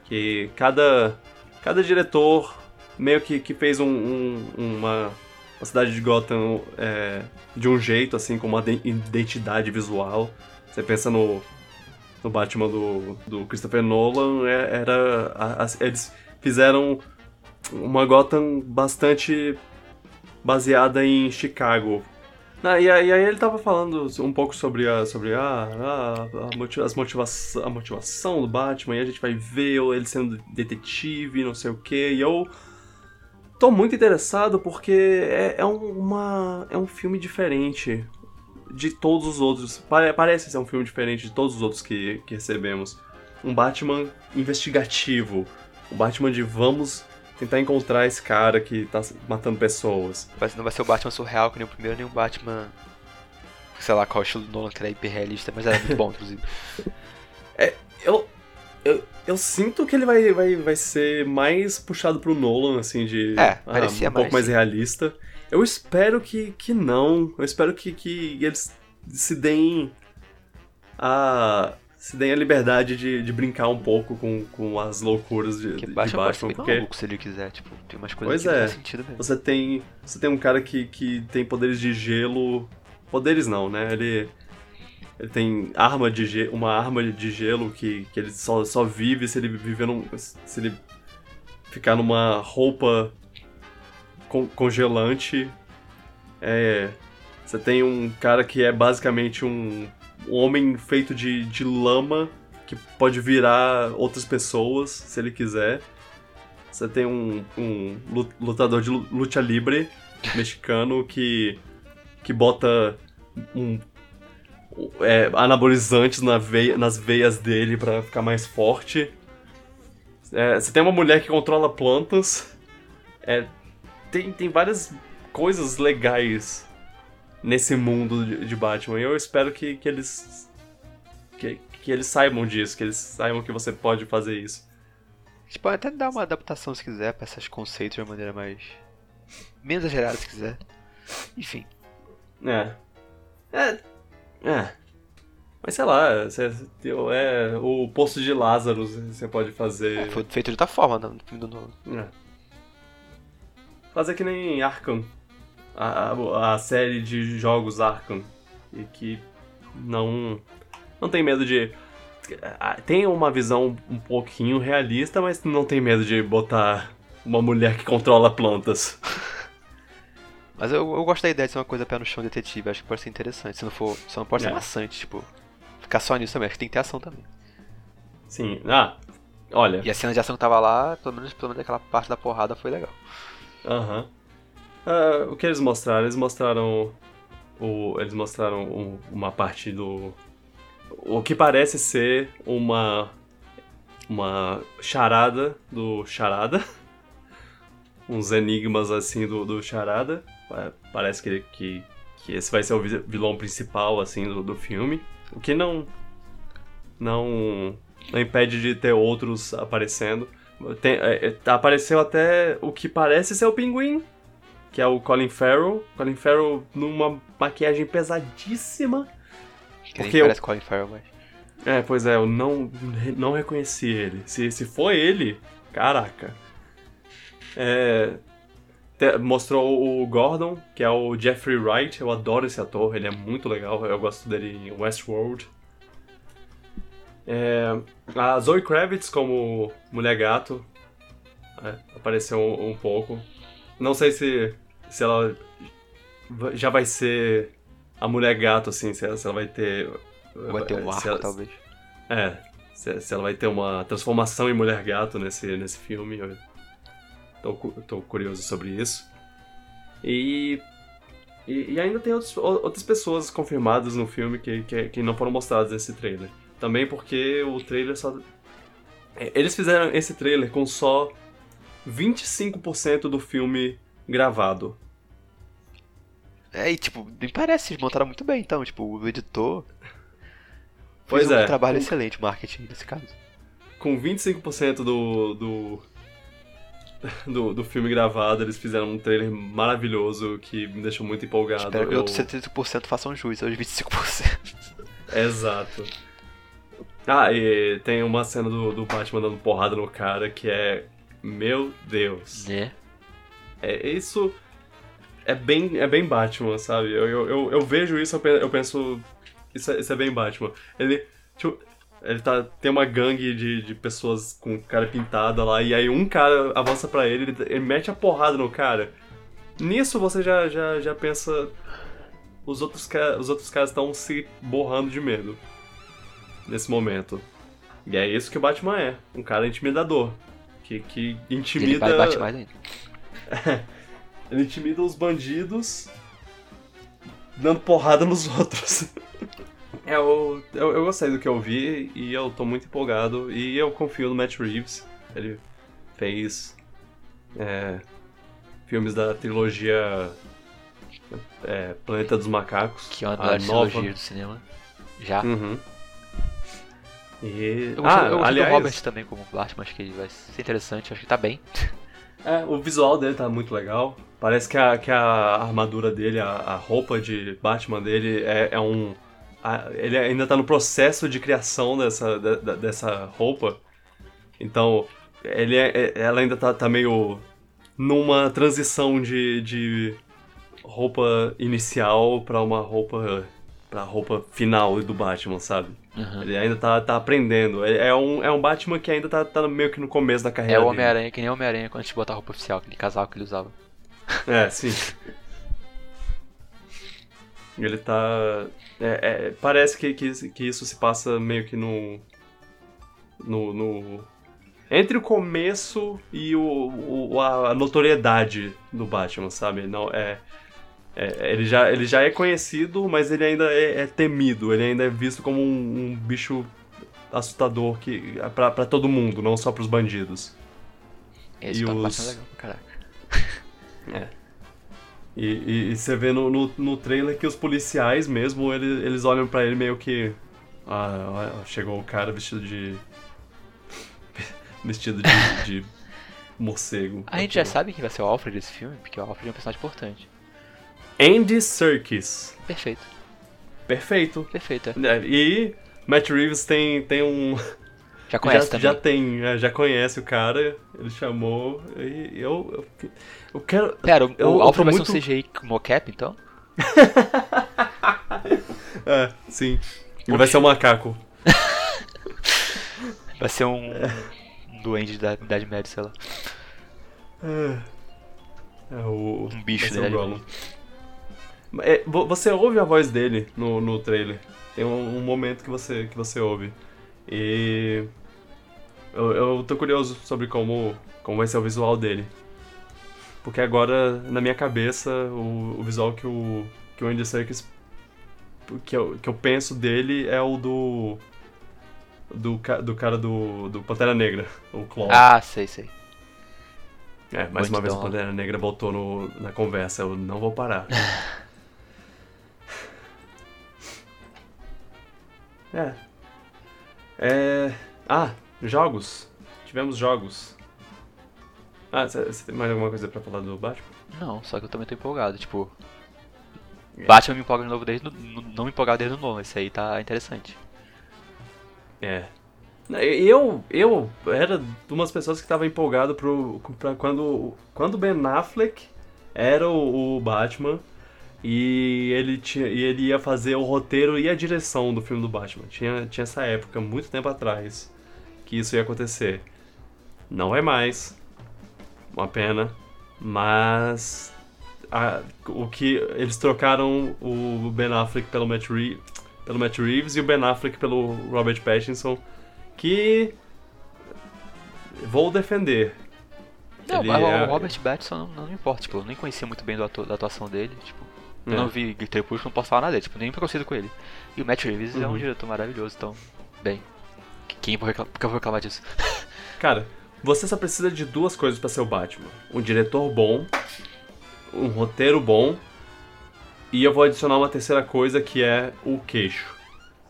Speaker 1: que cada cada diretor meio que, que fez um- um- uma, uma cidade de Gotham é, de um jeito, assim, com uma de- identidade visual. Você pensa no, no Batman do, do Christopher Nolan, é- era. a- a- eles fizeram uma Gotham bastante baseada em Chicago. Ah, e, aí, ele tava falando um pouco sobre a, sobre a, a, a, motiva- as motivação, a motivação do Batman, e a gente vai ver ele sendo detetive, não sei o que, e eu tô muito interessado porque é, é um- uma, é um filme diferente de todos os outros. Pare- Parece ser um filme diferente de todos os outros que, que recebemos. Um Batman investigativo, um Batman de vamos tentar encontrar esse cara que tá matando pessoas.
Speaker 2: Vai- Não vai ser o Batman surreal, que nem o primeiro, nem o Batman. Sei lá qual estilo do Nolan que era hiperrealista, mas era muito bom, inclusive.
Speaker 1: Eu, eu, eu sinto que ele vai, vai, vai ser mais puxado pro Nolan, assim, de.
Speaker 2: É,
Speaker 1: ah,
Speaker 2: parecia
Speaker 1: um pouco
Speaker 2: mais,
Speaker 1: realista. Eu espero que, que não. Eu espero que, que eles se deem a. Se deem a liberdade de, de brincar um pouco com, com as loucuras de,
Speaker 2: Porque
Speaker 1: de
Speaker 2: Batman
Speaker 1: Porque
Speaker 2: maluco se ele quiser, tipo, tem umas coisas
Speaker 1: Pois
Speaker 2: que não
Speaker 1: é.
Speaker 2: faz sentido mesmo.
Speaker 1: você tem. Você tem um cara que, que tem poderes de gelo. Poderes não, né? Ele. Tem arma de gelo, uma arma de gelo que, que ele só, só vive se ele viver num. Se ele ficar numa roupa con- congelante. É. Você tem um cara que é basicamente um, um homem feito de, de lama que pode virar outras pessoas se ele quiser. Você tem um, um lu- lutador de lu- luta livre mexicano que, que bota um, é, anabolizantes na veia- nas veias dele pra ficar mais forte. É, você tem uma mulher que controla plantas. É, tem, tem várias coisas legais nesse mundo de, de Batman. E eu espero que, que eles. Que, que eles saibam disso, que eles saibam que você pode fazer isso.
Speaker 2: A gente pode até dar uma adaptação se quiser pra esses conceitos de uma maneira mais. menos exagerada se quiser. Enfim.
Speaker 1: É. É. É. Mas sei lá, você, é, o Poço de Lázaro você pode fazer.
Speaker 2: É, foi feito de outra forma no filme do Nolan.
Speaker 1: É. Fazer que nem Arkham. A, a, a série de jogos Arkham. E que não. Não tem medo de. Tem uma visão um pouquinho realista, mas não tem medo de botar uma mulher que controla plantas.
Speaker 2: Mas eu, eu gosto da ideia de ser uma coisa pé no chão detetive, acho que pode ser interessante. Se não for. Só não pode ser
Speaker 1: É.
Speaker 2: maçante, tipo. Ficar só nisso também, acho que tem que ter ação também.
Speaker 1: Sim. Ah, olha.
Speaker 2: E a cena de ação que tava lá, pelo menos, pelo menos aquela parte da porrada foi legal.
Speaker 1: Aham. Ah, o que eles mostraram? Eles mostraram. O, eles mostraram um- uma parte do. O que parece ser uma. Uma charada do Charada. Uns enigmas assim do, do Charada. Pa- Parece que, que, que esse vai ser o vi- vilão principal assim do, do filme. O que não. Não. Não impede de ter outros aparecendo. Tem- é, é, apareceu até o que parece ser o pinguim, que é o Colin Farrell. Colin Farrell numa maquiagem pesadíssima.
Speaker 2: Que nem
Speaker 1: Porque eu-
Speaker 2: parece Colin Farrell, mas.
Speaker 1: É, pois é, eu não, não reconheci ele. Se, se foi ele, caraca. É, mostrou o Gordon, que é o Jeffrey Wright. Eu adoro esse ator, ele é muito legal. Eu gosto dele em Westworld. É, a Zoe Kravitz como Mulher Gato é, apareceu um, um pouco. Não sei se, se ela já vai ser a Mulher Gato, assim, se ela, se ela vai ter.
Speaker 2: Vai ter um
Speaker 1: se
Speaker 2: arco,
Speaker 1: ela-
Speaker 2: talvez.
Speaker 1: é, se, se ela vai ter uma transformação em mulher gato nesse, nesse filme. Eu tô, tô curioso sobre isso. E, e, e ainda tem outros- outras pessoas confirmadas no filme que, que, que não foram mostradas nesse trailer. Também porque o trailer só. É, Eles fizeram esse trailer com só 25% do filme gravado.
Speaker 2: É, e tipo, me parece, eles montaram muito bem, então, tipo, o editor
Speaker 1: Pois
Speaker 2: fez um
Speaker 1: é.
Speaker 2: trabalho excelente, marketing, nesse caso.
Speaker 1: Com 25% do, do, do, do filme gravado, eles fizeram um trailer maravilhoso que me deixou muito empolgado.
Speaker 2: Espero que
Speaker 1: Eu-
Speaker 2: outros 75% façam jus aos 25%.
Speaker 1: Exato. Ah, e tem uma cena do, do Batman dando porrada no cara que é. Meu Deus.
Speaker 2: Né?
Speaker 1: É, isso é bem, é bem Batman, sabe? Eu, eu, eu, eu vejo isso, eu penso. Isso é, isso é bem Batman. Ele. Tipo, ele tá, tem uma gangue de, de pessoas com cara pintada lá, e aí um cara avança pra ele, ele, ele mete a porrada no cara. Nisso você já, já, já pensa. Os outros, os outros caras estão se borrando de medo. Nesse momento. E é isso que o Batman é. Um cara intimidador. Que, que intimida.
Speaker 2: ele vai bate mais ainda.
Speaker 1: Ele intimida os bandidos dando porrada nos outros. É, eu, eu, eu gostei do que eu vi e eu tô muito empolgado. E eu confio no Matt Reeves. Ele fez é, filmes da trilogia é, Planeta dos Macacos.
Speaker 2: Que é uma das
Speaker 1: nova.
Speaker 2: trilogias do cinema. Já.
Speaker 1: Uhum. E,
Speaker 2: Eu gostei,
Speaker 1: ah,
Speaker 2: eu gostei
Speaker 1: aliás,
Speaker 2: do Robert também como Batman, acho que ele vai ser interessante, acho que tá bem.
Speaker 1: É, o visual dele tá muito legal. Parece que a, que a armadura dele, a, a roupa de Batman dele é, é um. A- ele ainda tá no processo de criação dessa, da- da- dessa roupa. Então, ele é- é- ela ainda tá, tá meio numa transição de, de roupa inicial pra uma roupa. pra roupa final do Batman, sabe?
Speaker 2: Uhum.
Speaker 1: Ele ainda tá, tá aprendendo. É, é um, é um Batman que ainda tá, tá meio que no começo da
Speaker 2: É
Speaker 1: carreira
Speaker 2: o
Speaker 1: dele.
Speaker 2: Homem-Aranha, que nem o Homem-Aranha quando a gente botar a roupa oficial, aquele casaco que ele usava.
Speaker 1: É, sim. Ele tá. é- é, parece que, que, que isso se passa meio que no. No. no- entre o começo e o, o- a notoriedade do Batman, sabe? Não, é, é- ele, já, ele já é conhecido, mas ele ainda é, é temido. Ele ainda é visto como um, um bicho assustador que, pra, pra todo mundo, não só pros bandidos.
Speaker 2: Esse
Speaker 1: E os-
Speaker 2: Batman legal caraca.
Speaker 1: E, e- e você vê no, no, no trailer que os policiais mesmo, ele- eles olham pra ele meio que. Ah, chegou o cara vestido de. vestido de, de morcego.
Speaker 2: A gente já sabe quem vai ser o Alfred desse filme, porque o Alfred é um personagem importante.
Speaker 1: Andy Serkis.
Speaker 2: Perfeito,
Speaker 1: Perfeito.
Speaker 2: perfeito. É,
Speaker 1: E Matt Reeves tem, tem um.
Speaker 2: Já conhece
Speaker 1: já,
Speaker 2: também.
Speaker 1: já tem, é, já conhece o cara, ele chamou. E eu. Eu, eu quero.
Speaker 2: Pera, o,
Speaker 1: eu-
Speaker 2: o
Speaker 1: tô
Speaker 2: vai
Speaker 1: muito-
Speaker 2: ser um CGI mocap, então?
Speaker 1: É, sim. Ele vai ser um macaco.
Speaker 2: Vai ser um, um duende da Idade Média, sei lá.
Speaker 1: É o.
Speaker 2: Um bicho da Idade.
Speaker 1: É, vo- você ouve a voz dele no, no trailer. Tem um, um momento que você, que você ouve. E. Eu, eu tô curioso sobre como, como vai ser o visual dele. Porque agora, na minha cabeça, o, o visual que o, que o Andy Serkis. Que eu, que eu penso dele é o do. Do, do cara do, do Pantera Negra, o Claw.
Speaker 2: Ah, sei, sei.
Speaker 1: É, mais uma vez o. Pantera Negra voltou no, na conversa, eu não vou parar. é. É. Ah, jogos. Tivemos jogos. Ah, você tem mais alguma coisa pra falar do Batman?
Speaker 2: Não, só que eu também tô empolgado, tipo... Batman me empolga de novo desde... o- n- Não me empolgava desde o novo, esse aí tá interessante.
Speaker 1: É. Eu, eu era de umas pessoas que tava empolgado pro, pra quando, quando Ben Affleck era o, o Batman e ele, tinha, e ele ia fazer o roteiro e a direção do filme do Batman. Tinha, tinha essa época, muito tempo atrás, que isso ia acontecer. Não é mais. Uma pena. Mas. a- o que. Eles trocaram o Ben Affleck pelo Matt, Reeves, pelo Matt Reeves e o Ben Affleck pelo Robert Pattinson. Que. Vou defender.
Speaker 2: Não,
Speaker 1: Ele
Speaker 2: mas o-
Speaker 1: é-
Speaker 2: Robert Pattinson não, não importa, tipo, eu nem conhecia muito bem da atuação dele, tipo... Eu
Speaker 1: É.
Speaker 2: não vi Crepúsculo, não posso falar nada dele, tipo, nem preconceito com ele. E o Matt Reeves é um
Speaker 1: Uhum.
Speaker 2: diretor maravilhoso, então... Bem... Quem eu vou reclamar, por que eu vou reclamar disso?
Speaker 1: Cara, você só precisa de duas coisas pra ser o Batman: um diretor bom, um roteiro bom, e eu vou adicionar uma terceira coisa que é o queixo.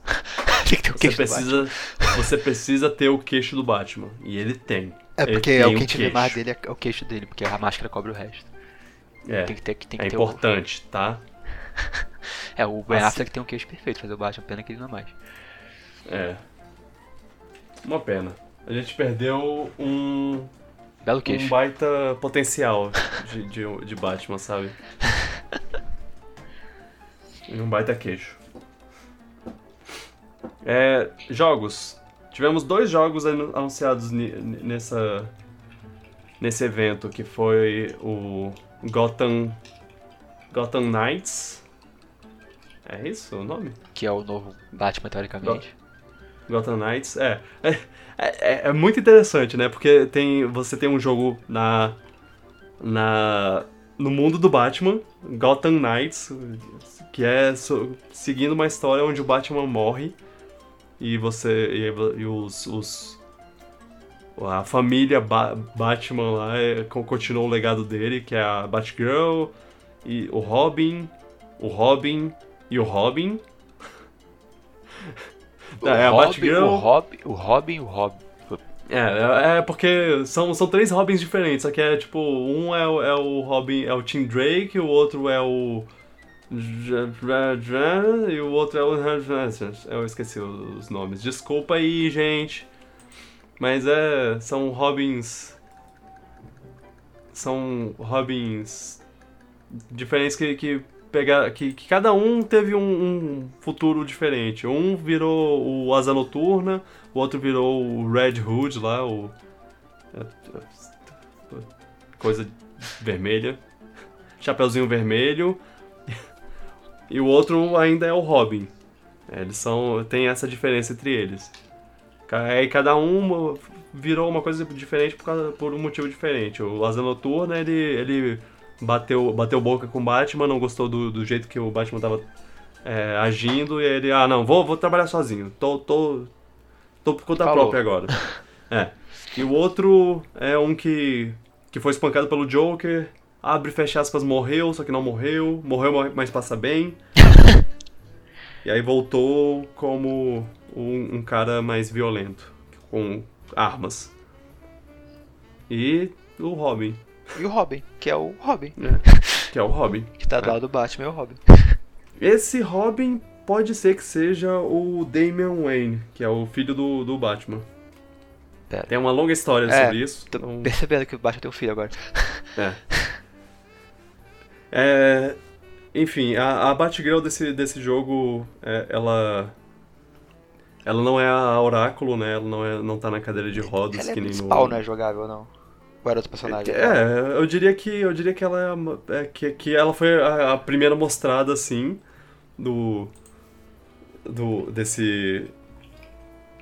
Speaker 2: Tem que ter o
Speaker 1: Você
Speaker 2: queixo do
Speaker 1: precisa, você precisa ter o queixo do Batman. E ele tem.
Speaker 2: É porque
Speaker 1: tem
Speaker 2: é o que a gente vê mais dele é o queixo dele, porque a máscara cobre o resto.
Speaker 1: É,
Speaker 2: Tem que ter, tem que
Speaker 1: é
Speaker 2: ter o-
Speaker 1: importante, tá?
Speaker 2: É, o Ben
Speaker 1: Assim-
Speaker 2: Affleck tem um queixo perfeito, fazer o Batman, pena que ele não é mais.
Speaker 1: É. Uma pena. A gente perdeu um,
Speaker 2: Belo
Speaker 1: um
Speaker 2: queixo.
Speaker 1: baita potencial de, de, de Batman, sabe? E um baita queixo. É, jogos. Tivemos dois jogos anu- anunciados nessa, nesse evento, que foi o Gotham, Gotham Knights. É isso o nome?
Speaker 2: Que é o novo Batman, teoricamente.
Speaker 1: Gotham Knights, é. É, é, é muito interessante, né? Porque tem, você tem um jogo na, na no mundo do Batman, Gotham Knights, que é so- seguindo uma história onde o Batman morre e você e, e os, os a família Ba- Batman lá é, co- continua o legado dele, que é a Batgirl e o Robin, o Robin e o Robin. É, a
Speaker 2: Robin,
Speaker 1: Batgirl.
Speaker 2: O Robin, o Robin, o Robin.
Speaker 1: É, é, é porque são, são três Robins diferentes, só que é tipo, um é, o- é o Robin, é o Tim Drake, o outro é o. E o outro é o. Eu esqueci os nomes. Desculpa aí, gente. Mas é. São Robins. São Robins diferentes que, que pegar que, que cada um teve um, um futuro diferente. Um virou o Asa Noturna, o outro virou o Red Hood lá, o é, é, coisa vermelha, chapeuzinho vermelho. E o outro ainda é o Robin. É, Eles são tem essa diferença entre eles. Aí cada um virou uma coisa diferente por, causa, por um motivo diferente. O Asa Noturna, ele, ele bateu, bateu boca com o Batman, não gostou do, do jeito que o Batman tava é, agindo, e ele, ah não, vou, vou trabalhar sozinho. Tô, tô, tô por conta
Speaker 2: Falou.
Speaker 1: própria agora. É. E o outro é um que, que foi espancado pelo Joker, abre e fecha aspas, morreu, só que não morreu, morreu, mas passa bem. e aí voltou como um, um cara mais violento, com armas. E o Robin,
Speaker 2: E o Robin, que é o Robin.
Speaker 1: né? que é o Robin.
Speaker 2: Que tá do lado do Batman, é o Robin.
Speaker 1: Esse Robin pode ser que seja o Damian Wayne, que é o filho do, do Batman.
Speaker 2: Pera.
Speaker 1: Tem uma longa história
Speaker 2: É,
Speaker 1: sobre isso.
Speaker 2: Tô
Speaker 1: então-
Speaker 2: percebendo que o Batman tem um filho agora.
Speaker 1: É. É, enfim, a, a Batgirl desse, desse jogo, é, ela. Ela não é a Oráculo, né? Ela não, é, não tá na cadeira de rodas
Speaker 2: Ela é
Speaker 1: que nem
Speaker 2: principal,
Speaker 1: no.
Speaker 2: né? Jogável não? Era personagem?
Speaker 1: É, eu diria que eu diria que ela é, é, que, que ela foi a, a primeira mostrada assim do do desse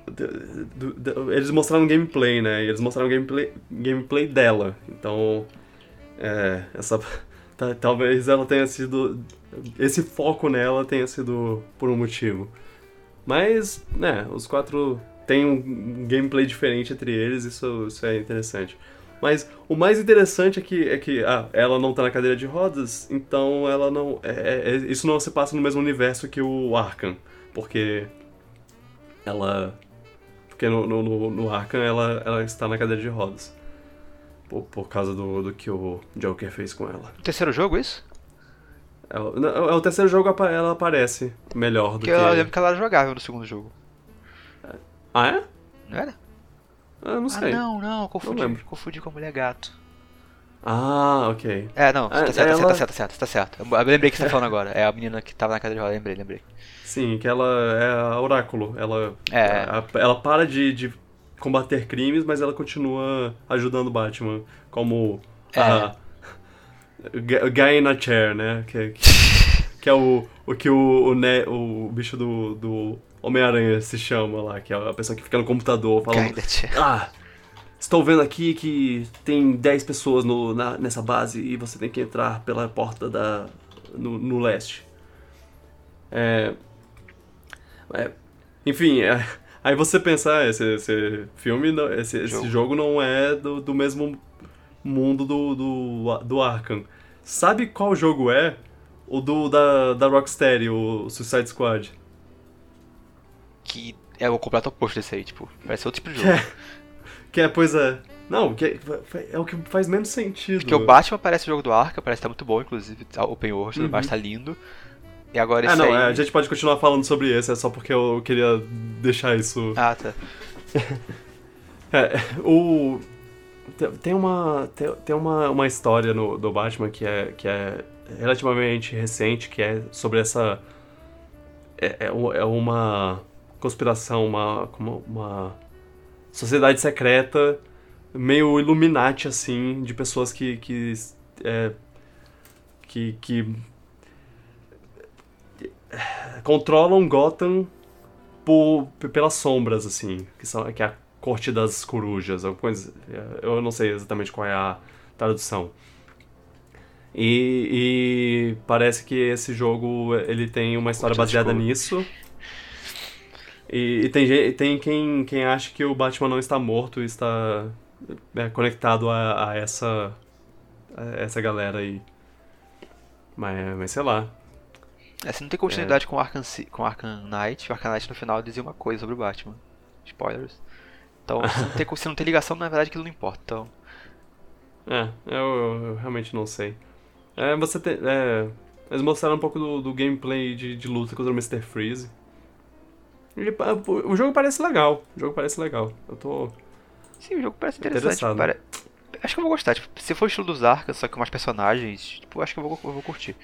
Speaker 1: do- do- do- eles mostraram gameplay, né? E eles mostraram gameplay gameplay dela. Então, é, essa ta- talvez ela tenha sido esse foco nela tenha sido por um motivo. Mas, né, os quatro têm um gameplay diferente entre eles, isso, isso é interessante. Mas o mais interessante é que, é que ah, ela não tá na cadeira de rodas, então ela não. é- é- isso não se passa no mesmo universo que o Arkham. Porque ela. Porque no, no, no- Arkham ela, ela está na cadeira de rodas. Por, por causa do, do que o Joker fez com ela.
Speaker 2: O terceiro jogo, isso?
Speaker 1: É, o- é o terceiro jogo ela aparece melhor do
Speaker 2: Porque
Speaker 1: que.
Speaker 2: eu lembro que ela era jogável no segundo jogo.
Speaker 1: Ah, é?
Speaker 2: Não era?
Speaker 1: Eu não sei.
Speaker 2: Ah, não, não, confundi,
Speaker 1: lembro.
Speaker 2: confundi com a mulher gato.
Speaker 1: Ah, ok.
Speaker 2: É, não,
Speaker 1: Ah,
Speaker 2: tá certo,
Speaker 1: ela-
Speaker 2: tá certo, tá certo, tá certo. Eu lembrei que você tá falando agora. É a menina que tava na cadeira de roda, lembrei, lembrei.
Speaker 1: Sim, que ela é a oráculo. Ela,
Speaker 2: É.
Speaker 1: a- ela para de, de combater crimes, mas ela continua ajudando o Batman. Como a Gu- Guy in a Chair, né? Que, que é o, o que o, o, ne- o bicho do, do Homem-Aranha se chama lá, que é a pessoa que fica no computador falando. Ah, estou vendo aqui que tem 10 pessoas no, na- nessa base e você tem que entrar pela porta da, no, no leste. É, é, enfim, é, Aí você pensa, ah, esse, esse filme, não- esse, esse
Speaker 2: Jogo.
Speaker 1: jogo não é do, do mesmo mundo do, do, do Arkham. Sabe qual jogo é? O do da, da Rocksteady, o Suicide Squad.
Speaker 2: Que é o completo oposto desse aí, tipo, parece outro tipo de
Speaker 1: Que
Speaker 2: jogo.
Speaker 1: é, que é, pois é. Não, que é, é o que faz menos sentido.
Speaker 2: Porque o Batman parece o jogo do Arca, parece que tá muito bom, inclusive, tá open world,
Speaker 1: Uhum.
Speaker 2: mais, tá lindo. E agora
Speaker 1: Ah,
Speaker 2: esse
Speaker 1: não,
Speaker 2: aí...
Speaker 1: é, a gente pode continuar falando sobre esse, é só porque eu queria deixar isso.
Speaker 2: Ah, tá.
Speaker 1: É, o. te- Tem uma. Tem, tem uma, uma história no, do Batman que é, que é relativamente recente, que é sobre essa. É, é, é uma conspiração, uma, como uma sociedade secreta, meio Illuminati, assim, de pessoas que. que é, que, que controlam Gotham por, pelas sombras, assim, que, são, que é a corte das corujas, alguma coisa, eu não sei exatamente qual é a tradução. E, e parece que esse jogo ele tem uma história baseada nisso. E, e tem, tem quem, quem acha que o Batman não está morto e está é, conectado a, a essa a essa galera aí. Mas, mas sei lá.
Speaker 2: É, se não tem continuidade com Arkham, com Arkham Knight, o Arkham Knight no final dizia uma coisa sobre o Batman. Spoilers. Então, se não tem, se não tem ligação, na verdade aquilo não importa. Então,
Speaker 1: É, eu, eu- eu realmente não sei. É, você tem. É, eles mostraram um pouco do, do gameplay de, de luta contra o Mr. Freeze. Ele o jogo parece legal. O jogo parece legal. Eu tô.
Speaker 2: sim, o jogo parece interessante. Pare- Acho que eu vou gostar. Tipo, se for o estilo dos Arkham, só que com mais personagens, tipo, acho que eu vou, eu vou curtir.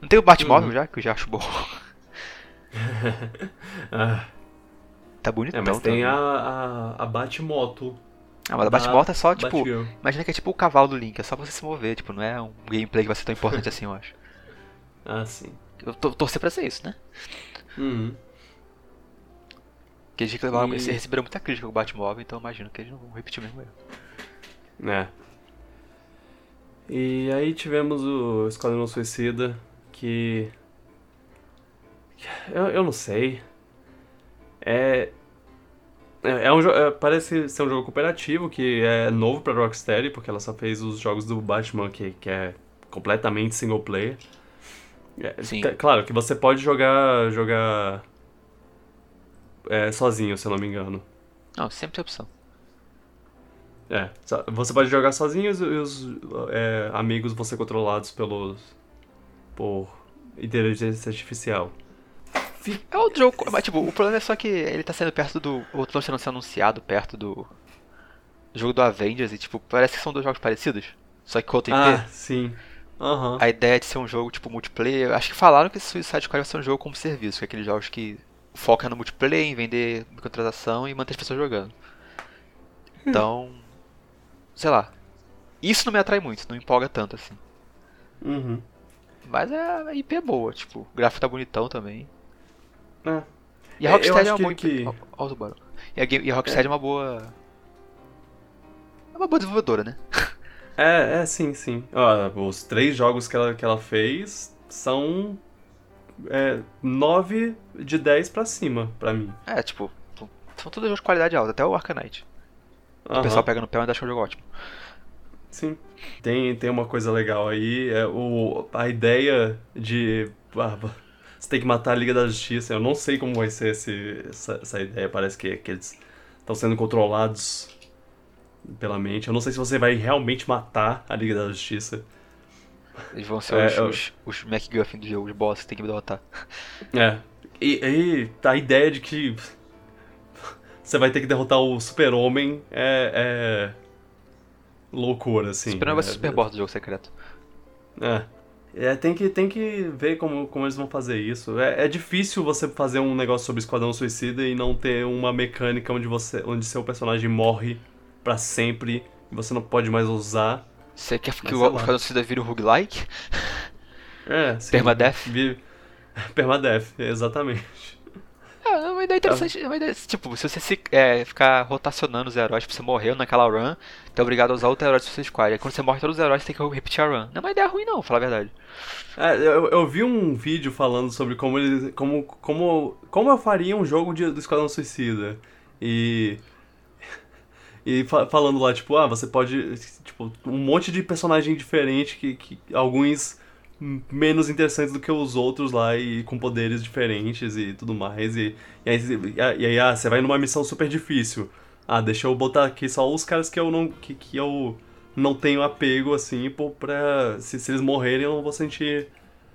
Speaker 2: Não tem o Batmóvel
Speaker 1: Uhum.
Speaker 2: já, que eu já acho bom.
Speaker 1: Ah,
Speaker 2: Tá bonitão
Speaker 1: é, mas tem
Speaker 2: também.
Speaker 1: a, a, a Batmoto.
Speaker 2: Ah, mas a Batmoto é só, tipo,
Speaker 1: Batgirl.
Speaker 2: imagina que é tipo o cavalo do Link, é só você se mover, tipo, não é um gameplay que vai ser tão importante assim, eu acho.
Speaker 1: Ah, sim.
Speaker 2: Eu tô torcer pra ser isso, né?
Speaker 1: Uhum.
Speaker 2: Porque eles reclamaram,
Speaker 1: E-
Speaker 2: eles receberam muita crítica com o Batmóvel, então imagino que eles não vão repetir o mesmo erro.
Speaker 1: É. E aí tivemos o Esquadrão Suicida, que. Eu, eu não sei. É. É, é um é, parece ser um jogo cooperativo que é novo pra Rocksteady, porque ela só fez os jogos do Batman, que, que é completamente single player. É, Claro que você pode jogar. jogar. É, sozinho, se eu não me engano.
Speaker 2: Não, sempre tem opção.
Speaker 1: É, você pode jogar sozinho e os, é, amigos vão ser controlados pelos. por inteligência artificial.
Speaker 2: É outro jogo, mas tipo, o problema é só que ele tá saindo perto do. O outro tá sendo anunciado perto do. jogo do Avengers e tipo, parece que são dois jogos parecidos. Só que com outro IP.
Speaker 1: Ah, sim. Aham.
Speaker 2: A ideia de ser um jogo tipo multiplayer. Acho que falaram que esse Suicide Squad vai ser um jogo como serviço, que é aqueles jogos que focam no multiplayer, em vender microtransação e manter as pessoas jogando. Então. Sei lá. Isso não me atrai muito, não me empolga tanto assim.
Speaker 1: Uhum.
Speaker 2: Mas é, a IP é boa, tipo, o gráfico tá bonitão também.
Speaker 1: É.
Speaker 2: E
Speaker 1: É,
Speaker 2: a
Speaker 1: eu
Speaker 2: Rocksteady é, uma
Speaker 1: que-
Speaker 2: boa.
Speaker 1: que-
Speaker 2: Ó, ó o tubarão. E a, game- e a Rocksteady é. uma boa. É uma boa desenvolvedora, né?
Speaker 1: É, é, sim, sim. Ó, os três jogos que ela, que ela fez são. É, 9 de 10 pra cima, pra mim.
Speaker 2: É, tipo, são todos jogos de qualidade alta, até o Arcanite. O pessoal pega no pé e acha um jogo ótimo.
Speaker 1: Sim. Tem, tem uma coisa legal aí, é o, a ideia de. ah, você tem que matar a Liga da Justiça. Eu não sei como vai ser esse, essa, essa ideia. Parece que, que eles estão sendo controlados pela mente. Eu não sei se você vai realmente matar a Liga da Justiça.
Speaker 2: Eles vão ser
Speaker 1: É,
Speaker 2: os,
Speaker 1: eu-
Speaker 2: os, os MacGuffin do jogo, os boss que tem que derrotar.
Speaker 1: É. E, e a ideia de que você vai ter que derrotar o Super-Homem é, é loucura, assim.
Speaker 2: Super vai
Speaker 1: é,
Speaker 2: ser super boss do jogo secreto.
Speaker 1: É. É, tem que, tem que ver como, como eles vão fazer isso. É, é difícil você fazer um negócio sobre Esquadrão Suicida e não ter uma mecânica onde você onde seu personagem morre pra sempre e você não pode mais usar.
Speaker 2: Você quer que o
Speaker 1: lá.
Speaker 2: Esquadrão Suicida vire um roguelike?
Speaker 1: É, sim.
Speaker 2: Permadeath?
Speaker 1: Vi- Permadeath, exatamente.
Speaker 2: É, é uma ideia interessante. É uma ideia, tipo, se você se, é, ficar rotacionando os heróis, tipo, você morreu naquela run, é obrigado a usar outro herói do seu squad. Aí quando você morre todos os heróis, você tem que repetir a run. Não é uma ideia ruim não, falar a verdade.
Speaker 1: É, eu, eu vi um vídeo falando sobre como eles. como, como, como eu faria um jogo de, do Esquadrão Suicida. E. E fa- falando lá, tipo, ah, você pode. Tipo, um monte de personagem diferente que, que alguns menos interessantes do que os outros lá e com poderes diferentes e tudo mais. E, e aí, e aí, ah, você vai numa missão super difícil. Ah, deixa eu botar aqui só os caras que eu não. que, que eu não tenho apego, assim, pô, pra. Se, se eles morrerem, eu não vou sentir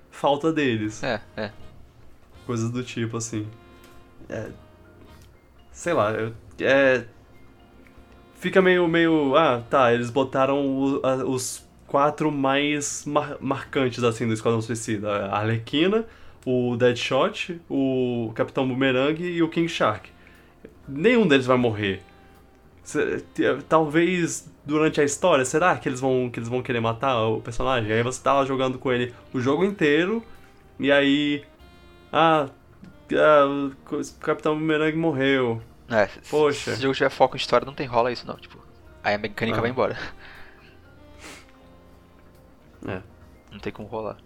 Speaker 1: falta deles.
Speaker 2: É, é.
Speaker 1: Coisas do tipo, assim. É, sei lá, eu- é. Fica meio, meio. Ah, tá, eles botaram o- a- os quatro mais mar- marcantes, assim, do Esquadrão Suicida: a Arlequina, o Deadshot, o Capitão Boomerang e o King Shark. Nenhum deles vai morrer. Talvez durante a história, será que eles vão que eles vão querer matar o personagem? Aí você tá lá jogando com ele o jogo inteiro e aí ah, ah, o Capitão Boomerang morreu.
Speaker 2: É,
Speaker 1: Poxa.
Speaker 2: Se o jogo tiver foco em história, não tem rola isso não, tipo. Aí a mecânica
Speaker 1: Ah.
Speaker 2: vai embora.
Speaker 1: É.
Speaker 2: Não tem como rolar.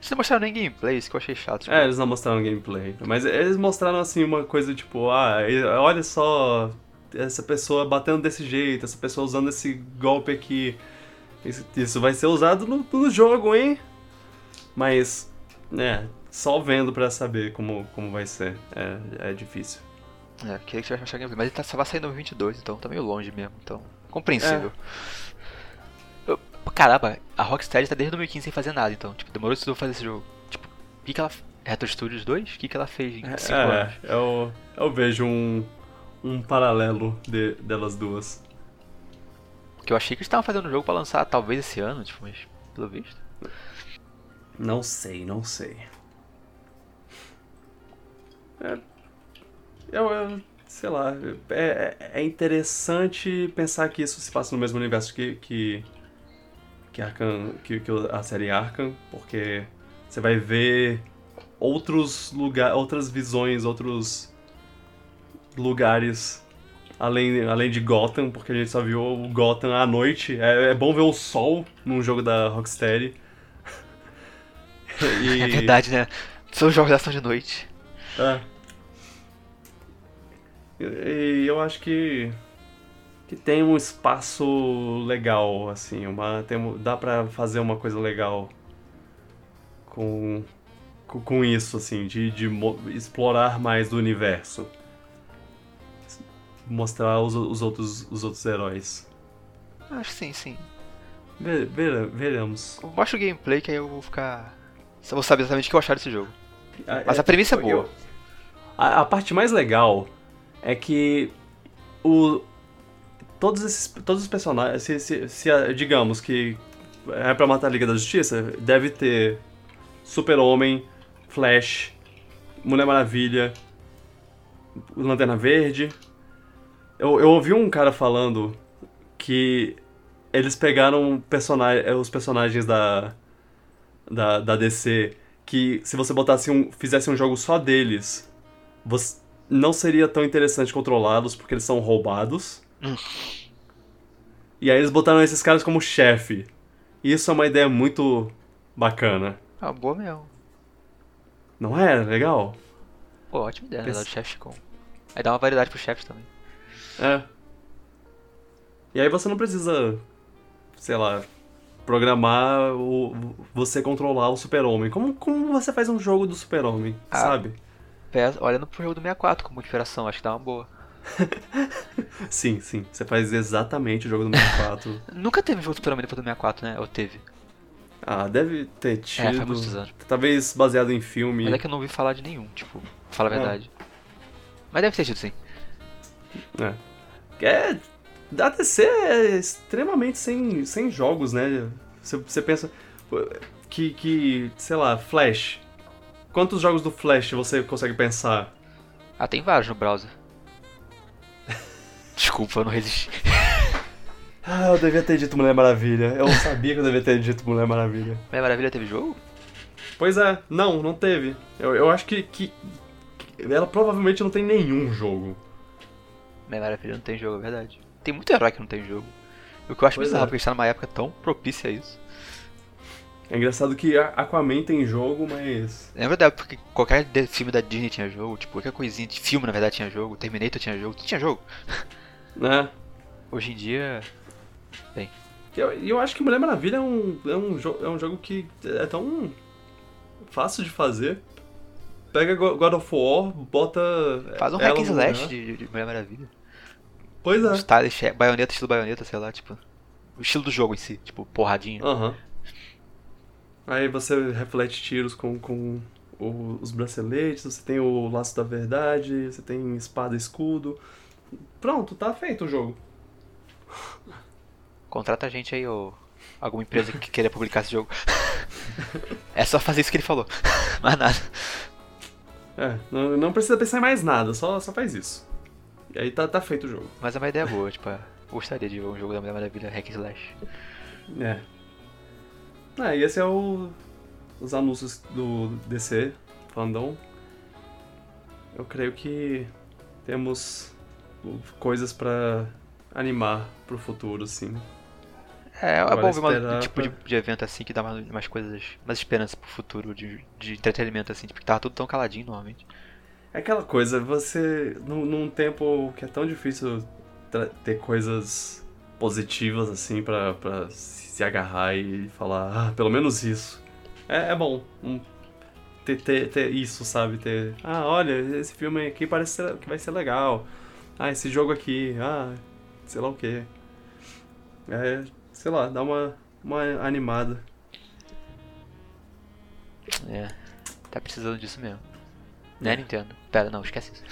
Speaker 2: Vocês não mostraram nem gameplay, isso que eu achei chato. Tipo,
Speaker 1: É, eles não mostraram gameplay. Mas eles mostraram assim uma coisa tipo, ah, olha só essa pessoa batendo desse jeito, essa pessoa usando esse golpe aqui. Isso, vai ser usado no, no jogo, hein? Mas, é, só vendo pra saber como, como vai ser. É, é difícil.
Speaker 2: É, queria que tivesse gameplay. Mas ele tá, só vai sair em 2022, então tá meio longe mesmo, então. Compreensível.
Speaker 1: É.
Speaker 2: Eu- caramba, a Rocksteady tá desde 2015 sem fazer nada, então. Tipo, demorou isso fazer esse jogo. Tipo, o que que ela. Retro Studios 2? O que que ela fez em 5 anos?
Speaker 1: É, eu, eu vejo um, um paralelo de, delas duas.
Speaker 2: Porque eu achei que eles estavam fazendo um jogo pra lançar talvez esse ano, tipo, mas pelo visto.
Speaker 1: Não sei, não sei. É, eu, eu- sei lá, é, é interessante pensar que isso se passa no mesmo universo que que que, Arkham, que, que a série Arkham, porque você vai ver outros lugares, outras visões, outros lugares além, além de Gotham, porque a gente só viu o Gotham à noite. É, é bom ver o sol num jogo da Rocksteady. E-
Speaker 2: É verdade, né? São jogos de ação de noite.
Speaker 1: é. E, eu acho que que tem um espaço legal, assim, uma tem, dá pra fazer uma coisa legal com com, isso, assim, de, de explorar mais do universo, mostrar os, os outros os outros heróis.
Speaker 2: Acho sim, sim.
Speaker 1: Ve- vere- veremos.
Speaker 2: Mostra o gameplay que aí eu vou ficar. Só vou saber exatamente o que eu achar desse jogo. Mas a premissa é boa.
Speaker 1: eu- a, a parte mais legal é que o todos esses todos os personagens, se, se, se, digamos que é pra matar a Liga da Justiça, deve ter Super-Homem, Flash, Mulher Maravilha, Lanterna Verde. Eu, eu ouvi um cara falando que eles pegaram personagem, eh, os personagens da, da, da DC que se você botasse um, fizesse um jogo só deles, você, não seria tão interessante controlá-los porque eles são roubados.
Speaker 2: Hum.
Speaker 1: E aí eles botaram esses caras como chefe. E Isso é uma ideia muito bacana.
Speaker 2: Ah, boa mesmo.
Speaker 1: Não é? Legal?
Speaker 2: Pô, ótima ideia, né?
Speaker 1: Pensa-
Speaker 2: Dar de chefe com. Aí dá uma variedade pros chefes também.
Speaker 1: É. E aí você não precisa, sei lá, programar o, você controlar o super-homem. Como, como você faz um jogo do super-homem,
Speaker 2: Ah.
Speaker 1: sabe?
Speaker 2: Olhando pro jogo do 64 como inspiração, acho que dá uma boa.
Speaker 1: Sim, sim. Você faz exatamente o jogo do 64.
Speaker 2: Nunca teve jogo do Super-Homem depois do 64, né? Ou teve?
Speaker 1: ah, deve ter tido.
Speaker 2: É, faz muitos anos.
Speaker 1: Talvez baseado em filme.
Speaker 2: Mas é que eu não ouvi falar de nenhum, tipo, fala a
Speaker 1: É.
Speaker 2: verdade. Mas deve ter tido sim.
Speaker 1: É. É. A DC é extremamente sem, sem jogos, né? Você, você pensa que, que, sei lá, Flash. Quantos jogos do Flash você consegue pensar?
Speaker 2: Ah, tem vários no browser. Desculpa, eu não resisti.
Speaker 1: Ah, eu devia ter dito Mulher Maravilha. Eu sabia que eu devia ter dito Mulher Maravilha.
Speaker 2: Mulher Maravilha teve jogo?
Speaker 1: Pois é, não, não teve. Eu, eu acho que, que que ela provavelmente não tem nenhum jogo.
Speaker 2: Mulher Maravilha não tem jogo, é verdade. Tem muito herói que não tem jogo. O que eu acho
Speaker 1: Pois
Speaker 2: bizarro,
Speaker 1: é.
Speaker 2: porque a gente tá numa época tão propícia a isso.
Speaker 1: É engraçado que Aquaman tem jogo, mas.
Speaker 2: Lembra da época que qualquer filme da Disney tinha jogo? Tipo, qualquer coisinha de filme na verdade tinha jogo. Terminator tinha jogo. Tinha jogo.
Speaker 1: né?
Speaker 2: Hoje em dia.
Speaker 1: E eu, e eu acho que Mulher Maravilha é um, é, um é um jogo que é tão fácil de fazer. Pega Go- God of War, bota.
Speaker 2: Faz um hack and slash de, de Mulher Maravilha.
Speaker 1: Pois é.
Speaker 2: Style, baioneta, estilo baioneta, sei lá, tipo. O estilo do jogo em si, tipo, porradinho.
Speaker 1: Aham. Aí você reflete tiros com, com os braceletes, você tem o laço da verdade, você tem espada e escudo. Pronto, tá feito o jogo.
Speaker 2: Contrata a gente aí, ou alguma empresa que queira publicar esse jogo. é só fazer isso que ele falou. Mais nada.
Speaker 1: É, não, não precisa pensar em mais nada, só, só faz isso. E aí tá, tá feito o jogo.
Speaker 2: Mas é uma ideia boa, tipo, gostaria de ver um jogo da Mulher Maravilha Hack Slash.
Speaker 1: É. Ah, e esse é o. Os anúncios do DC Fandom. Eu creio que temos coisas pra animar pro futuro, sim.
Speaker 2: É, é bom ver um tipo de,
Speaker 1: pra-
Speaker 2: de evento assim que dá mais, mais coisas, mais esperança pro futuro de, de entretenimento assim, tipo, que tava tudo tão caladinho normalmente.
Speaker 1: É aquela coisa, você. Num, num tempo que é tão difícil ter coisas positivas assim pra, pra se agarrar e falar, ah, pelo menos isso. É, é bom. um- ter, ter, ter isso, sabe? Ter. Ah, olha, esse filme aqui parece ser- que vai ser legal. Ah, esse jogo aqui, ah, sei lá o que. É, sei lá, dá uma, uma animada.
Speaker 2: É, tá precisando disso mesmo. Né, Nintendo? Pera, não, esquece isso.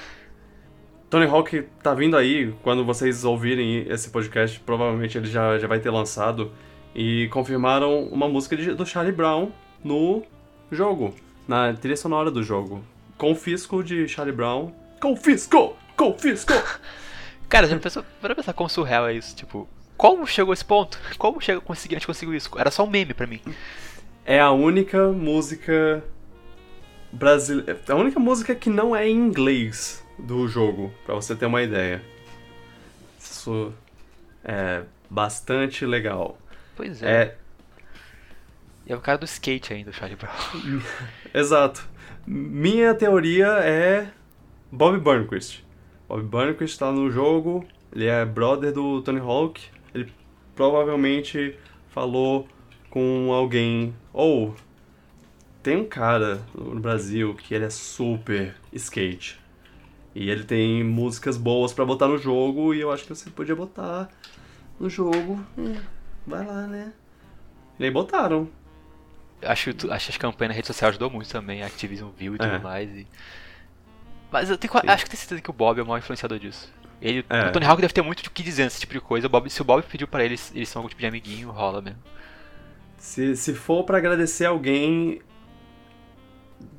Speaker 1: Tony Hawk tá vindo aí, quando vocês ouvirem esse podcast, provavelmente ele já, já vai ter lançado. E confirmaram uma música de- do Charlie Brown no jogo, na trilha sonora do jogo. Confisco de Charlie Brown. Confisco! Confisco!
Speaker 2: Cara, já pensou, para pensar como surreal é isso, tipo, como chegou esse ponto? Como chegou, consegui, a gente conseguiu isso? Era só um meme pra mim.
Speaker 1: É a única música brasileira. A única música que não é em inglês do jogo, pra você ter uma ideia. Isso é bastante legal.
Speaker 2: Pois é.
Speaker 1: É,
Speaker 2: E é o cara do skate ainda, o Charlie Brown.
Speaker 1: Exato. Minha teoria é Bob Burnquist. Bob Burnquist tá no jogo, ele é brother do Tony Hawk. Ele provavelmente falou com alguém. Ou tem um cara no Brasil que ele é super skate. E ele tem músicas boas pra botar no jogo e eu acho que você podia botar no jogo. Vai lá, né? E aí botaram.
Speaker 2: Acho, acho que as campanhas na rede social ajudou muito também, a Activision viu e tudo
Speaker 1: É.
Speaker 2: mais. E... Mas eu tenho, acho que tenho certeza que o Bob é o maior influenciador disso. Ele,
Speaker 1: É.
Speaker 2: O Tony Hawk deve ter muito o que dizer nesse tipo de coisa. O Bob, se o Bob pediu pra eles, eles são algum tipo de amiguinho, rola mesmo.
Speaker 1: Se, se for pra agradecer alguém,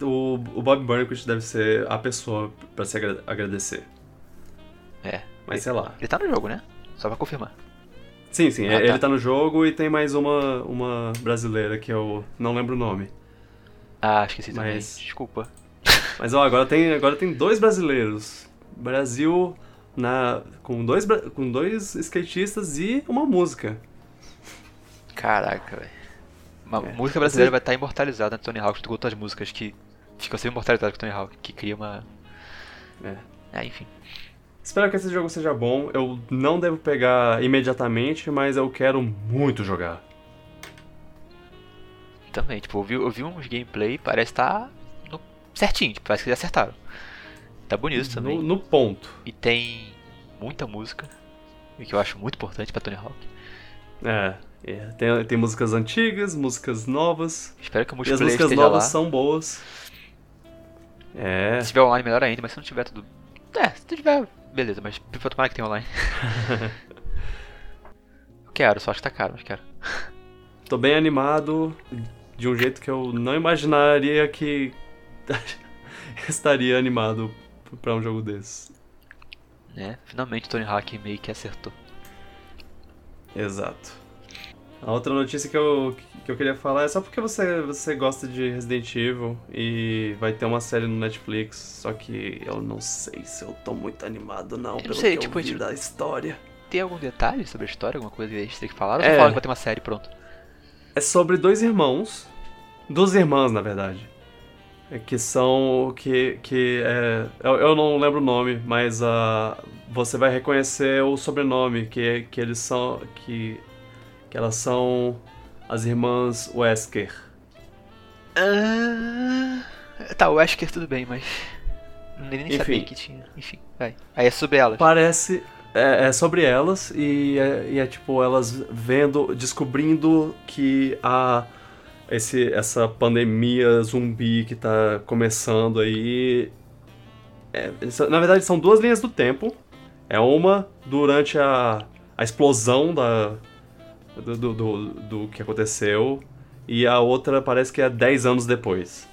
Speaker 1: o, o Bob Burnquist deve ser a pessoa pra se agra- agradecer.
Speaker 2: É.
Speaker 1: Mas sei lá.
Speaker 2: Ele tá no jogo, né? Só pra confirmar.
Speaker 1: Sim, sim,
Speaker 2: Ah,
Speaker 1: ele
Speaker 2: tá.
Speaker 1: tá no jogo e tem mais uma, uma brasileira que eu não lembro o nome.
Speaker 2: Ah, esqueci também.
Speaker 1: Mas-
Speaker 2: Desculpa.
Speaker 1: Mas ó, agora tem, agora tem dois brasileiros. Brasil na, com, dois, com dois skatistas e uma música.
Speaker 2: Caraca, velho. Uma
Speaker 1: É.
Speaker 2: música brasileira vai estar imortalizada no Tony Hawk, com outras músicas que ficam sempre imortalizadas com o Tony Hawk, que cria uma.
Speaker 1: É.
Speaker 2: É, enfim.
Speaker 1: Espero que esse jogo seja bom. Eu não devo pegar imediatamente, mas eu quero muito jogar.
Speaker 2: Também, tipo, eu vi, eu vi uns gameplay, parece estar no- certinho, tipo, parece que eles acertaram. Tá bonito também.
Speaker 1: No, no ponto.
Speaker 2: E tem muita música, o que eu acho muito importante pra Tony Hawk.
Speaker 1: É, é, tem, tem músicas antigas, músicas novas.
Speaker 2: Espero que o
Speaker 1: E as
Speaker 2: multiplayer
Speaker 1: músicas
Speaker 2: esteja lá.
Speaker 1: novas são boas. É.
Speaker 2: Se tiver online, melhor ainda, mas se não tiver tudo. É, se tiver, beleza, mas tomara que tenha online. eu quero, só acho que tá caro, mas quero.
Speaker 1: Tô bem animado de um jeito que eu não imaginaria que estaria animado pra um jogo desse.
Speaker 2: Né? Finalmente Tony Hawk meio que acertou.
Speaker 1: Exato. A outra notícia que eu, que eu queria falar é só porque você, você gosta de Resident Evil e vai ter uma série no Netflix, só que eu não sei se eu tô muito animado não,
Speaker 2: não
Speaker 1: pelo
Speaker 2: sei,
Speaker 1: que
Speaker 2: tipo,
Speaker 1: eu vi
Speaker 2: tipo-
Speaker 1: da história.
Speaker 2: Tem algum detalhe sobre a história, alguma coisa extra que falaram? Ou
Speaker 1: É.
Speaker 2: falaram que vai ter uma série pronto?
Speaker 1: é sobre dois irmãos, duas irmãs na verdade, é que são que que é, eu, eu não lembro o nome, mas uh, você vai reconhecer o sobrenome que que eles são que que elas são as irmãs Wesker.
Speaker 2: Ah, tá, Wesker tudo bem, mas nem, nem sabia
Speaker 1: Enfim.
Speaker 2: que tinha. Enfim, vai. Aí é sobre elas.
Speaker 1: Parece. É, é sobre elas e é, e é tipo elas vendo, descobrindo que a esse, essa pandemia zumbi que tá começando aí. é, na verdade, são duas linhas do tempo. É uma durante a, a explosão da, do, do, do, do que aconteceu, e a outra parece que é 10 anos depois.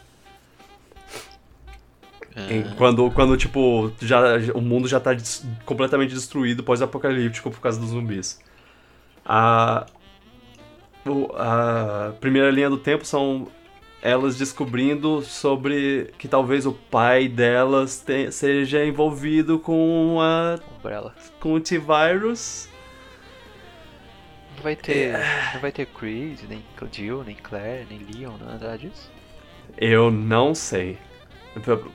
Speaker 1: Em- Quando, quando, tipo, já, o mundo já tá des- completamente destruído, pós-apocalíptico por causa dos zumbis. A, a primeira linha do tempo são elas descobrindo sobre que talvez o pai delas te- seja envolvido com, a,
Speaker 2: Umbrella.
Speaker 1: com o T-Virus.
Speaker 2: Não vai ter. Não vai ter Creed, nem Jill, nem Claire, nem Leon, nada disso.
Speaker 1: Eu não sei.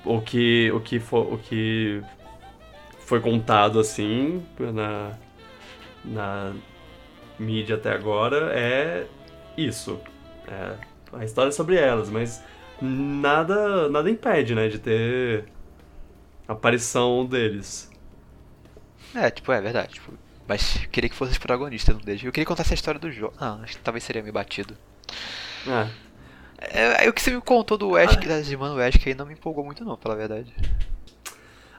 Speaker 1: O que, o que, foi, o que foi contado assim na, na mídia até agora é isso. É a história é sobre elas, mas nada, nada impede, né, de ter aparição deles.
Speaker 2: É, tipo, é verdade. Tipo, mas eu queria que fosse os protagonistas, não deixa. Eu queria contar essa história do jogo. Ah, acho que talvez seria meio batido.
Speaker 1: É.
Speaker 2: É, é o que você me contou do Wesker, das irmãs Wesker aí não me empolgou muito não, pela verdade.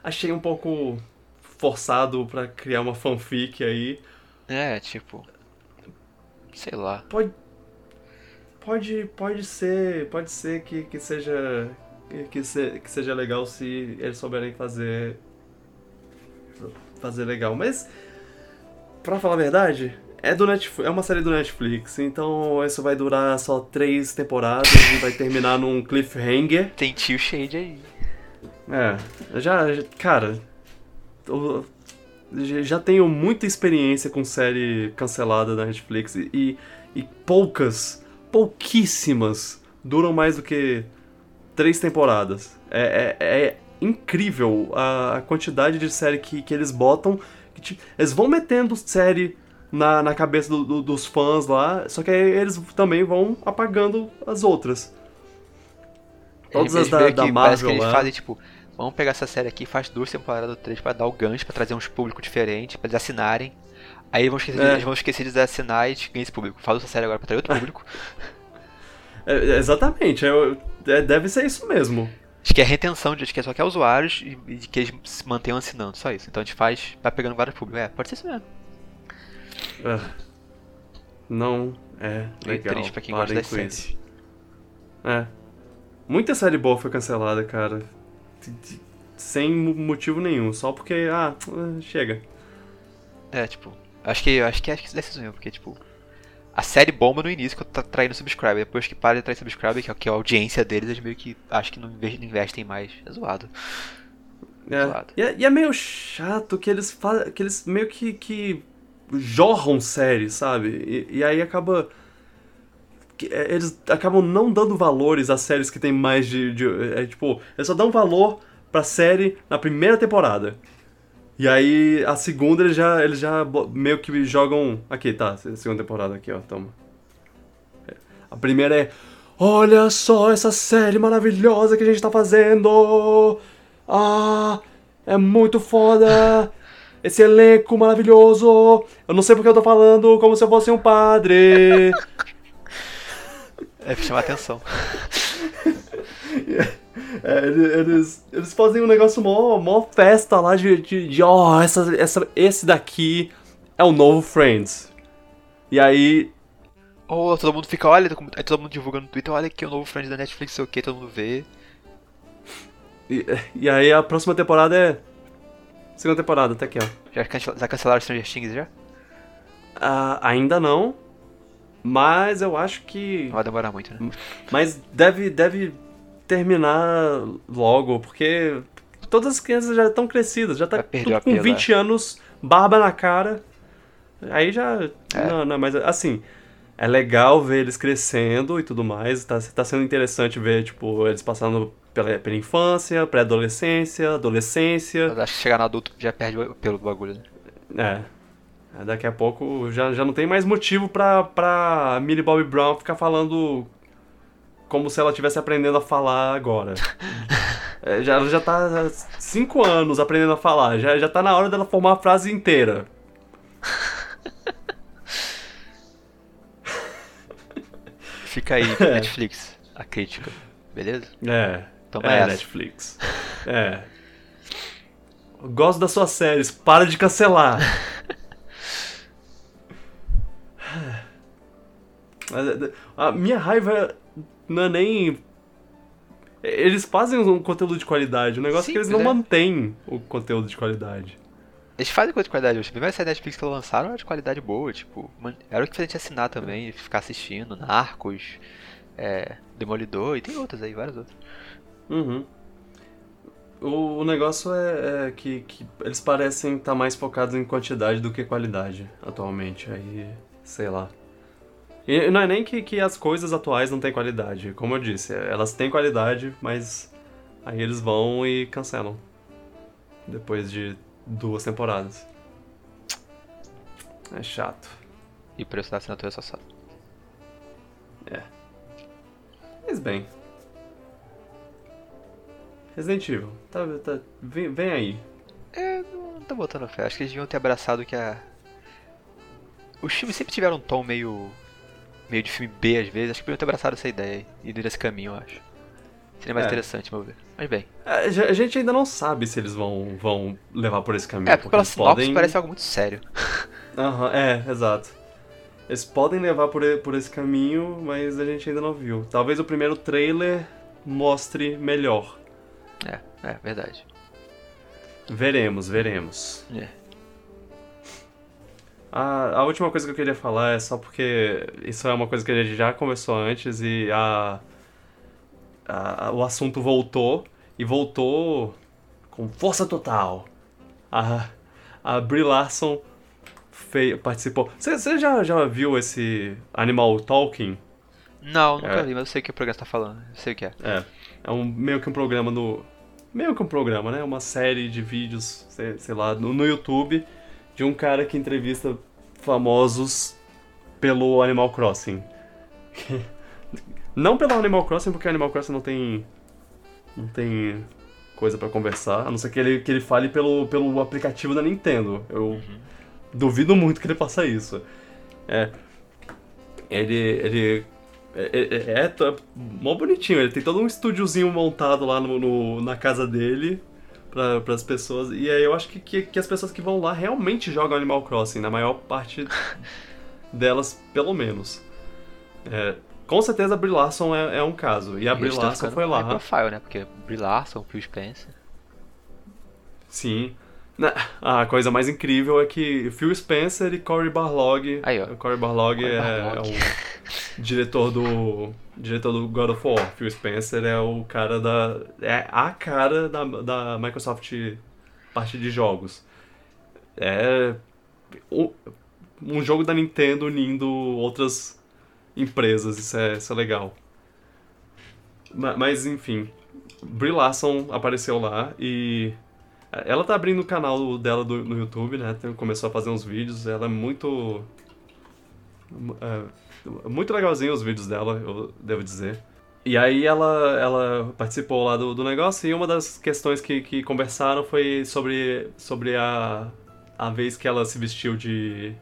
Speaker 1: Achei um pouco forçado pra criar uma fanfic aí.
Speaker 2: É, tipo. Sei lá.
Speaker 1: Pode. Pode, pode ser. Pode ser que, que seja. que- Que, se- que seja legal se eles souberem fazer. Fazer legal. Mas. Pra falar a verdade, é, do Netflix, é uma série do Netflix, então isso vai durar só três temporadas e vai terminar num cliffhanger.
Speaker 2: Tem tio Shade aí.
Speaker 1: É, já, cara, eu já- tenho muita experiência com série cancelada da Netflix e, e, e poucas, pouquíssimas duram mais do que três temporadas. É, é, é incrível a, a quantidade de série que, que eles botam. Eles vão metendo série na, na cabeça do- do- dos fãs lá, só que aí eles também vão apagando as outras. Todas
Speaker 2: Eles
Speaker 1: as da, da
Speaker 2: que
Speaker 1: Marvel
Speaker 2: Parece que eles
Speaker 1: lá.
Speaker 2: fazem, tipo, vamos pegar essa série aqui, faz duas temporadas ou três pra dar o gancho, pra trazer uns públicos diferentes, pra eles assinarem. Aí eles vão esquecer,
Speaker 1: É.
Speaker 2: eles vão esquecer de assinar e ganhar esse público. Faz essa série agora pra trazer outro público.
Speaker 1: É, é, exatamente, é, é- deve ser isso mesmo.
Speaker 2: Acho que é retenção, de, acho que é só que é usuários e, e que eles se mantenham assinando, só isso. Então a gente faz, vai pegando vários públicos. É, pode ser isso mesmo.
Speaker 1: É. Não é legal.
Speaker 2: triste pra quem
Speaker 1: Parem
Speaker 2: gosta séries.
Speaker 1: isso. É. Muita série boa foi cancelada, cara. Sem mo- motivo nenhum, só porque, ah, eh, chega.
Speaker 2: É, tipo, acho que acho que acho que deve ser isso mesmo, porque tipo, a série bomba no início que tá traindo subscriber, depois que para de atrair subscriber, que é, a audiência deles, eles meio que acho que não inve- não investem mais. É zoado.
Speaker 1: É.
Speaker 2: Zoado.
Speaker 1: E, é, e é meio chato que eles fa que eles meio que, que jorram séries, sabe? E, e aí acaba. é, Eles acabam não dando valores às séries que tem mais de. de- é, tipo, eles só dão valor pra série na primeira temporada. E aí a segunda eles já, eles já meio que jogam. Aqui, tá, segunda temporada aqui, ó, toma. É, A primeira é. Olha só essa série maravilhosa que a gente tá fazendo! Ah, é muito foda! Esse elenco maravilhoso! Eu não sei porque eu tô falando como se eu fosse um padre!
Speaker 2: É pra chamar atenção.
Speaker 1: É, ele- eles, eles fazem um negócio mó, mó festa lá de, de, de ó, essa, essa, esse daqui é o novo Friends. E aí,
Speaker 2: Ou todo mundo fica, olha, aí todo mundo divulga no Twitter, olha aqui o novo Friends da Netflix, sei o que, todo mundo vê.
Speaker 1: e, e aí a próxima temporada é. Segunda temporada, tá aqui, ó.
Speaker 2: Já, cancel- já cancelaram Stranger Things já?
Speaker 1: Ah, ainda não, mas eu acho que.
Speaker 2: Vai demorar muito, né?
Speaker 1: Mas deve, deve terminar logo, porque todas as crianças já estão crescidas, já tá com
Speaker 2: apelo,
Speaker 1: 20 anos, barba na cara. Aí já.
Speaker 2: É.
Speaker 1: Não, não, mas assim. é legal ver eles crescendo e tudo mais. Tá, tá sendo interessante ver, tipo, eles passando pela, pela infância, pré-adolescência, adolescência.
Speaker 2: Mas acho que chegar no adulto já perde o pelo bagulho, né?
Speaker 1: É. Daqui a pouco já, já não tem mais motivo pra, pra Millie Bobby Brown ficar falando como se ela estivesse aprendendo a falar agora. É, já, ela já tá há cinco anos aprendendo a falar. Já, já tá na hora dela formar a frase inteira.
Speaker 2: Fica aí, Netflix, a crítica, beleza?
Speaker 1: É.
Speaker 2: Toma
Speaker 1: é,
Speaker 2: essa.
Speaker 1: Netflix. É. Gosto das suas séries, para de cancelar. A minha raiva não é nem. Eles fazem um conteúdo de qualidade, o negócio é que eles não
Speaker 2: Simples, é.
Speaker 1: mantêm o conteúdo de qualidade.
Speaker 2: Eles fazem coisa de qualidade hoje. A primeira série da Netflix que eles lançaram era de qualidade boa, tipo, era o que fazia a gente assinar também, e ficar assistindo, Narcos, é, Demolidor, e tem outras aí, várias outras.
Speaker 1: Uhum. O, o negócio é, é que, que eles parecem estar mais focados em quantidade do que qualidade atualmente. Aí, sei lá. E não é nem que, que as coisas atuais não têm qualidade. Como eu disse, elas têm qualidade, mas aí eles vão e cancelam. Depois de duas temporadas. É chato.
Speaker 2: E o preço da assinatura é só sabe.
Speaker 1: Mas bem. Resident Evil, tá, tá, vem, vem aí.
Speaker 2: É, não tô botando fé. Acho que eles deviam ter abraçado que a. Os filmes sempre tiveram um tom meio. Meio de filme B às vezes. Acho que podiam ter abraçado essa ideia e ido nesse caminho, eu acho. Seria mais
Speaker 1: É.
Speaker 2: interessante, meu ver. Mas bem.
Speaker 1: A ge- a gente ainda não sabe se eles vão, vão levar por esse caminho.
Speaker 2: É, porque pela sinopse
Speaker 1: podem...
Speaker 2: parece algo muito sério.
Speaker 1: Aham, é, exato. Eles podem levar por, por esse caminho, mas a gente ainda não viu. Talvez o primeiro trailer mostre melhor.
Speaker 2: É, é, verdade.
Speaker 1: Veremos, veremos.
Speaker 2: É.
Speaker 1: A, a última coisa que eu queria falar é só porque isso é uma coisa que a gente já conversou antes e a, a- o assunto voltou e voltou com força total. A, a Brie Larson fei- participou. Você já, já viu esse Animal Talking?
Speaker 2: Não, nunca
Speaker 1: É.
Speaker 2: vi, mas eu sei o que o programa tá falando. Eu sei o que é.
Speaker 1: É, é um, meio que um programa no. Meio que um programa, né? Uma série de vídeos, sei, sei lá, no, no YouTube, de um cara que entrevista famosos pelo Animal Crossing. não pelo Animal Crossing, porque o Animal Crossing não tem. Não tem coisa pra conversar, a não ser que ele, que ele fale pelo, pelo aplicativo da Nintendo. Eu duvido muito que ele faça isso. É. Ele. ele é, é, é, tá mó bonitinho, ele tem todo um estúdiozinho montado lá no, no- na casa dele para as pessoas. E aí eu acho que, que, que as pessoas que vão lá realmente jogam Animal Crossing, na maior parte delas, pelo menos. É, com certeza a Brie Larson é, é um caso. E a
Speaker 2: E
Speaker 1: Brie Larson foi lá.
Speaker 2: profile, né? Porque Brie Larson, Phil Spencer.
Speaker 1: Sim. A coisa mais incrível é que Phil Spencer e Cory Barlog.
Speaker 2: Aí, ó.
Speaker 1: Cory Barlog
Speaker 2: Cory
Speaker 1: é,
Speaker 2: Barlog.
Speaker 1: é o diretor do. diretor do God of War. Phil Spencer é o cara da. É a cara da, da Microsoft parte de jogos. É. Um, jogo da Nintendo unindo outras empresas, isso é, isso é legal. Ma- Mas enfim, Brie Larson apareceu lá e ela tá abrindo o canal dela do- no YouTube, né? Começou a fazer uns vídeos, ela é muito. é, muito legalzinho os vídeos dela, eu devo dizer. E aí ela, ela participou lá do, do negócio e uma das questões que, que conversaram foi sobre, sobre a, a vez que ela se vestiu de,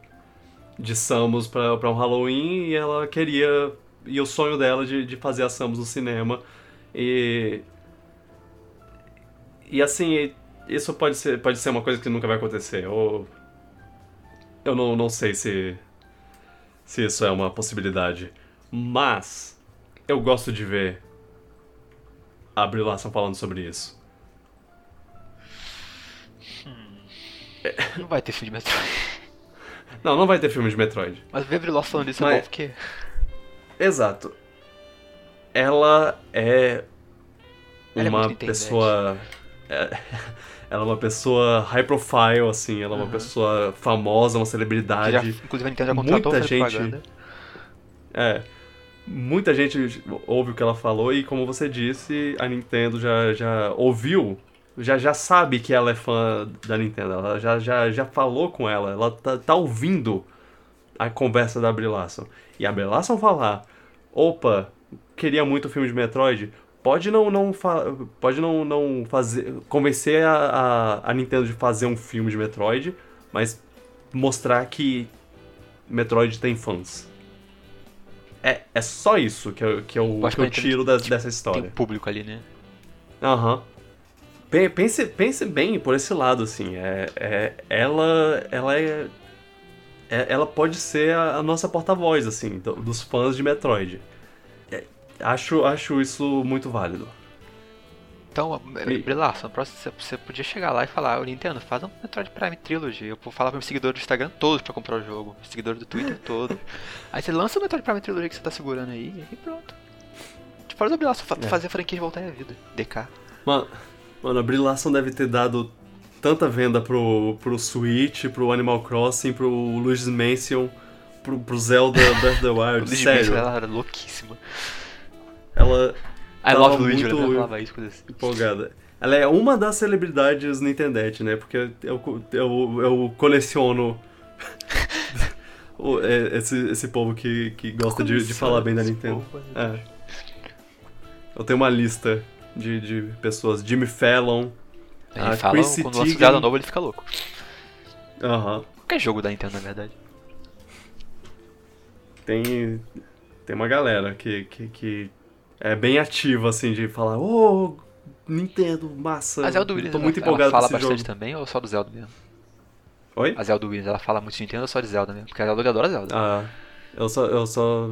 Speaker 1: de Samus pra, pra um Halloween e ela queria. E o sonho dela de, de fazer a Samus no cinema. E. E assim, isso pode ser, pode ser uma coisa que nunca vai acontecer. Ou. Eu não, não sei se. Se isso é uma possibilidade. Mas. Eu gosto de ver. A Brie Larson falando sobre isso.
Speaker 2: Não vai ter filme de Metroid.
Speaker 1: Não, não vai ter filme de Metroid.
Speaker 2: Mas ver Larson falando isso é
Speaker 1: Mas-
Speaker 2: bom porque...
Speaker 1: Exato. Ela é
Speaker 2: Ela é
Speaker 1: uma
Speaker 2: muito internet.
Speaker 1: pessoa. é- ela é uma pessoa high profile, assim, ela é uma
Speaker 2: Aham.
Speaker 1: pessoa famosa, uma celebridade.
Speaker 2: já, inclusive a Nintendo já contratou
Speaker 1: muita gente-
Speaker 2: propaganda.
Speaker 1: É. Muita gente ouve o que ela falou e, como você disse, a Nintendo já, já ouviu, já, já sabe que ela é fã da Nintendo. Ela já, já, já falou com ela, ela tá, tá ouvindo a conversa da Brie Larson. E a Brie Larson falar: opa, queria muito o filme de Metroid. Pode não, não, pode não, não fazer convencer a, a, a Nintendo de fazer um filme de Metroid, mas mostrar que Metroid tem fãs. É, é só isso que eu, que eu, que eu tiro da, dessa história.
Speaker 2: Tem público ali, né?
Speaker 1: Aham. Uhum. Pense, pense bem por esse lado, assim. É, é, ela, ela é, é Ela pode ser a, a nossa porta-voz, assim, do, dos fãs de Metroid. Acho, acho isso muito válido.
Speaker 2: Então, Brilá, você podia chegar lá e falar, o Nintendo, faz um Metroid Prime Trilogy. Eu vou falar para meus seguidores do Instagram todos para comprar o jogo, seguidores do Twitter todos. aí você lança o Metroid Prime Trilogy que você tá segurando aí e pronto. Tipo, faz o Brilhaço é. fazer a franquia voltar à vida. DK.
Speaker 1: Mano, mano a Brilhação deve ter dado tanta venda pro, pro Switch, pro Animal Crossing, pro Luigi's Mansion, pro, pro Zelda Breath of the Wild. Sério.
Speaker 2: Mansion, ela era louquíssima.
Speaker 1: Ela
Speaker 2: I love Luigi, muito falava isso, coisa assim.
Speaker 1: empolgada. Ela é uma das celebridades Nintendete, né? Porque eu, eu, eu coleciono esse, esse povo que, que gosta de, de falar bem da Nintendo. É. Eu tenho uma lista de, de pessoas. Jimmy Fallon.
Speaker 2: Ele a fala, Chrissy quando lança um novo ele fica louco.
Speaker 1: Aham. Uhum.
Speaker 2: Qualquer jogo da Nintendo, na verdade.
Speaker 1: Tem, tem uma galera que, que, que é bem ativa, assim, de falar, ô, oh, Nintendo, massa.
Speaker 2: A Zelda Williams,
Speaker 1: tô muito empolgado
Speaker 2: ela fala
Speaker 1: com esse
Speaker 2: bastante
Speaker 1: jogo.
Speaker 2: também ou só do Zelda mesmo?
Speaker 1: Oi?
Speaker 2: A Zelda Williams, ela fala muito de Nintendo ou só de Zelda mesmo? Porque a Zelda adora Zelda.
Speaker 1: Ah, eu só... Eu só...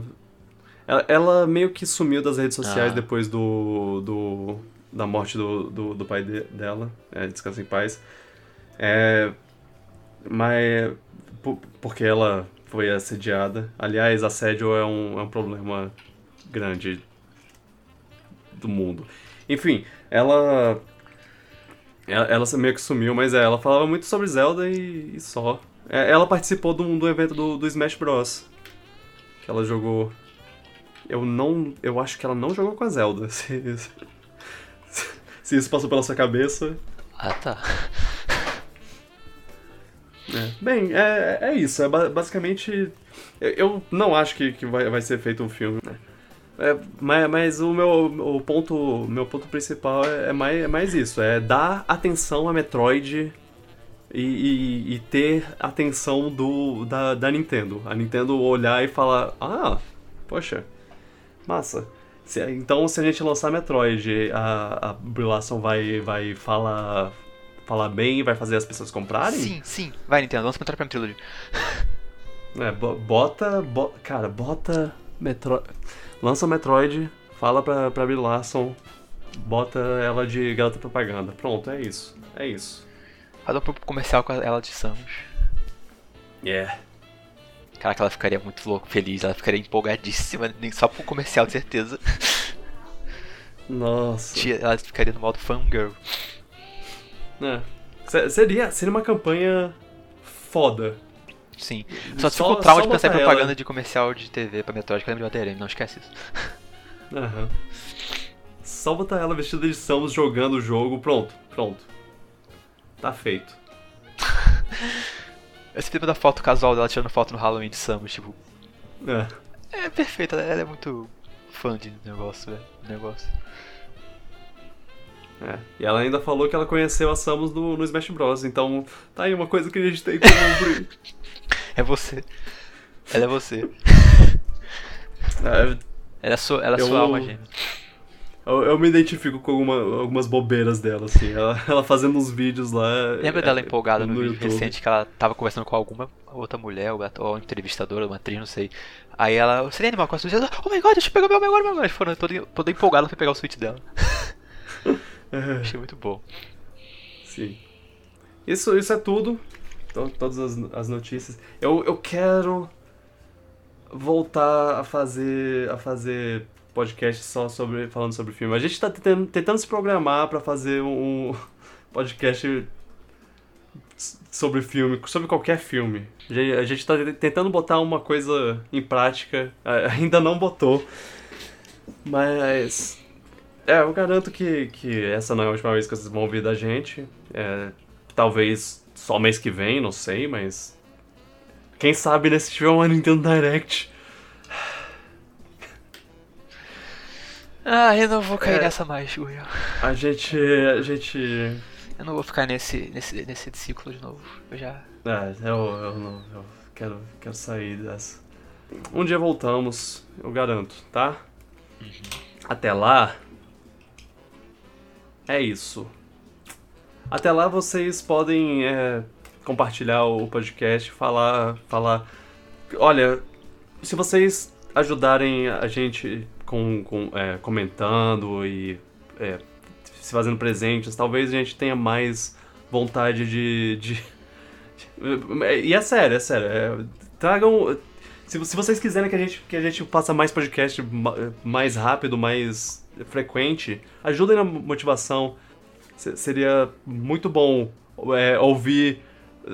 Speaker 1: Ela, ela meio que sumiu das redes sociais
Speaker 2: Ah.
Speaker 1: depois do, do... da morte do, do, do pai de- dela. É, descansa em paz. É... Mas... po- Porque ela foi assediada. Aliás, assédio é um, é um problema grande do mundo. Enfim, ela. Ela, ela meio que sumiu, mas é, ela falava muito sobre Zelda e, e só. É, ela participou de um, evento do, do Smash Bros. Que ela jogou. Eu não. Eu acho que ela não jogou com a Zelda. Se, se isso passou pela sua cabeça.
Speaker 2: Ah, tá.
Speaker 1: É. Bem, é, é isso. É ba- basicamente. Eu, eu não acho que, que vai, vai ser feito um filme, né? É, mas, mas o meu o ponto, meu ponto principal é, é mais, é mais isso, é dar atenção a Metroid e, e- e ter atenção do, da, da Nintendo. A Nintendo olhar e falar, ah, poxa, massa. Se- então se a gente lançar Metroid, a, a Brie Larson vai, vai falar, falar bem, vai fazer as pessoas comprarem?
Speaker 2: Sim, sim. Vai, Nintendo, lança Metroid Prime Trilogy.
Speaker 1: É, bo- bota, bo- cara, bota Metroid, lança o Metroid, fala pra, pra Brie Larson, bota ela de garota propaganda. Pronto, é isso, é isso.
Speaker 2: Faz um comercial com ela de Samus.
Speaker 1: Yeah.
Speaker 2: Caraca, ela ficaria muito louco, feliz, ela ficaria empolgadíssima, nem só pro comercial, de certeza.
Speaker 1: Nossa.
Speaker 2: Ela ficaria no modo fangirl.
Speaker 1: É. Se- Seria, seria uma campanha foda.
Speaker 2: Sim. Só,
Speaker 1: Só-
Speaker 2: fico com trauma de pensar em propaganda
Speaker 1: ela-
Speaker 2: de comercial de TV pra Metroid, que eu lembro de DRM, não esquece isso.
Speaker 1: Aham. Só botar ela vestida de Samus jogando o jogo, pronto, pronto. Tá feito.
Speaker 2: Esse filme da foto casual dela tirando foto no Halloween de Samus, tipo,
Speaker 1: É.
Speaker 2: é perfeita, ela é muito fã de negócio, velho. Negócio.
Speaker 1: É. E ela ainda falou que ela conheceu a Samus no, no Smash Bros. Então, tá aí uma coisa que a gente tem em comum.
Speaker 2: É você. Ela é você.
Speaker 1: É,
Speaker 2: Ela é sua, ela é
Speaker 1: Eu-
Speaker 2: sua alma gêmea.
Speaker 1: eu, eu me identifico com alguma- algumas bobeiras dela, assim. Ela, ela fazendo uns vídeos lá.
Speaker 2: Lembra
Speaker 1: é,
Speaker 2: dela empolgada no, vídeo
Speaker 1: YouTube.
Speaker 2: recente que ela tava conversando com alguma outra mulher, ou, ou entrevistadora, uma atriz, não sei. Aí ela, você nem animal com a Switch? Ela, Oh my god, deixa eu pegar meu meu meu meu. Foram toda, toda empolgada pra pegar o Switch dela. Achei muito bom.
Speaker 1: sim. Isso, isso é tudo. To- todas as, as notícias. Eu, eu quero voltar a fazer a fazer podcast só sobre falando sobre filme. A gente tá tentando, tentando se programar pra fazer um podcast sobre filme, sobre qualquer filme. A gente- A gente tá tentando botar uma coisa em prática, ainda não botou, mas. É, eu garanto que, que essa não é a última vez que vocês vão ouvir da gente. É, talvez só mês que vem, não sei, mas. Quem sabe né, se tiver uma Nintendo Direct.
Speaker 2: Ah, eu não vou cair
Speaker 1: É.
Speaker 2: nessa mais, Will.
Speaker 1: A gente. A gente.
Speaker 2: Eu não vou ficar nesse, nesse, nesse ciclo de novo. Eu já.
Speaker 1: É, eu, eu não. Eu quero, quero sair dessa. Um dia voltamos, eu garanto, tá? Até lá. É isso. Até lá vocês podem é, compartilhar o podcast, falar, falar. Olha, se vocês ajudarem a gente com, com, é, comentando e é, se fazendo presentes, talvez a gente tenha mais vontade de. de... E é sério, é sério. é, tragam. Se, se vocês quiserem que a gente, que a gente faça mais podcast ma- mais rápido, mais frequente, ajudem na motivação. Se- seria muito bom é, ouvir,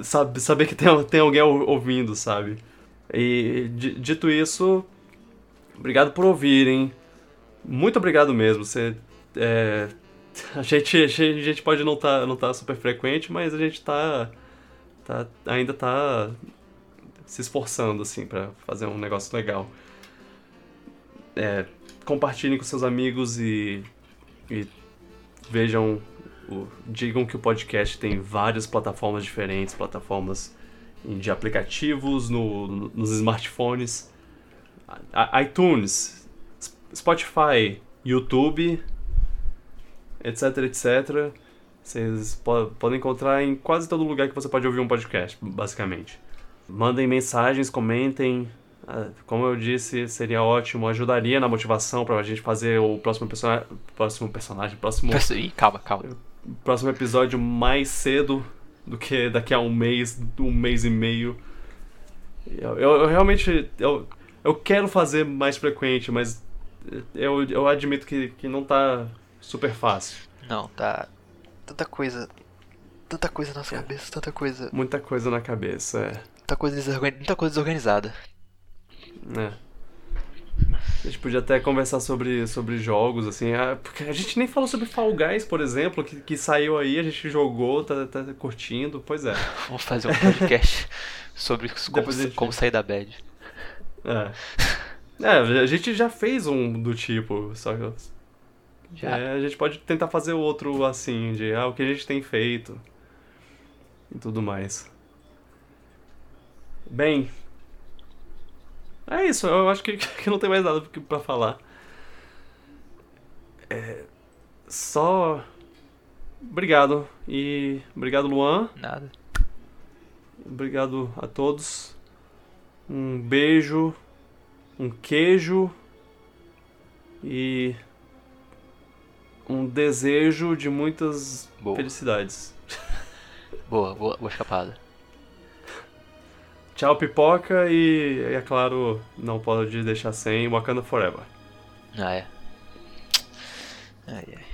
Speaker 1: sabe, saber que tem, tem alguém ou- ouvindo, sabe? E di- dito isso, obrigado por ouvirem. Muito obrigado mesmo. Você, é, a, gente, a gente pode não estar não tá super frequente, mas a gente tá, tá ainda tá se esforçando assim para fazer um negócio legal. É, compartilhem com seus amigos e, e vejam, o- digam que o podcast tem várias plataformas diferentes, plataformas de aplicativos no, no- nos smartphones, iTunes, Spotify, YouTube, etc, etc. Vocês po- podem encontrar em quase todo lugar que você pode ouvir um podcast, basicamente. Mandem mensagens, comentem. Ah, Como eu disse, seria ótimo, ajudaria na motivação pra gente fazer o próximo personagem, próximo personagem, próximo,
Speaker 2: Ih, calma, calma.
Speaker 1: próximo episódio mais cedo do que daqui a um mês, um mês e meio. Eu, eu- eu realmente eu, eu quero fazer mais frequente, mas eu, eu admito que, que não tá super fácil.
Speaker 2: Não, tá. Tanta coisa. Tanta coisa na nossa cabeça, tanta coisa.
Speaker 1: Muita coisa na cabeça, é.
Speaker 2: Muita coisa, desorgan... muita coisa desorganizada.
Speaker 1: É. A gente podia até conversar sobre, sobre jogos, assim. ah, Porque a gente nem falou sobre Fall Guys, por exemplo, que, que saiu aí, a gente jogou, tá, tá curtindo. Pois é.
Speaker 2: Vamos fazer um podcast sobre como,
Speaker 1: a gente-
Speaker 2: como sair da bad.
Speaker 1: É. É, a gente já fez um do tipo, só que.
Speaker 2: Já.
Speaker 1: É, a gente pode tentar fazer outro assim, de ah, o que a gente tem feito. E tudo mais. Bem. É isso, eu acho que, que não tem mais nada pra falar. É, só. Obrigado. E. Obrigado, Luan.
Speaker 2: Nada.
Speaker 1: Obrigado a todos. Um beijo, um queijo e um desejo de muitas
Speaker 2: Boa.
Speaker 1: felicidades.
Speaker 2: Boa, boa, boa escapada.
Speaker 1: Tchau, pipoca e, é claro, não pode deixar sem Wakanda Forever.
Speaker 2: Ah, é. Ai, ai.